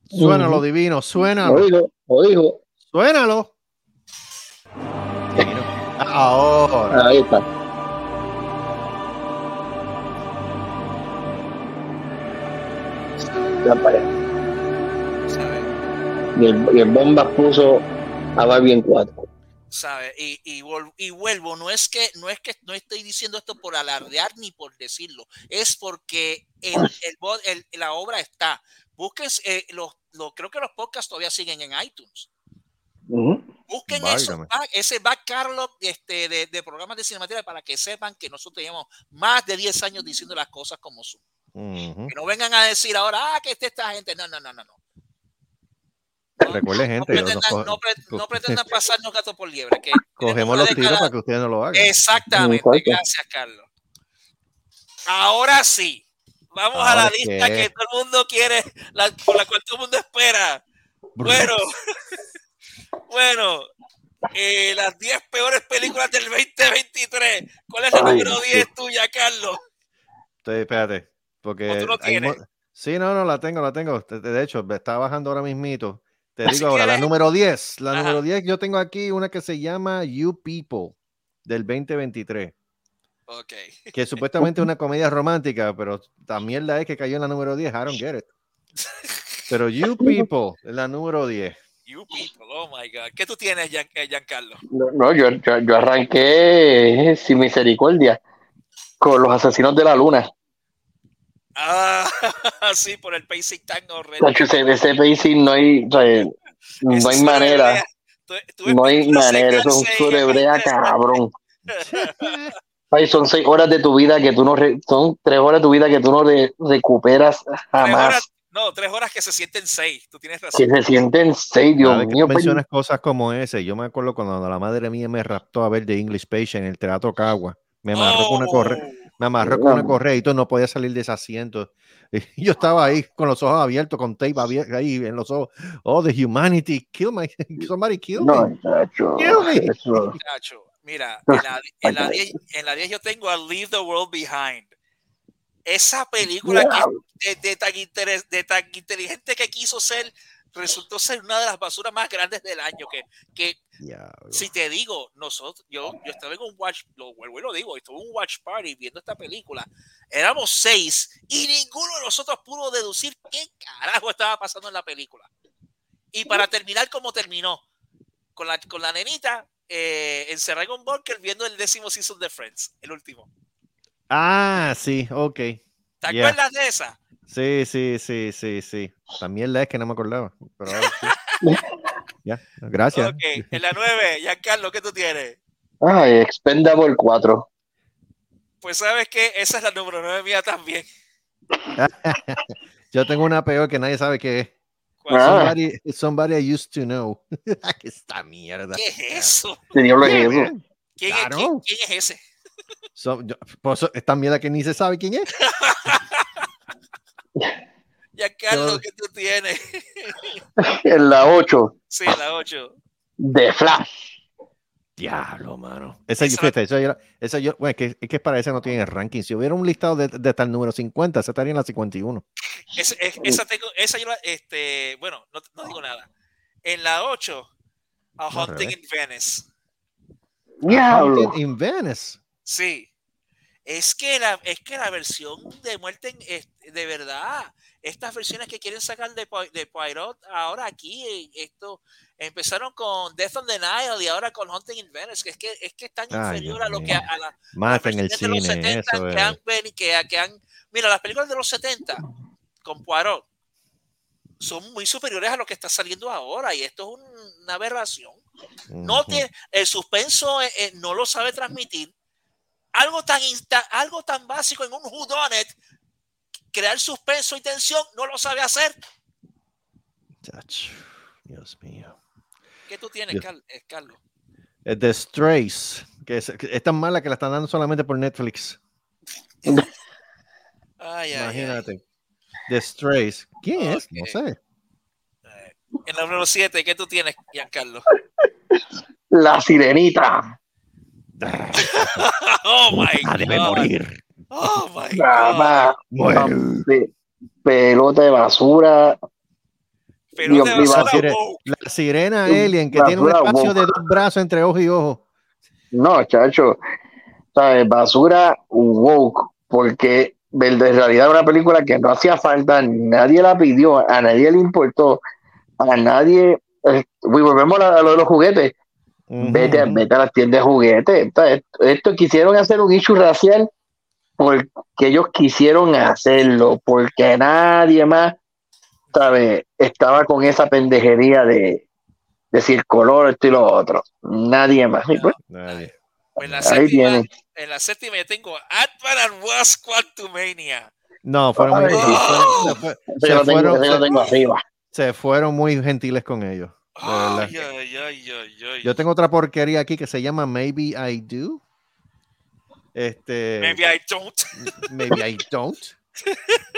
Suénalo, Ujú. divino, Lo suénalo, dijo, lo dijo. suénalo. Divino. Ahora. Ahí está. Ya para allá. ¿Sabes? Y el, y el Bombas puso a Barbie en cuatro. ¿Sabe? Y, y, y vuelvo, no es que no es que no estoy diciendo esto por alardear ni por decirlo, es porque el, el el- la obra está. Busquen, eh, los, los- creo que los podcasts todavía siguen en iTunes. Busquen esos ese back catalog este, de, de programas de cinemateria para que sepan que nosotros llevamos más de 10 años diciendo las cosas como son. Ujú. Que no vengan a decir ahora, ah, que está esta gente. No, no, no, no. no. Recuerde, No gente, nos pretendan, no pre- no pretendan pasarnos gato por liebre. Que cogemos los tiros para que ustedes no lo hagan. Exactamente, gracias, Carlos. Ahora sí, vamos a la lista qué. que todo el mundo quiere, la, por la cual todo el mundo espera. Bueno, bueno, eh, las 10 peores películas del 2023. ¿Cuál es la Ay, número sí. 10 tuya, Carlos? Estoy- espérate, porque ¿O tú no hay? Sí, no, no, la tengo, la tengo. De- hecho, me está bajando ahora mismito. Te digo ahora, la número 10. La Ajá. número 10, yo tengo aquí una que se llama You People del 2023, Ok. que supuestamente es una comedia romántica, pero también la es que cayó en la número 10. I don't get it. Pero You People, es la número 10. You people, oh my God. ¿Qué tú tienes, Gian- eh, Giancarlo? No, no, yo, yo, yo arranqué sin misericordia con los asesinos de la luna. Ah, sí, por el pacing tan horrendo. Ese, pacing no hay, o sea, no hay manera. Tú- tú No hay manera, eso es un gente- cabrón. Ay, son seis horas de tu vida que tú no, re- son tres horas de tu vida que tú no re- recuperas Tres jamás. horas, no, tres horas que se sienten seis. Tú tienes Que razón. se sienten seis, Dios que mío. pues, mencionas cosas como ese, yo me acuerdo cuando la madre mía me raptó a ver The English Patient en el Teatro Cagua. Me amarró con una correa, Oh, me amarró con una correa y todo, no podía salir de ese asiento. Y yo estaba ahí con los ojos abiertos, con tape abierto ahí en los ojos. Oh, the humanity, kill my, somebody kill me. No, chacho, Kill me. eso- muchacho, Mira, en la, en, la 10, en la 10 yo tengo a Leave the World Behind. Esa película que de, de tan interes- de tan inteligente que quiso ser, resultó ser una de las basuras más grandes del año. Que, que si te digo, nosotros, yo, yo estaba en un watch, lo vuelvo y lo digo, estuve en un watch party viendo esta película. Éramos seis y ninguno de nosotros pudo deducir qué carajo estaba pasando en la película. Y para terminar como terminó, con la, con la nenita eh, encerrada en un bunker viendo el décimo season de Friends, el último. Ah, sí, ok. ¿Te Yeah. acuerdas de esa? Sí, sí, sí, sí, sí. También la es que no me acordaba. Pero ahora sí. ya, gracias. Ok, en la 9, Giancarlo, ¿qué tú tienes? Ay, Expendable 4. Pues sabes que esa es la número 9 mía también. Yo tengo una peor que nadie sabe qué es. ¿Cuál- Ah. Somebody, somebody I used to know. ¿Qué esta mierda? ¿Qué es eso? ¿Qué diablo es Yeah, eso? man. ¿Quién, es, Claro. quién- quién es ese? So- yo- pues, esta mierda que ni se sabe quién es. Giancarlo, Yo- ¿qué tú tienes? En la 8, Sí, la 8. The Flash. Diablo, mano. Esa, Esa- fíjate, esa yo, esa yo- bueno, es que, es que para esa no tiene ranking. Si hubiera un listado de, de tal número 50, esa estaría en la 51. Esa, es- esa, tengo, esa yo la, este, bueno, no, no digo nada. En la 8, A Hunting in Venice. Diablo. Hunting in Venice. Sí. Es que la, es que la versión de muerte es- de verdad, estas versiones que quieren sacar de, de Poirot ahora aquí, esto empezaron con Death on the Nile y ahora con Hunting in Venice, que es que es que es tan Ay, inferior Dios a lo que a, a la, Más en el de los cine. 70 Eso que es. han, que, que han- mira, las películas de los 70 con Poirot son muy superiores a lo que está saliendo ahora y esto es un- una aberración. No Ujú. tiene, el suspenso eh, eh, no lo sabe transmitir. Algo tan, insta- algo tan básico en un whodunit, crear suspenso y tensión, no lo sabe hacer. Dios mío. ¿Qué tú tienes, Dios. Car- eh, Carlos? Eh, The Strays, que es, que es tan mala que la están dando solamente por Netflix. Ay, ay, ay. Imagínate. The Strays. ¿Quién es? No sé. En la número 7, ¿qué tú tienes, Giancarlo? La Sirenita. Oh my Ah, debe God. morir. Oh my God. Muere. pelota de basura. Pero Dios te mío, vas a así la sirena alien que basura tiene un espacio de dos brazos entre ojo y ojo. No, chacho. ¿Sabes? Basura woke. Porque en realidad era una película que no hacía falta, nadie la pidió, a nadie le importó, a nadie. eh, volvemos a, a lo de los juguetes. Vete, a- ujú. vete a las tiendas de juguetes. ¿sabes? Esto quisieron hacer un issue racial porque ellos quisieron hacerlo, porque nadie más, ¿sabes? Estaba con esa pendejería de decir color, esto y lo otro. Nadie más. Pues, Nadie. En la, ahí séptima, en la séptima yo tengo Ant-Man and Wasp Quantumania. No, fueron muy, arriba. se fueron muy gentiles con ellos. Ay, ay, ay. Yo tengo otra porquería aquí que se llama Maybe I Do. Este, Maybe I don't. maybe I don't.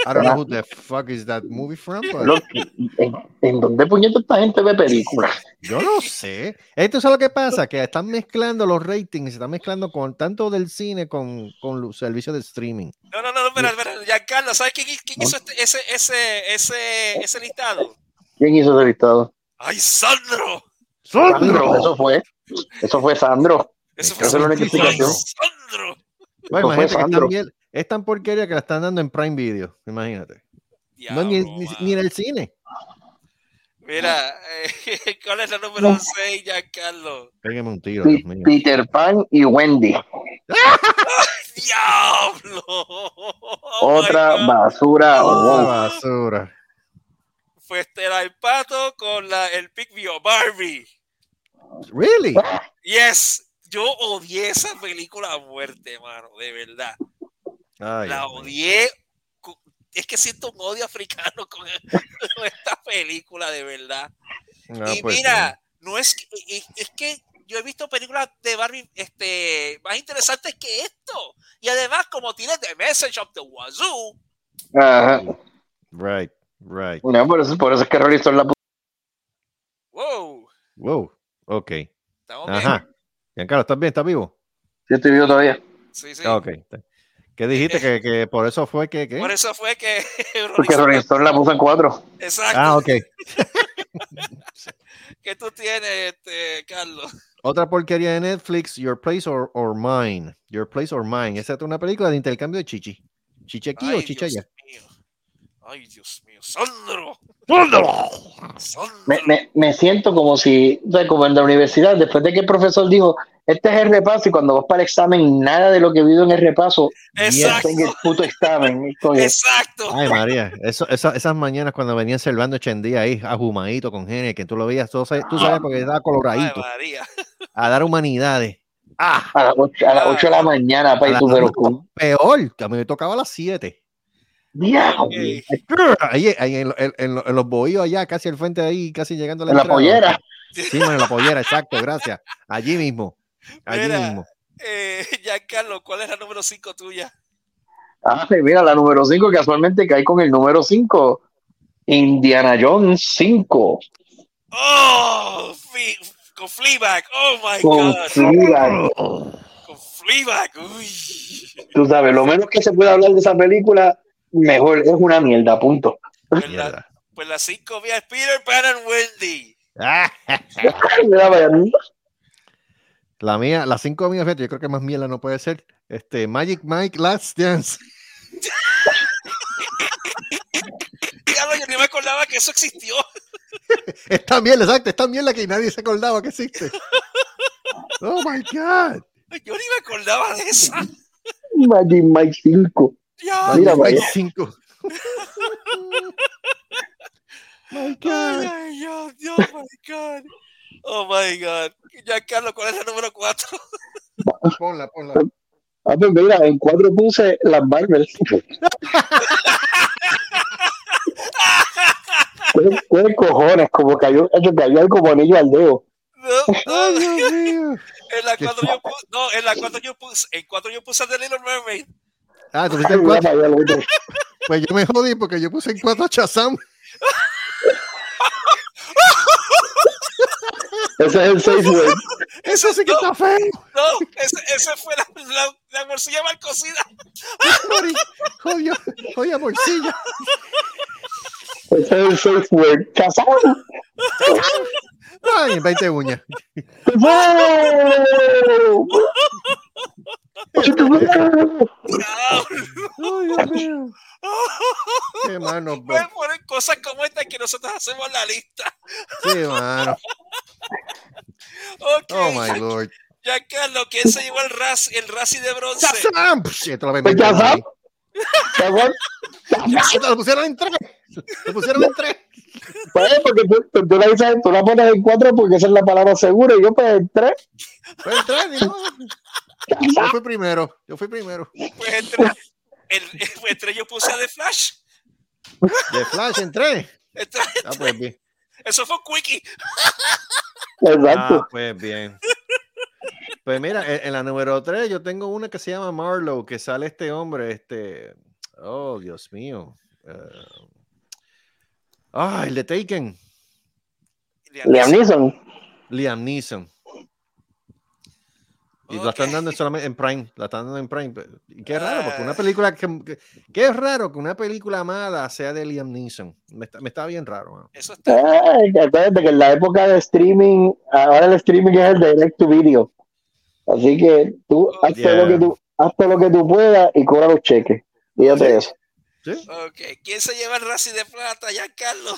I don't know who the fuck is that movie from, but Lo que- ¿En, en dónde puñeta esta gente ve películas? yo no sé. Esto es lo que pasa, que están mezclando los ratings, se están mezclando con tanto del cine con, con los servicios de streaming. No, no, no, espera, espera. Giancarlo, ¿sabes quién, quién hizo este- ese, ese, ese, ese listado? ¿Quién hizo ese listado? ¡Ay, Sandro! Sandro, eso fue. Eso fue Sandro. Eso fue Esa es la única ¡Ay, explicación. Sandro! Bueno, Eso fue imagínate que es tan, Sandro. bien- es tan porquería que la están dando en Prime Video, imagínate. No, ni, en el cine. Mira, eh, ¿cuál es la número 6, Giancarlo? Pégame un tiro, Pi- Dios mío. Peter Pan y Wendy. ¡Diablo! Oh Otra basura. Woke. basura. Fue este era el pato con la, el Pigvio Barbie. Really? Yes, yo odié esa película a muerte, mano, de verdad. Ay, la odié. Es que siento un odio africano con, con esta película, de verdad. Ah, y pues, mira, no es que, es, es que yo he visto películas de Barbie este, más interesantes que esto. Y además, como tiene The Message of the Wazoo, Ajá. sí. Right, right. No, por, eso, por eso es que Rolling Stone la wow, Wow. Ok. estamos bien. Ajá. Giancarlo, ¿estás bien? ¿Estás vivo? Yo estoy vivo todavía. Sí, sí. Ah, Ok. ¿Qué dijiste? Que, que por eso fue que. ¿qué? Por eso fue que Porque Rolling Stone la puso en cuatro. Exacto. Ah, ok. que tú tienes, este, Carlos? Otra porquería de Netflix, Your Place or, or Mine. Your Place or Mine. Esa es una película de intercambio de chichi. ¿Chichi aquí o Ay, chicha Dios allá? mío. Ay, Dios mío. Sandro. Sandro. Me, me, me siento como si, como en la universidad, después de que el profesor dijo, este es el repaso, y cuando vas para el examen, nada de lo que vivo en el repaso Exacto. en el puto examen. Exacto. Ay, María. Eso, esa- esas mañanas cuando venían Servando Chendía ahí, ajumadito con genes, que tú lo veías, tú sabes, tú sabes porque estaba Ay, coloradito, María. a dar humanidades. Ah, a las 8, a las ocho de la mañana, a pa, y la- tú, pero con peor, que a mí me tocaba a las 7. Diablo, Ok. Ahí, ahí en, en- en lo- en los bohíos allá, casi al frente de ahí, casi llegando a la en la pollera. Sí, man, en la pollera, exacto, gracias. Allí mismo. Allí Mira. mismo. Eh, Giancarlo, ¿cuál es la número 5 tuya? Ah, sí, mira, la número 5 casualmente cae con el número 5. Indiana Jones 5. Oh, con Fleabag. Oh my Con God. Fleabag. Con Fleabag. Uy. Tú sabes, lo menos que se puede hablar de esa película, mejor, es una mierda, punto. Pues la, pues la 5 mía es Peter Pan and Wendy. La mía, las cinco mías, fíjate, yo creo que más mierda no puede ser. Este, Magic Mike Last Dance. Diablo, yo ni me acordaba que eso existió. Esta mierda, exacto, esta mierda que nadie se acordaba que existe. Oh my God. Yo ni me acordaba de esa. Magic Mike 5. Diablo. Mira, Mike vaya. 5. My God. ay, Dios, Dios, my God. Oh my God. Giancarlo, ¿cuál es la número 4? Ponla, ponla. Ah, pues mira, en cuatro puse las Marvel. ¿Qué, qué cojones? Como cayó, eso cayó el como anillo al dedo. No, no, Ay, Dios mío. en la ¿Qué 4 yo puse, no, en la 4 yo puse, en 4 yo puse The Little Mermaid. Ah, tú pusiste en cuatro. Pues yo me jodí porque yo puse en cuatro a Shazam. Ese es el safe word. Eso sí que No. está feo. No, ese, ese fue la, la, la morcilla mal cocida. Mari. Jodió, jodió bolsilla. Ese es el safe word. ¡Casado! Ay, 20 uñas. ¡Wow! Diablo. Ay, Dios mío. Qué mano. Pueden poner cosas como estas que nosotros hacemos en la lista. Sí, mano. Ok. Oh my lord. Giancarlo, ¿quién se llevó el ras, el Razzie de bronce? Shazam. Psh, esto lo Pues Shazam. Lo pusieron en tres. Lo pusieron en tres. Pues, porque tú, tú, tú la dices, tú la pones en cuatro porque esa es la palabra segura y yo pues en tres. Pues en tres, modo. Yo fui primero. Yo fui primero. Pues entre, el, entre yo puse a The Flash. De Flash en tres. Entre- Ah, pues bien. eso fue un quickie. Exacto. Ah, pues bien. Pues mira, en, en la número 3 yo tengo una que se llama Marlowe, que sale este hombre, este. Oh, Dios mío. Eh, Ah, el de Taken. Liam Neeson. Liam Neeson. Y la están dando solamente en Prime. La están dando en Prime. Y qué raro, porque una película que, que- qué raro que una película mala sea de Liam Neeson. Me está, me está bien raro. mano. Eso está. Ay, acuérdate que en la época de streaming, ahora el streaming es el direct to video. Así que tú haz, todo Yeah. lo que tú haz todo lo que tú puedas y cobra los cheques. Fíjate de eso. ¿Sí? Ok. ¿Quién se lleva el Razzie de plata? Giancarlo.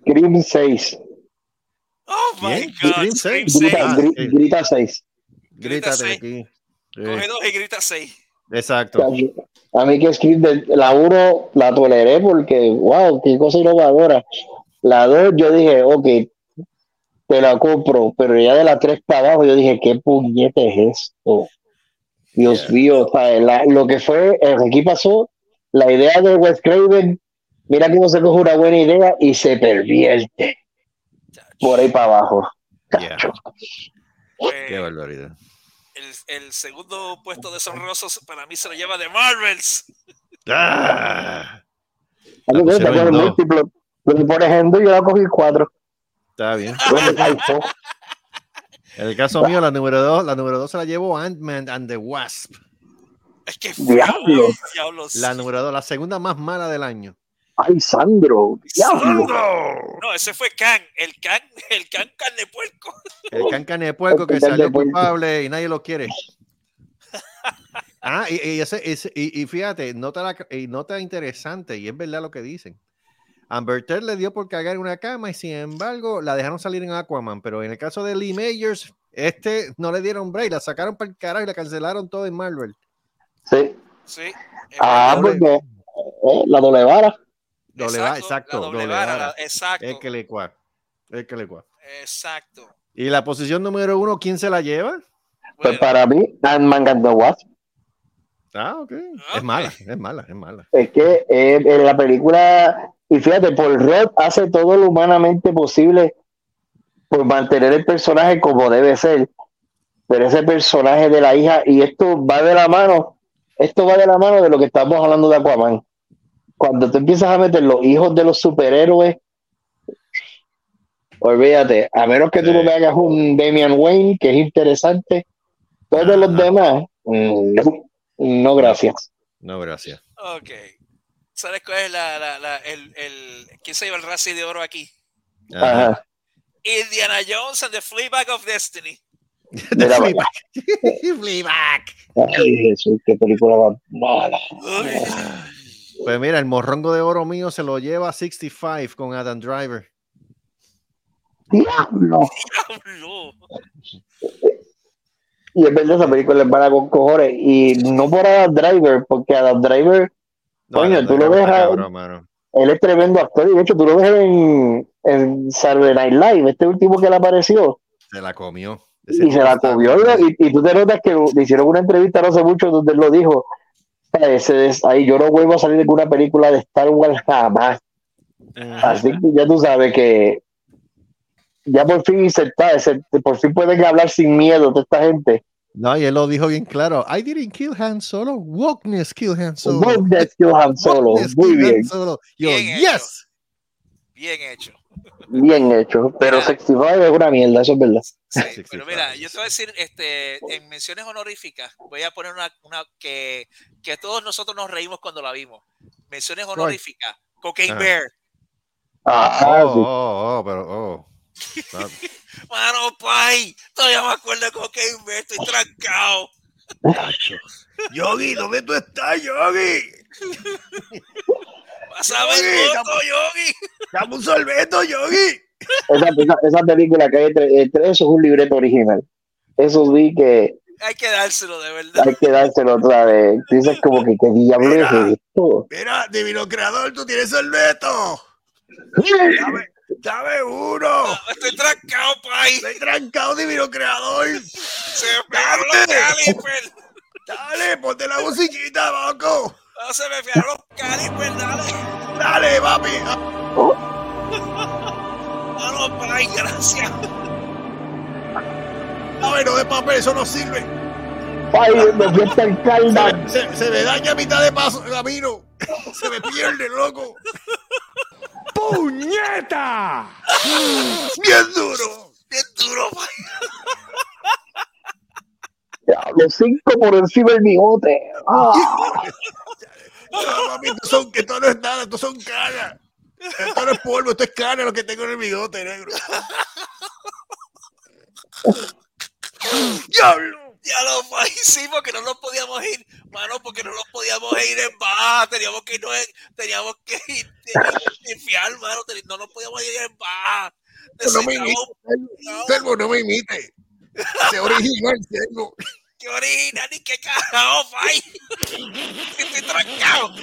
Scream 6. Oh my ¿Quién? God. Scream Scream seis. seis. Grita, Ah, gri- sí. grita 6. Grita Grítate aquí. Sí, Coge dos y grita seis. Exacto. A mí que de la 1 la toleré porque, wow, qué cosa innovadora. La 2 yo dije, ok, te la compro, pero ya de la 3 para abajo yo dije, ¿qué puñete es esto? Dios Yeah. mío, o sea, la- lo que fue, aquí pasó, la idea de Wes Craven, mira cómo se coge una buena idea y se pervierte por ahí para abajo. Yeah. Eh, Qué barbaridad. El, el segundo puesto deshonroso para mí se lo lleva de Marvels. Ah, pusieron por dos. múltiplo. Pero, Por ejemplo, yo la cogí cuatro. está bien. En el caso mío, la número 2 la número dos se la llevó Ant-Man and the Wasp. Es que Diablo. diablos. La número 2 la segunda más mala del año. Ay, Sandro. Diablo. No, ese fue Khan, el Khan, el Khan carne puerco. El cancan de puerco que can salió culpable y nadie lo quiere. Ah, y, y ese, ese- y, y fíjate, nota, la, y nota interesante, y es verdad lo que dicen. Amber Heard le dio por cagar en una cama y sin embargo la dejaron salir en Aquaman, pero en el caso de Lee Majors, este no le dieron break, la sacaron para el carajo y la cancelaron todo en Marvel. Sí. Sí. Ah, porque eh, la doble vara. Doble va- exacto, la doble doble vara, vara. la- exacto. Es que le cua. Es que le cua. Exacto. Y la posición número uno, ¿quién se la lleva? Pues para mí, Ant-Man and the Wasp. Ah, ok. Ok. Es mala, es mala, es mala. Es que eh, en la película, y fíjate, Paul Rudd hace todo lo humanamente posible por mantener el personaje como debe ser. Pero ese personaje de la hija, y esto va de la mano, esto va de la mano de lo que estamos hablando de Aquaman. Cuando tú empiezas a meter los hijos de los superhéroes, olvídate, a menos que tú no me hagas un Damian Wayne, que es interesante, todos los Ajá. demás, mm, no, no gracias. No, gracias. ok. ¿Sabes cuál es la, la, la- el, el, quién se lleva el Razzie de oro aquí? Ajá. Indiana Jones and the Fleabag of Destiny. Mira, Fleabag. Fleabag. Ay, Jesús, qué película más mala. Pues mira, el morrongo de oro mío se lo lleva 65 con Adam Driver. Diablo. Diablo. Y es verdad, esa película es mala con cojones. Y no por Adam Driver, porque Adam Driver, Coño, Adam tú lo Driver ves a- él es tremendo actor. Y de hecho, tú lo ves en, en Saturday Night Live, este último que le apareció. Se la comió. y se la comió. Y, y tú te notas que le hicieron una entrevista no hace mucho donde él lo dijo. Ese es- ahí yo no vuelvo a salir de una película de Star Wars jamás. Así que ya tú sabes que ya por fin se está, se- por fin pueden hablar sin miedo de esta gente. No, y él lo dijo bien claro. I didn't kill Han Solo. Wokeness kill Han Solo. Wokeness kill Han Solo. Muy bien, Solo. Yo, Bien hecho. yes. Bien hecho. Bien hecho. Pero Mira. 65 es una mierda, eso es verdad. Sí, Sí, pero mira, claro. yo te voy a decir, este, en menciones honoríficas, voy a poner una, una que, que todos nosotros nos reímos cuando la vimos. Menciones honoríficas. Cocaine Ajá. Bear. Ah, Oh, sí. oh, oh, pero oh. Ah, Mano, pay, todavía me acuerdo de Cocaine Bear, estoy trancado. Yogi, ¿dónde tú estás, Yogi? Vas a ver Yogi, foto, Yogi. Dame un sorbeto, Yogi. Esa, esa, esa película que hay entre, entre eso es un libreto original. Eso sí que Hay que dárselo, de verdad. hay que dárselo otra vez. Dices como que qué diablo es esto. Mira, divino creador, tú tienes sorbeto. Dame, dame uno. Estoy trancado, pay. Estoy trancado, divino creador. Se me. Dale, ponte la musiquita, Baco. No, se me pegaron los calipers, dale. Dale, papi. Mano, pay, gracias. Dame, no de papel, eso no sirve. Ay, me fiesta el calda. Se, se me daña a mitad de paso, camino. Se me pierde, loco. ¡Puñeta! Bien duro. Bien duro. Los cinco por encima del bigote. Ah, No, papi, esto, son, esto no es nada, esto son canas. Esto no es polvo, esto es cana lo que tengo en el bigote, negro. ¡Diablo! Ya lo sí, porque no nos podíamos ir, mano, porque no nos podíamos ir en baja, teníamos que irnos en- teníamos que ir mano, no nos podíamos ir en baja. No me no me imite. Sé original, Servo. Qué original ni qué carajo, pay. Estoy trancado.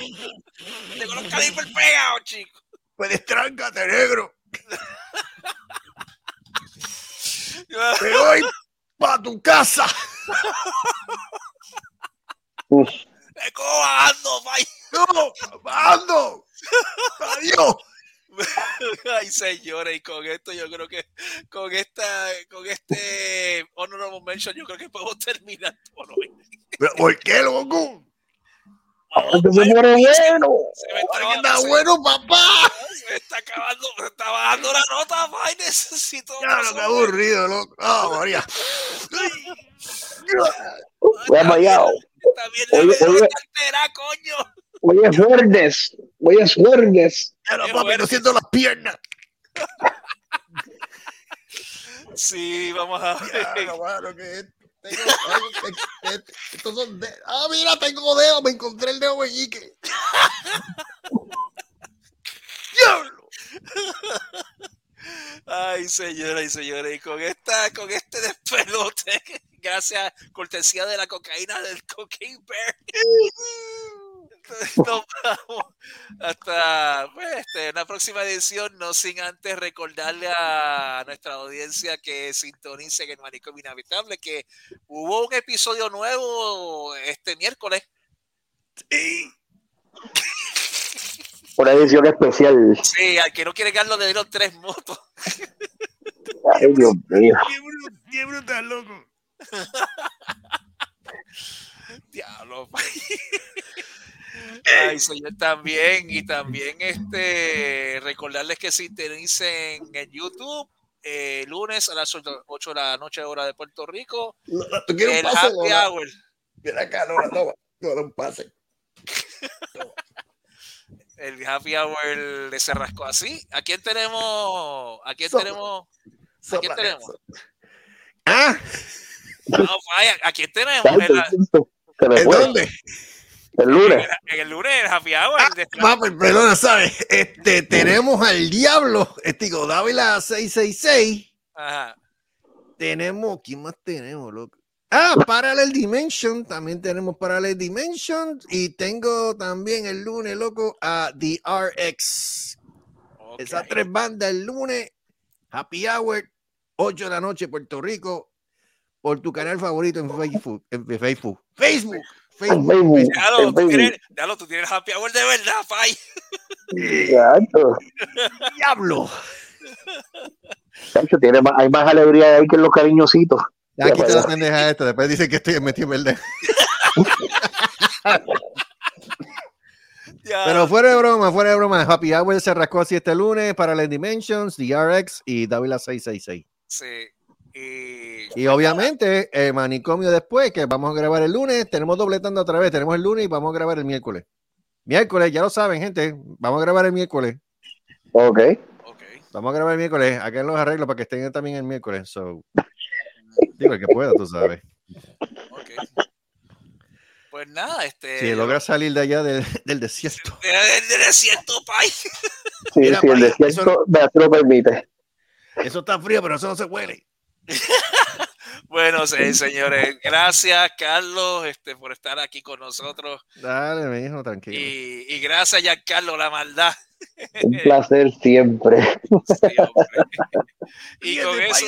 Tengo los calipers pegados, chico. Pues destráncate, negro. Me voy para tu casa. Uf, ¡Eco bajando, Pai! No, ando. Adiós. Ay, señores, y con esto yo creo que con esta, con este honorable mention, yo creo que podemos terminar por hoy. ¿Pero por qué, loco? Vamos, que se muere bueno. se me está, Ay, acabando- Está se- bueno, papá. se me está acabando, se está bajando la nota, necesito Ya, otro lo que sobre. aburrido, loco. Ah, María. Voy amayado. También Oye, la oye. cartera, coño. Hoy es viernes. Hoy es no, Qué papi, no siento las piernas. Sí, vamos a ver. que es- tengo- ay, es- es- estos son de- Ah, mira, tengo dedo. Me encontré el dedo meñique. ¡Diablo! Ay, señoras y señores, y con esta, con este despelote, gracias, cortesía de la cocaína del Cocaine Bear. Nos vamos hasta pues, este, una próxima edición, no sin antes recordarle a nuestra audiencia que sintonicen el manicomio inhabitable, que hubo un episodio nuevo este miércoles. Una edición especial. Sí, al que no quiere Carlos le dieron tres motos. Ay, Dios mío. ¡Qué, bru- qué brutal, loco! Diablo. Ay, señor, también, y también este recordarles que sintonicen en YouTube eh, lunes a las 8 de la noche, hora de Puerto Rico, No, no, ¿Tú el un pase? happy hour. Ven acá, Lola, toma. Toma un pase. El happy hour de se rascó así. ¿A quién tenemos? ¿A quién Sopla. tenemos? ¿A quién Sopla, tenemos? sopla. Ah, No, vaya, ¿a quién tenemos? En, la- ¿en dónde? El lunes. en el lunes, el happy hour. Ah, Papi, perdona, ¿sabes? Este, tenemos al diablo, este, digo, Dávila 666. Ajá. Tenemos, ¿quién más tenemos, loco? Ah, Parallel Dimension, también tenemos Parallel Dimension. Y tengo también el lunes, loco, a The RX. ok. Esas tres bandas el lunes, Happy Hour, 8 de la noche, Puerto Rico, por tu canal favorito en Facebook. En Facebook. Facebook. Facebook. Facebook, tú Facebook. tienes, diablo, tú tienes happy hour de verdad, Pai. Chacho, Diablo. chacho, tiene más, hay más alegría ahí que en los cariñositos. Ya quita la pendeja esta, después dicen que estoy metido en verde. Pero fuera de broma, fuera de broma, Happy Hour se rascó así este lunes, Parallel Dimensions, The RX y Dávila 666. Sí. Y, Y obviamente, el manicomio después, que vamos a grabar el lunes, tenemos dobletando otra vez, tenemos el lunes y vamos a grabar el miércoles. Miércoles, ya lo saben, gente, vamos a grabar el miércoles. Ok. ok. Vamos a grabar el miércoles, hagan los arreglos para que estén también el miércoles. So, digo, el que pueda, tú sabes. ok. Pues nada, este. Si logra salir de allá del, del desierto. de- de- de desierto, Pai. Sí, Mira, sí, el desierto me así lo permite. Eso está frío, pero eso no se huele. Bueno, sí, señores, gracias, Carlos, este, por estar aquí con nosotros. Dale, mi hijo, tranquilo. Y, y gracias, ya, Carlos, la maldad. Un placer siempre. Sí, y, con eso,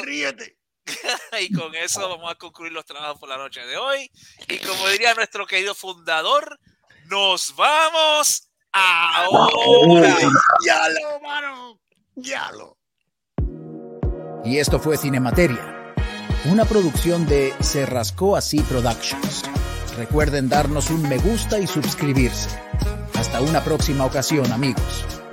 y con eso vamos a concluir los trabajos por la noche de hoy. Y como diría nuestro querido fundador, nos vamos ahora. Ya lo, mano. Ya lo. Y esto fue Cinemateria, una producción de Se Rascó Así Productions. Recuerden darnos un me gusta y suscribirse. Hasta una próxima ocasión, amigos.